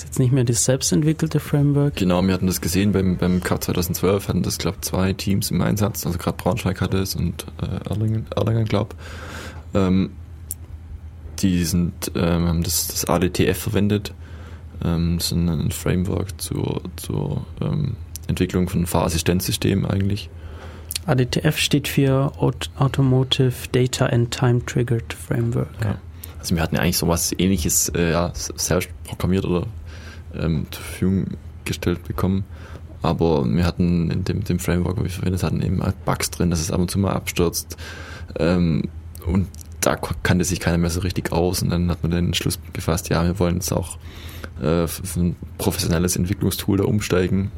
Ist jetzt nicht mehr das selbstentwickelte Framework. Genau, wir hatten das gesehen beim, beim Cup 2012, hatten das, glaube zwei Teams im Einsatz, also gerade Braunschweig hatte es und äh, Erlangen, Erlangen glaube ähm, die sind, ähm, haben das, das ADTF verwendet. Ähm, das ist ein, Framework zur, zur ähm, Entwicklung von Fahrassistenzsystemen eigentlich. ADTF steht für Aut Automotive Data and Time Triggered Framework. Ja. Also wir hatten ja eigentlich sowas ähnliches äh, ja, selbst programmiert oder ähm, zur Verfügung gestellt bekommen. Aber wir hatten in dem, dem Framework, wo wir verwendet hatten, eben Bugs drin, dass es ab und zu mal abstürzt. Ähm, und da kannte sich keiner mehr so richtig aus. Und dann hat man den Entschluss gefasst, ja, wir wollen jetzt auch äh, ein professionelles Entwicklungstool da umsteigen,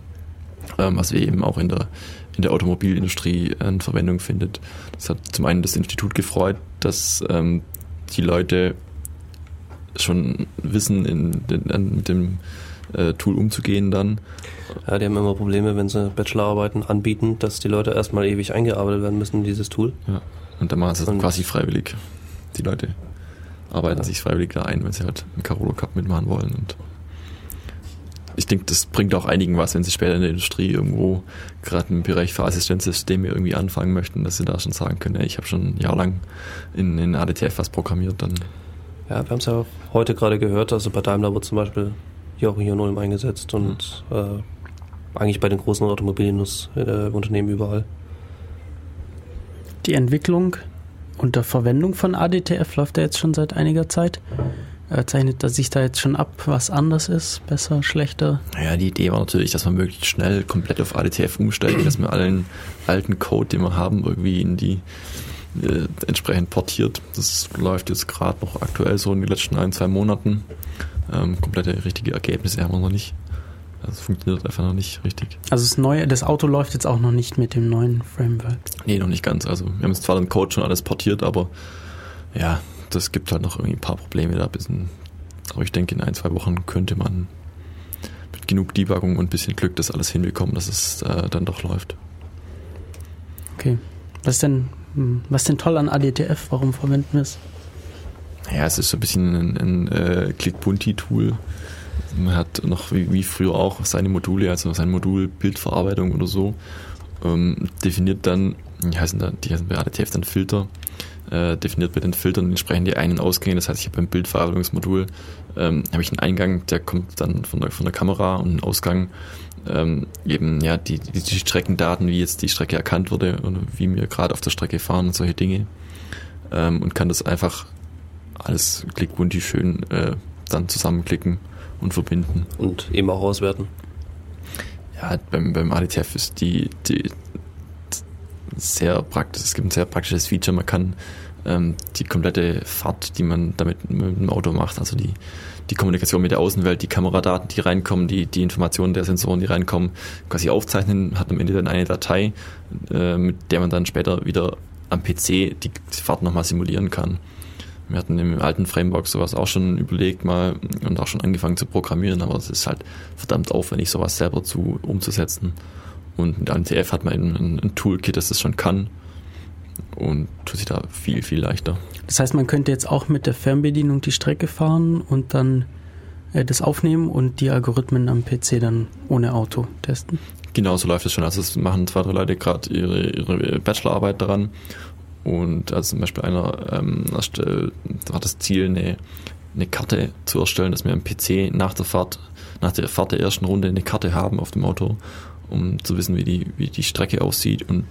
ähm, was wir eben auch in der, in der Automobilindustrie äh, Verwendung findet. Das hat zum einen das Institut gefreut, dass ähm, die Leute schon wissen, in, in, mit dem äh, Tool umzugehen dann. Ja, die haben immer Probleme, wenn sie Bachelorarbeiten anbieten, dass die Leute erstmal ewig eingearbeitet werden müssen in dieses Tool. Ja. Und dann machen sie es quasi freiwillig. Die Leute arbeiten ja. sich freiwillig da ein, wenn sie halt einen Carolo Cup mitmachen wollen. Und ich denke, das bringt auch einigen was, wenn sie später in der Industrie irgendwo gerade im Bereich für Assistenzsysteme irgendwie anfangen möchten, dass sie da schon sagen können, ey, ich habe schon jahrelang in, in ADTF was programmiert, dann. Ja, wir haben es ja heute gerade gehört, also bei Daimler wird zum Beispiel hier auch hier Nulm eingesetzt und mhm. äh, eigentlich bei den großen Automobilunternehmen äh, überall. Die Entwicklung und der Verwendung von ADTF läuft ja jetzt schon seit einiger Zeit. Äh, zeichnet sich da jetzt schon ab, was anders ist, besser, schlechter? Naja, die Idee war natürlich, dass man möglichst schnell komplett auf ADTF umsteigen, dass man allen alten Code, den wir haben, irgendwie in die äh, entsprechend portiert. Das läuft jetzt gerade noch aktuell so in den letzten ein, zwei Monaten. Ähm, komplette richtige Ergebnisse haben wir noch nicht. Also es funktioniert einfach noch nicht richtig. Also das neue, das Auto läuft jetzt auch noch nicht mit dem neuen Framework. Nee, noch nicht ganz. Also wir haben zwar den Code schon alles portiert, aber ja, das gibt halt noch irgendwie ein paar Probleme da. Bisschen, aber ich denke, in ein, zwei Wochen könnte man mit genug Debuggung und ein bisschen Glück das alles hinbekommen, dass es äh, dann doch läuft. Okay. Was denn, hm, was denn toll an ADTF? Warum verwenden wir es? Ja, es ist so ein bisschen ein, ein äh, Click-Bunti-Tool. Man hat noch wie, wie, früher auch seine Module, also sein Modul Bildverarbeitung oder so, ähm, definiert dann, die heißen, da, die heißen bei ADTF dann Filter, äh, definiert bei den Filtern entsprechend die Ein- und Ausgänge. Das heißt, ich habe beim Bildverarbeitungsmodul ähm, habe ich einen Eingang, der kommt dann von der, von der Kamera und einen Ausgang ähm, eben ja die, die, die Streckendaten, wie jetzt die Strecke erkannt wurde und wie wir gerade auf der Strecke fahren und solche Dinge ähm, und kann das einfach alles klickbunti schön äh, dann zusammenklicken und verbinden. Und eben auch auswerten. Ja, beim, beim ADTF ist die, die sehr praktisch, es gibt ein sehr praktisches Feature, man kann ähm, die komplette Fahrt, die man damit mit dem Auto macht, also die, die Kommunikation mit der Außenwelt, die Kameradaten, die reinkommen, die, die Informationen der Sensoren, die reinkommen, quasi aufzeichnen, hat am Ende dann eine Datei, äh, mit der man dann später wieder am PC die Fahrt nochmal simulieren kann. Wir hatten im alten Framework sowas auch schon überlegt mal und auch schon angefangen zu programmieren, aber es ist halt verdammt aufwendig, sowas selber zu umzusetzen. Und mit ANTF hat man eben ein, ein Toolkit, das das schon kann und tut sich da viel, viel leichter. Das heißt, man könnte jetzt auch mit der Fernbedienung die Strecke fahren und dann äh, das aufnehmen und die Algorithmen am PC dann ohne Auto testen? Genau, so läuft es schon. Also es machen zwei, drei Leute gerade ihre, ihre Bachelorarbeit daran und also zum Beispiel einer ähm, erstellt, hat das Ziel, eine, eine Karte zu erstellen, dass wir am PC nach der Fahrt, nach der Fahrt der ersten Runde eine Karte haben auf dem Auto, um zu wissen, wie die, wie die Strecke aussieht und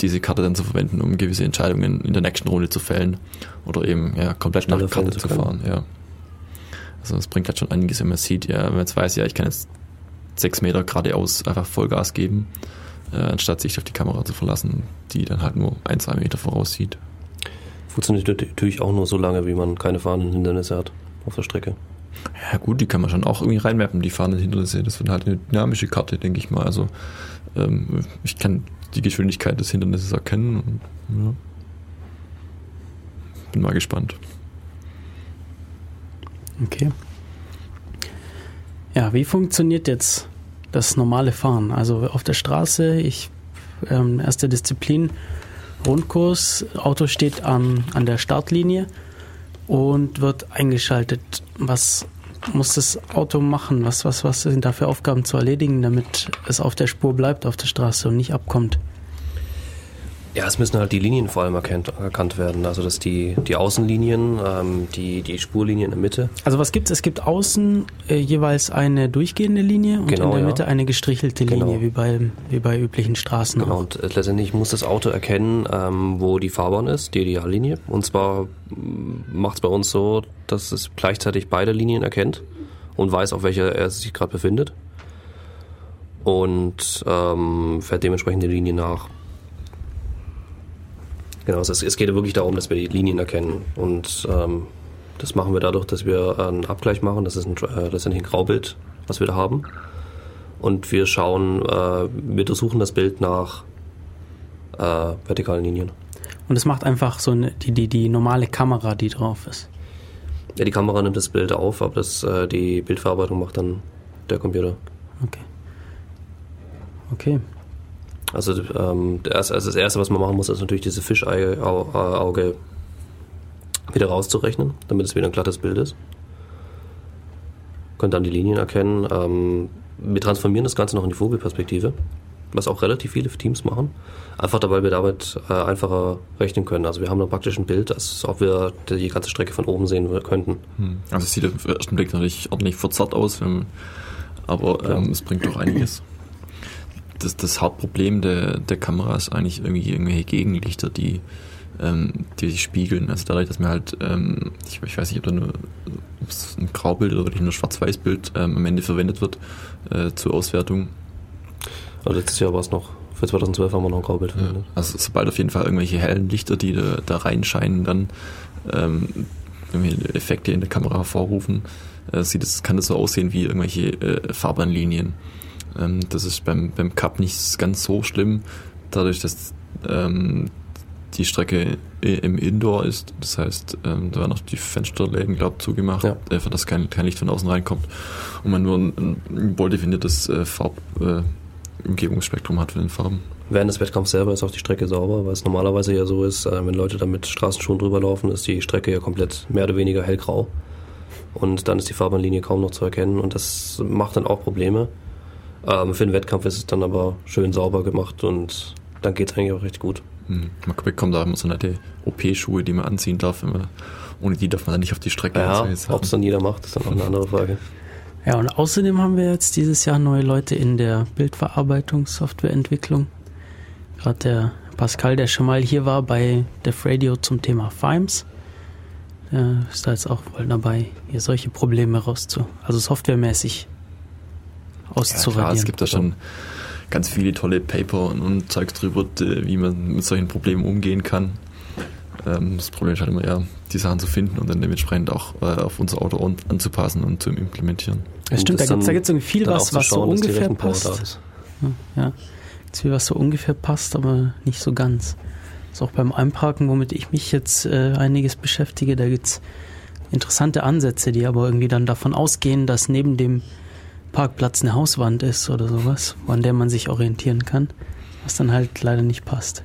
diese Karte dann zu verwenden, um gewisse Entscheidungen in der nächsten Runde zu fällen oder eben ja, komplett Schneller nach Karte zu fahren. Ja. Also das bringt halt schon einiges, wenn man sieht, ja, wenn man jetzt weiß, ja, ich kann jetzt sechs Meter geradeaus einfach Vollgas geben äh, anstatt sich auf die Kamera zu verlassen, die dann halt nur ein, zwei Meter voraussieht. Funktioniert natürlich auch nur so lange, wie man keine fahrenden Hindernisse hat auf der Strecke. Ja gut, die kann man schon auch irgendwie reinmappen, die fahrenden Hindernisse. Das wird halt eine dynamische Karte, denke ich mal. Also ähm, ich kann die Geschwindigkeit des Hindernisses erkennen. Und, ja. Bin mal gespannt. Okay. Ja, wie funktioniert jetzt das normale Fahren. Also auf der Straße, ich ähm, erste Disziplin, Rundkurs, Auto steht an, an der Startlinie und wird eingeschaltet. Was muss das Auto machen? Was, was, was sind da für Aufgaben zu erledigen, damit es auf der Spur bleibt, auf der Straße und nicht abkommt? Ja, es müssen halt die Linien vor allem erkannt, erkannt werden. Also dass die, die Außenlinien, ähm, die, die Spurlinien in der Mitte. Also was gibt's? Es gibt außen äh, jeweils eine durchgehende Linie und Genau, in der ja. Mitte eine gestrichelte Linie, Genau. wie bei, wie bei üblichen Straßen Genau, auch. und äh, letztendlich muss das Auto erkennen, ähm, wo die Fahrbahn ist, die Ideallinie. Und zwar macht es bei uns so, dass es gleichzeitig beide Linien erkennt und weiß, auf welcher er sich gerade befindet. Und ähm, fährt dementsprechend die Linie nach. Genau, es, es geht wirklich darum, dass wir die Linien erkennen. Und ähm, das machen wir dadurch, dass wir einen Abgleich machen. Das ist ein, äh, letztendlich ein Graubild, was wir da haben. Und wir schauen, äh, wir untersuchen das Bild nach äh, vertikalen Linien. Und es macht einfach so eine, die, die, die normale Kamera, die drauf ist. Ja, die Kamera nimmt das Bild auf, aber das, äh, die Bildverarbeitung macht dann der Computer. Okay. Okay. Also, ähm, erste, also das Erste, was man machen muss, ist natürlich diese Fischauge wieder rauszurechnen, damit es wieder ein glattes Bild ist. Könnt dann die Linien erkennen. Ähm, wir transformieren das Ganze noch in die Vogelperspektive, was auch relativ viele Teams machen. Einfach weil wir damit äh, einfacher rechnen können. Also wir haben dann praktisch ein Bild, als ob wir die ganze Strecke von oben sehen könnten. Hm. Also es sieht auf den ersten Blick natürlich ordentlich verzerrt aus, aber ähm, es bringt doch einiges. Das, das Hauptproblem der, der Kamera ist eigentlich irgendwie irgendwelche Gegenlichter, die, ähm, die sich spiegeln. Also dadurch, dass wir halt, ähm, ich, ich weiß nicht, ob da nur ein Graubild oder wirklich nur Schwarz-Weiß-Bild ähm, am Ende verwendet wird äh, zur Auswertung. Also letztes Jahr war es noch, für 2012 haben wir noch ein Graubild Ja. verwendet. Also sobald auf jeden Fall irgendwelche hellen Lichter, die da, da reinscheinen, dann ähm, irgendwelche Effekte in der Kamera hervorrufen, äh, sieht es, kann das so aussehen wie irgendwelche äh, Fahrbahnlinien. Ähm, das ist beim, beim Cup nicht ganz so schlimm, dadurch, dass ähm, die Strecke im Indoor ist. Das heißt, ähm, da werden auch die Fensterläden, glaube zugemacht, Ja. einfach, dass kein, kein Licht von außen reinkommt und man nur ein, ein wohldefiniertes äh, Farb, äh, hat für den Farben. Während des Wettkampfs selber ist auch die Strecke sauber, weil es normalerweise ja so ist, äh, wenn Leute da mit Straßenschuhen drüber laufen, ist die Strecke ja komplett mehr oder weniger hellgrau. Und dann ist die Fahrbahnlinie kaum noch zu erkennen und das macht dann auch Probleme. Ähm, für den Wettkampf ist es dann aber schön sauber gemacht und dann geht es eigentlich auch recht gut. Hm, Man bekommt da immer so nette OP-Schuhe, die man anziehen darf. Wenn man, ohne die darf man dann nicht auf die Strecke. Ja, ob es dann jeder macht, ist dann auch eine andere Frage. Ja, und außerdem haben wir jetzt dieses Jahr neue Leute in der Bildverarbeitungssoftwareentwicklung. Gerade der Pascal, der schon mal hier war bei Def Radio zum Thema FIMES, der ist da jetzt auch voll dabei, hier solche Probleme rauszu, also softwaremäßig ja, auszuradieren. klar, es gibt da schon ganz viele tolle Paper und, und Zeugs drüber, wie man mit solchen Problemen umgehen kann. Ähm, das Problem ist halt immer eher, die Sachen zu finden und dann dementsprechend auch äh, auf unser Auto an, anzupassen und zu implementieren. ja, stimmt, da das gibt es irgendwie viel, was, was so schauen, die ungefähr passt. ist. Ja, gibt's viel, was so ungefähr passt, aber nicht so ganz. Ist auch beim Einparken, womit ich mich jetzt äh, einiges beschäftige, da gibt's interessante Ansätze, die aber irgendwie dann davon ausgehen, dass neben dem Parkplatz eine Hauswand ist oder sowas, an der man sich orientieren kann, was dann halt leider nicht passt.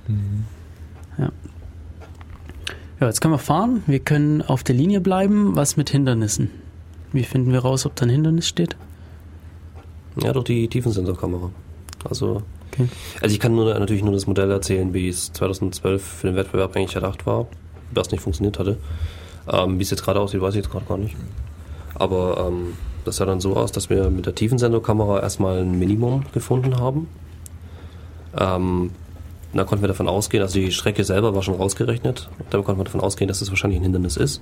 Ja. Ja, jetzt können wir fahren. Wir können auf der Linie bleiben. Was mit Hindernissen? Wie finden wir raus, ob da ein Hindernis steht? Ja, durch die Tiefensensorkamera. Also, Okay. also ich kann nur, natürlich nur das Modell erzählen, wie es 2012 für den Wettbewerb eigentlich erdacht war, was nicht funktioniert hatte. Ähm, wie es jetzt gerade aussieht, weiß ich jetzt gerade gar nicht. Aber ähm, das sah dann so aus, dass wir mit der Tiefensensorkamera erstmal ein Minimum gefunden haben. Ähm, da konnten wir davon ausgehen, also die Strecke selber war schon rausgerechnet. Da konnten wir davon ausgehen, dass es wahrscheinlich ein Hindernis ist.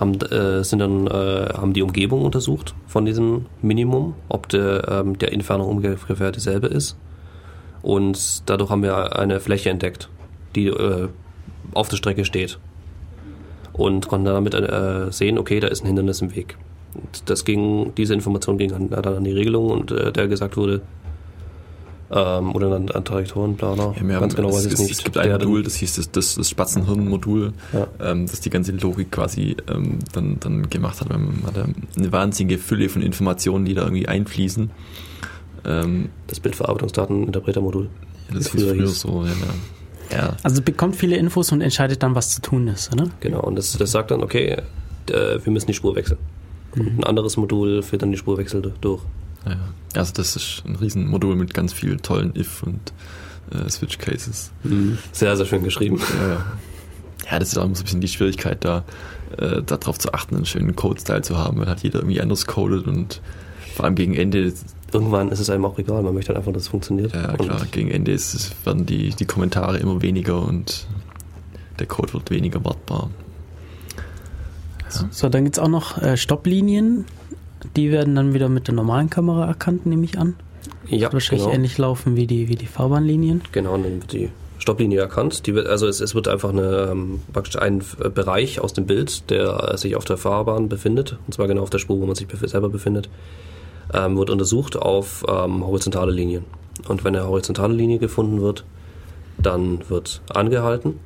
Haben, äh, sind dann, äh, haben die Umgebung untersucht von diesem Minimum, ob der, ähm, der Entfernung ungefähr dieselbe ist. Und dadurch haben wir eine Fläche entdeckt, die äh, auf der Strecke steht. Und konnten damit äh, sehen, okay, da ist ein Hindernis im Weg. Und das ging, diese Information ging an, dann an die Regelung und äh, der gesagt wurde, ähm, oder an, an Trajektorenplaner, Ja, ganz haben, genau weiß es, ich es, nicht. es gibt ein Modul, das hieß das, das, das Spatzenhirn-Modul, Ja. ähm, das die ganze Logik quasi ähm, dann, dann gemacht hat. Man hat eine wahnsinnige Fülle von Informationen, die da irgendwie einfließen. Ähm, das Bildverarbeitungsdaten-Interpretermodul. das Wie hieß früher früher hieß. so, ja. ja. Also bekommt viele Infos und entscheidet dann, was zu tun ist, oder? Genau, und das, das sagt dann, okay, äh, wir müssen die Spur wechseln. Und ein anderes Modul führt dann die Spurwechsel durch. Ja, also das ist ein Riesenmodul mit ganz vielen tollen If und äh, Switch Cases. Sehr, sehr schön geschrieben. Ja, ja, das ist auch immer so ein bisschen die Schwierigkeit, da äh, darauf zu achten, einen schönen Code-Style zu haben, weil halt jeder irgendwie anders codet und vor allem gegen Ende, Irgendwann ist es einem auch egal, man möchte halt einfach, dass es funktioniert. ja klar, gegen Ende ist, werden die, die Kommentare immer weniger und der Code wird weniger wartbar. So, dann gibt's auch noch äh, Stopplinien. Die werden dann wieder mit der normalen Kamera erkannt, nehme ich an. ja, Wahrscheinlich genau. ähnlich laufen wie die, wie die Fahrbahnlinien. Genau, dann wird die Stopplinie erkannt. Die wird, also es, es wird einfach eine, ähm, praktisch ein äh, Bereich aus dem Bild, der äh, sich auf der Fahrbahn befindet, und zwar genau auf der Spur, wo man sich selber befindet, ähm, wird untersucht auf ähm, horizontale Linien. Und wenn eine horizontale Linie gefunden wird, dann wird angehalten.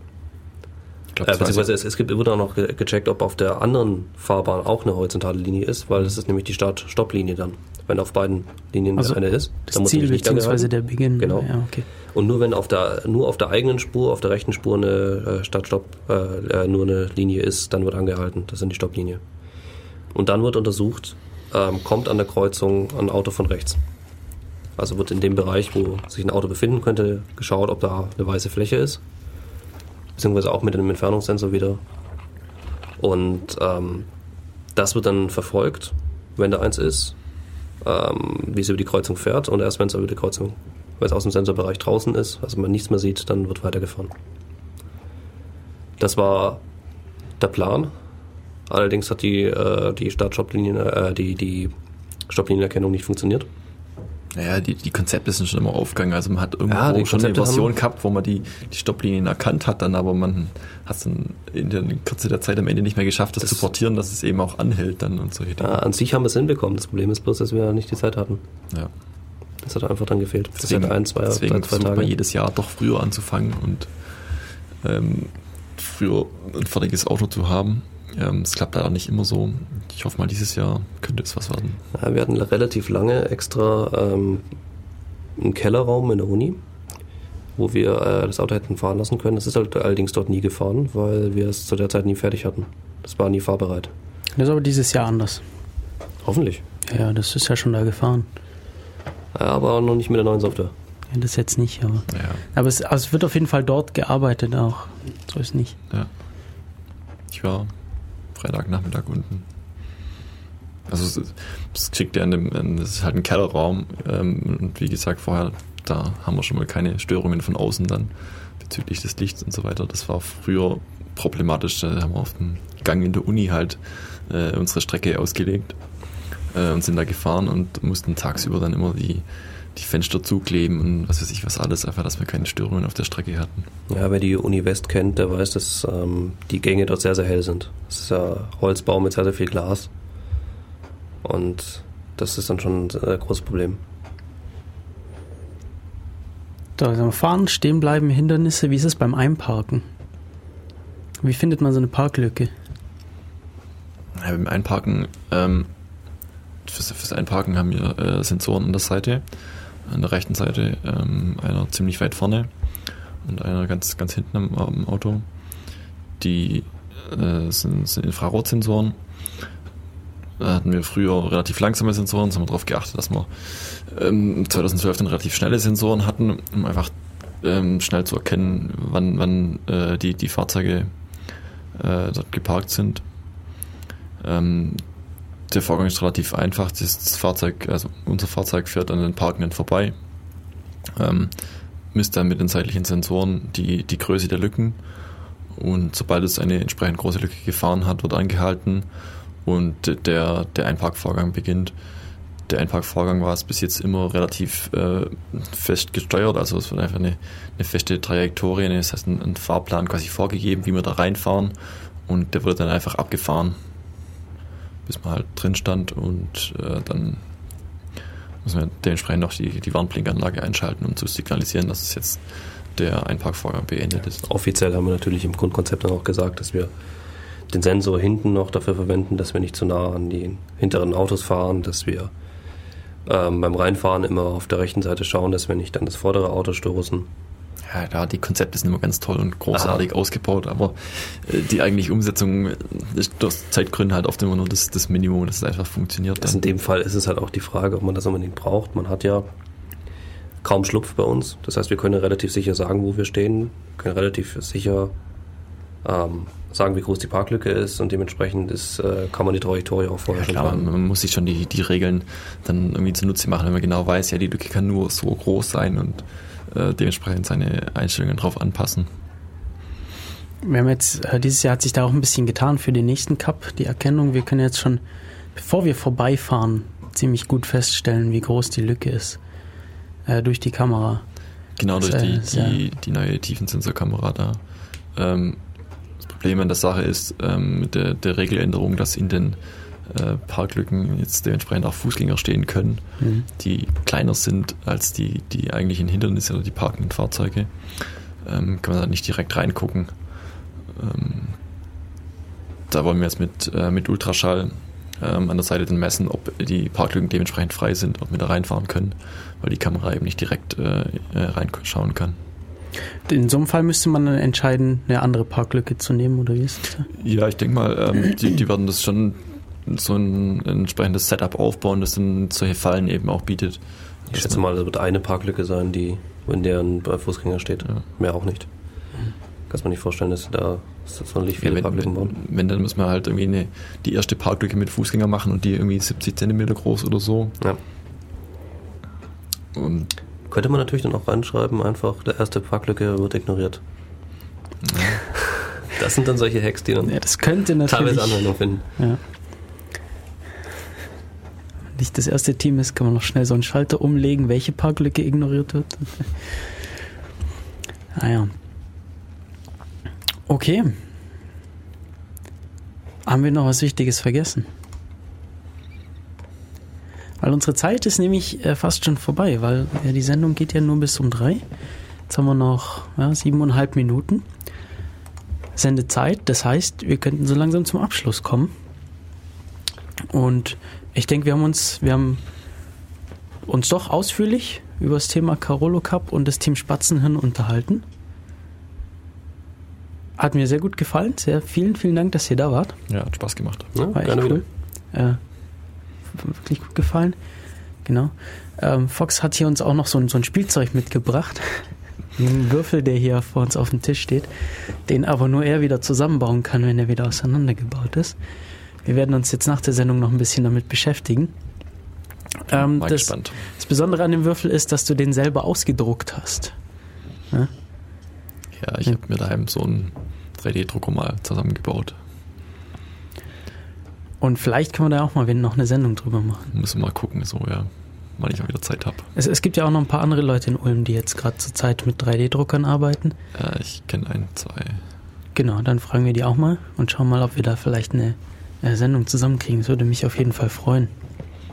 Glaube, Äh, beziehungsweise es, es gibt, wird auch noch ge gecheckt, ob auf der anderen Fahrbahn auch eine horizontale Linie ist, weil das ist nämlich die Start-Stopp-Linie dann. Wenn auf beiden Linien Also eine ist, Das dann muss Ziel nicht beziehungsweise der Beginn. Genau. Ja, okay. Und nur wenn auf der, nur auf der eigenen Spur, auf der rechten Spur eine äh, Start-Stopp, äh, äh, nur eine Linie ist, dann wird angehalten. Das ist die Stopplinie. Und dann wird untersucht, ähm, kommt an der Kreuzung ein Auto von rechts. Also wird in dem Bereich, wo sich ein Auto befinden könnte, geschaut, ob da eine weiße Fläche ist. Beziehungsweise auch mit einem Entfernungssensor wieder. Und ähm, das wird dann verfolgt, wenn da eins ist, ähm, wie es über die Kreuzung fährt. Und erst wenn es über die Kreuzung, wenn es aus dem Sensorbereich draußen ist, also man nichts mehr sieht, dann wird weitergefahren. Das war der Plan. Allerdings hat die, äh, die Start-Stopp-Linien, äh, die, die Stopplinienerkennung nicht funktioniert. Naja, die, die Konzepte sind schon immer aufgegangen. Also man hat irgendwo Ja, schon eine Konzepte Version haben- gehabt, wo man die, die Stopplinien erkannt hat, dann aber man hat es dann in der Kürze der Zeit am Ende nicht mehr geschafft, das, Das- zu portieren, dass es eben auch anhält dann und solche Dinge. an sich haben wir es hinbekommen. Das Problem ist bloß, dass wir nicht die Zeit hatten. Ja. Das hat einfach dann gefehlt. Deswegen, Deswegen ein, zwei, deswegen zwei, zwei Tage. man jedes Jahr doch früher anzufangen und ähm, früher ein fertiges Auto zu haben. Ähm, Es klappt leider nicht immer so. Ich hoffe mal, dieses Jahr könnte es was werden. Ja, wir hatten relativ lange extra ähm, einen Kellerraum in der Uni, wo wir äh, das Auto hätten fahren lassen können. Das ist halt allerdings dort nie gefahren, weil wir es zu der Zeit nie fertig hatten. Das war nie fahrbereit. Das ist aber dieses Jahr anders. Hoffentlich. Ja, das ist ja schon da gefahren. Ja, aber noch nicht mit der neuen Software. Ja, das jetzt nicht, aber. Ja, Aber es, also es wird auf jeden Fall dort gearbeitet auch. So ist nicht. ja. Ich war Freitagnachmittag unten. Also es kriegt ja in dem, das ist halt ein Kellerraum ähm, und wie gesagt vorher, da haben wir schon mal keine Störungen von außen dann bezüglich des Lichts und so weiter. Das war früher problematisch. Da haben wir auf dem Gang in der Uni halt äh, unsere Strecke ausgelegt äh, und sind da gefahren und mussten tagsüber dann immer die, die Fenster zukleben und was weiß ich was alles, einfach, dass wir keine Störungen auf der Strecke hatten. Ja, wer die Uni West kennt, der weiß, dass ähm, die Gänge dort sehr, sehr hell sind. Es ist ja Holzbau mit sehr, sehr viel Glas. Und das ist dann schon ein großes Problem. Da sagen wir, fahren, stehen bleiben, Hindernisse. Wie ist es beim Einparken? Wie findet man so eine Parklücke? Ja, beim Einparken, ähm, fürs, fürs Einparken haben wir äh, Sensoren an der Seite. An der rechten Seite ähm, einer ziemlich weit vorne und einer ganz, ganz hinten am, am Auto. Die äh, sind, sind Infrarotsensoren. Da hatten wir früher relativ langsame Sensoren, haben wir darauf geachtet, dass wir ähm, 2012 dann relativ schnelle Sensoren hatten, um einfach ähm, schnell zu erkennen, wann, wann äh, die, die Fahrzeuge äh, dort geparkt sind. Ähm, der Vorgang ist relativ einfach. Das, Fahrzeug, also unser Fahrzeug fährt an den Parkenden vorbei, ähm, misst dann mit den seitlichen Sensoren die, die Größe der Lücken und sobald es eine entsprechend große Lücke gefahren hat, wird angehalten und der, der Einparkvorgang beginnt. Der Einparkvorgang war es bis jetzt immer relativ äh, fest gesteuert, also es wird einfach eine, eine feste Trajektorie, das heißt ein, ein Fahrplan quasi vorgegeben, wie wir da reinfahren und der wird dann einfach abgefahren bis man halt drin stand und äh, dann muss man dementsprechend noch die, die Warnblinkanlage einschalten, um zu signalisieren, dass es jetzt der Einparkvorgang beendet ist. Offiziell haben wir natürlich im Grundkonzept dann auch gesagt, dass wir den Sensor hinten noch dafür verwenden, dass wir nicht zu nah an die hinteren Autos fahren, dass wir ähm, beim Reinfahren immer auf der rechten Seite schauen, dass wir nicht an das vordere Auto stoßen. Ja, die Konzepte sind immer ganz toll und großartig ausgebaut, aber äh, die eigentliche Umsetzung ist aus Zeitgründen halt oft immer nur das, das Minimum, dass es einfach funktioniert. Also in dem Fall ist es halt auch die Frage, ob man das unbedingt braucht. Man hat ja kaum Schlupf bei uns. Das heißt, wir können relativ sicher sagen, wo wir stehen, können relativ sicher ähm, sagen, wie groß die Parklücke ist und dementsprechend ist, äh, kann man die Trajektorie auch vorher Ja, schon klar, planen. man muss sich schon die, die Regeln dann irgendwie zunutze machen, wenn man genau weiß, ja, die Lücke kann nur so groß sein und äh, dementsprechend seine Einstellungen drauf anpassen. Wir haben jetzt, äh, dieses Jahr hat sich da auch ein bisschen getan für den nächsten Cup, die Erkennung. Wir können jetzt schon, bevor wir vorbeifahren, ziemlich gut feststellen, wie groß die Lücke ist. Äh, durch die Kamera. Genau durch Das, äh, die, ja- die, die neue Tiefensensorkamera da. Ähm, das Problem an der Sache ist ähm, mit der, der Regeländerung, dass in den äh, Parklücken jetzt dementsprechend auch Fußgänger stehen können, Mhm. die kleiner sind als die, die eigentlichen Hindernisse oder die parkenden Fahrzeuge. Ähm, kann man da nicht direkt reingucken. Ähm, da wollen wir jetzt mit, äh, mit Ultraschall ähm, an der Seite dann messen, ob die Parklücken dementsprechend frei sind, ob wir da reinfahren können, weil die Kamera eben nicht direkt äh, äh, reinschauen kann. In so einem Fall müsste man dann entscheiden, eine andere Parklücke zu nehmen, oder wie ist es? da? Ja, ich denke mal, ähm, die, die werden das schon so ein entsprechendes Setup aufbauen, das dann solche Fallen eben auch bietet. Ich schätze mal, das wird eine Parklücke sein, die in der ein Fußgänger steht. Ja. Mehr auch nicht. Kannst man nicht vorstellen, dass sie da sonderlich Ja, viele wenn, Parklücken bauen. wenn, wenn, dann müssen wir halt irgendwie eine, die erste Parklücke mit Fußgänger machen und die irgendwie 70 Zentimeter groß oder so. Ja. Und Könnte man natürlich dann auch reinschreiben, einfach, der erste Parklücke wird ignoriert. Das sind dann solche Hacks, die dann Ja, das könnte natürlich. teilweise Anwendung finden. Ja. Nicht das erste Team ist, kann man noch schnell so einen Schalter umlegen, welche Parklücke ignoriert wird. ah ja. Okay. Haben wir noch was Wichtiges vergessen? Weil unsere Zeit ist nämlich äh, fast schon vorbei, weil die Sendung geht ja nur bis um drei. Jetzt haben wir noch ja, siebeneinhalb Minuten Sendezeit. Das heißt, wir könnten so langsam zum Abschluss kommen. Und ich denke, wir haben uns, wir haben uns doch ausführlich über das Thema Carolo Cup und das Team Spatzenhirn unterhalten. Hat mir sehr gut gefallen. Sehr vielen, vielen Dank, dass ihr da wart. ja, hat Spaß gemacht. Ja, War echt cool. Äh, wirklich gut gefallen. Genau. Ähm, Fox hat hier uns auch noch so ein, so ein Spielzeug mitgebracht. Einen Würfel, der hier vor uns auf dem Tisch steht, den aber nur er wieder zusammenbauen kann, wenn er wieder auseinandergebaut ist. Wir werden uns jetzt nach der Sendung noch ein bisschen damit beschäftigen. Ähm, das, gespannt. das Besondere an dem Würfel ist, dass du den selber ausgedruckt hast. Ja, ich habe mir daheim so einen 3D-Drucker mal zusammengebaut. Und vielleicht können wir da auch mal noch eine Sendung drüber machen. Müssen wir mal gucken, so, ja, wann ich mal wieder Zeit habe. Es, es gibt ja auch noch ein paar andere Leute in Ulm, die jetzt gerade zur Zeit mit 3D-Druckern arbeiten. Ja, ich kenne ein, zwei. Genau, dann fragen wir die auch mal und schauen mal, ob wir da vielleicht eine äh, Sendung zusammenkriegen. Das würde mich auf jeden Fall freuen.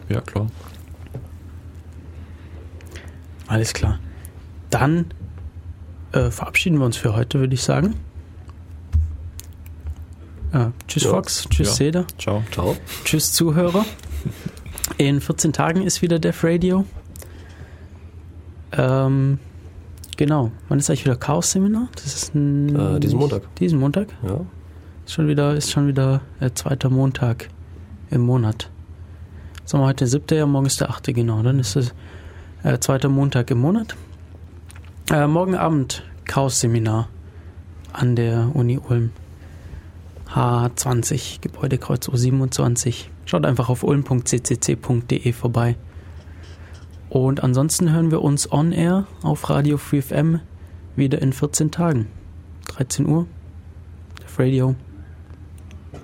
Ja, klar. Alles klar. Dann äh, verabschieden wir uns für heute, würde ich sagen. Äh, tschüss Ja. Fox, tschüss Ja. Seda, Ciao. Ciao. tschüss Zuhörer. In 14 Tagen ist wieder Def Radio. Ähm, genau. Wann ist eigentlich wieder Chaos-Seminar? Das ist ein, Äh, diesen Montag. Diesen Montag? Ja. Ist schon wieder, ist schon wieder äh, zweiter Montag im Monat. Sagen wir heute der siebte, ja, morgen ist der achte, genau. Dann ist es äh, zweiter Montag im Monat. Äh, morgen Abend Chaos-Seminar an der Uni Ulm. H20, Gebäudekreuz U27. Schaut einfach auf ulm.ccc.de vorbei. Und ansonsten hören wir uns on air auf Radio Free FM wieder in 14 Tagen. 13 Uhr. Def Radio.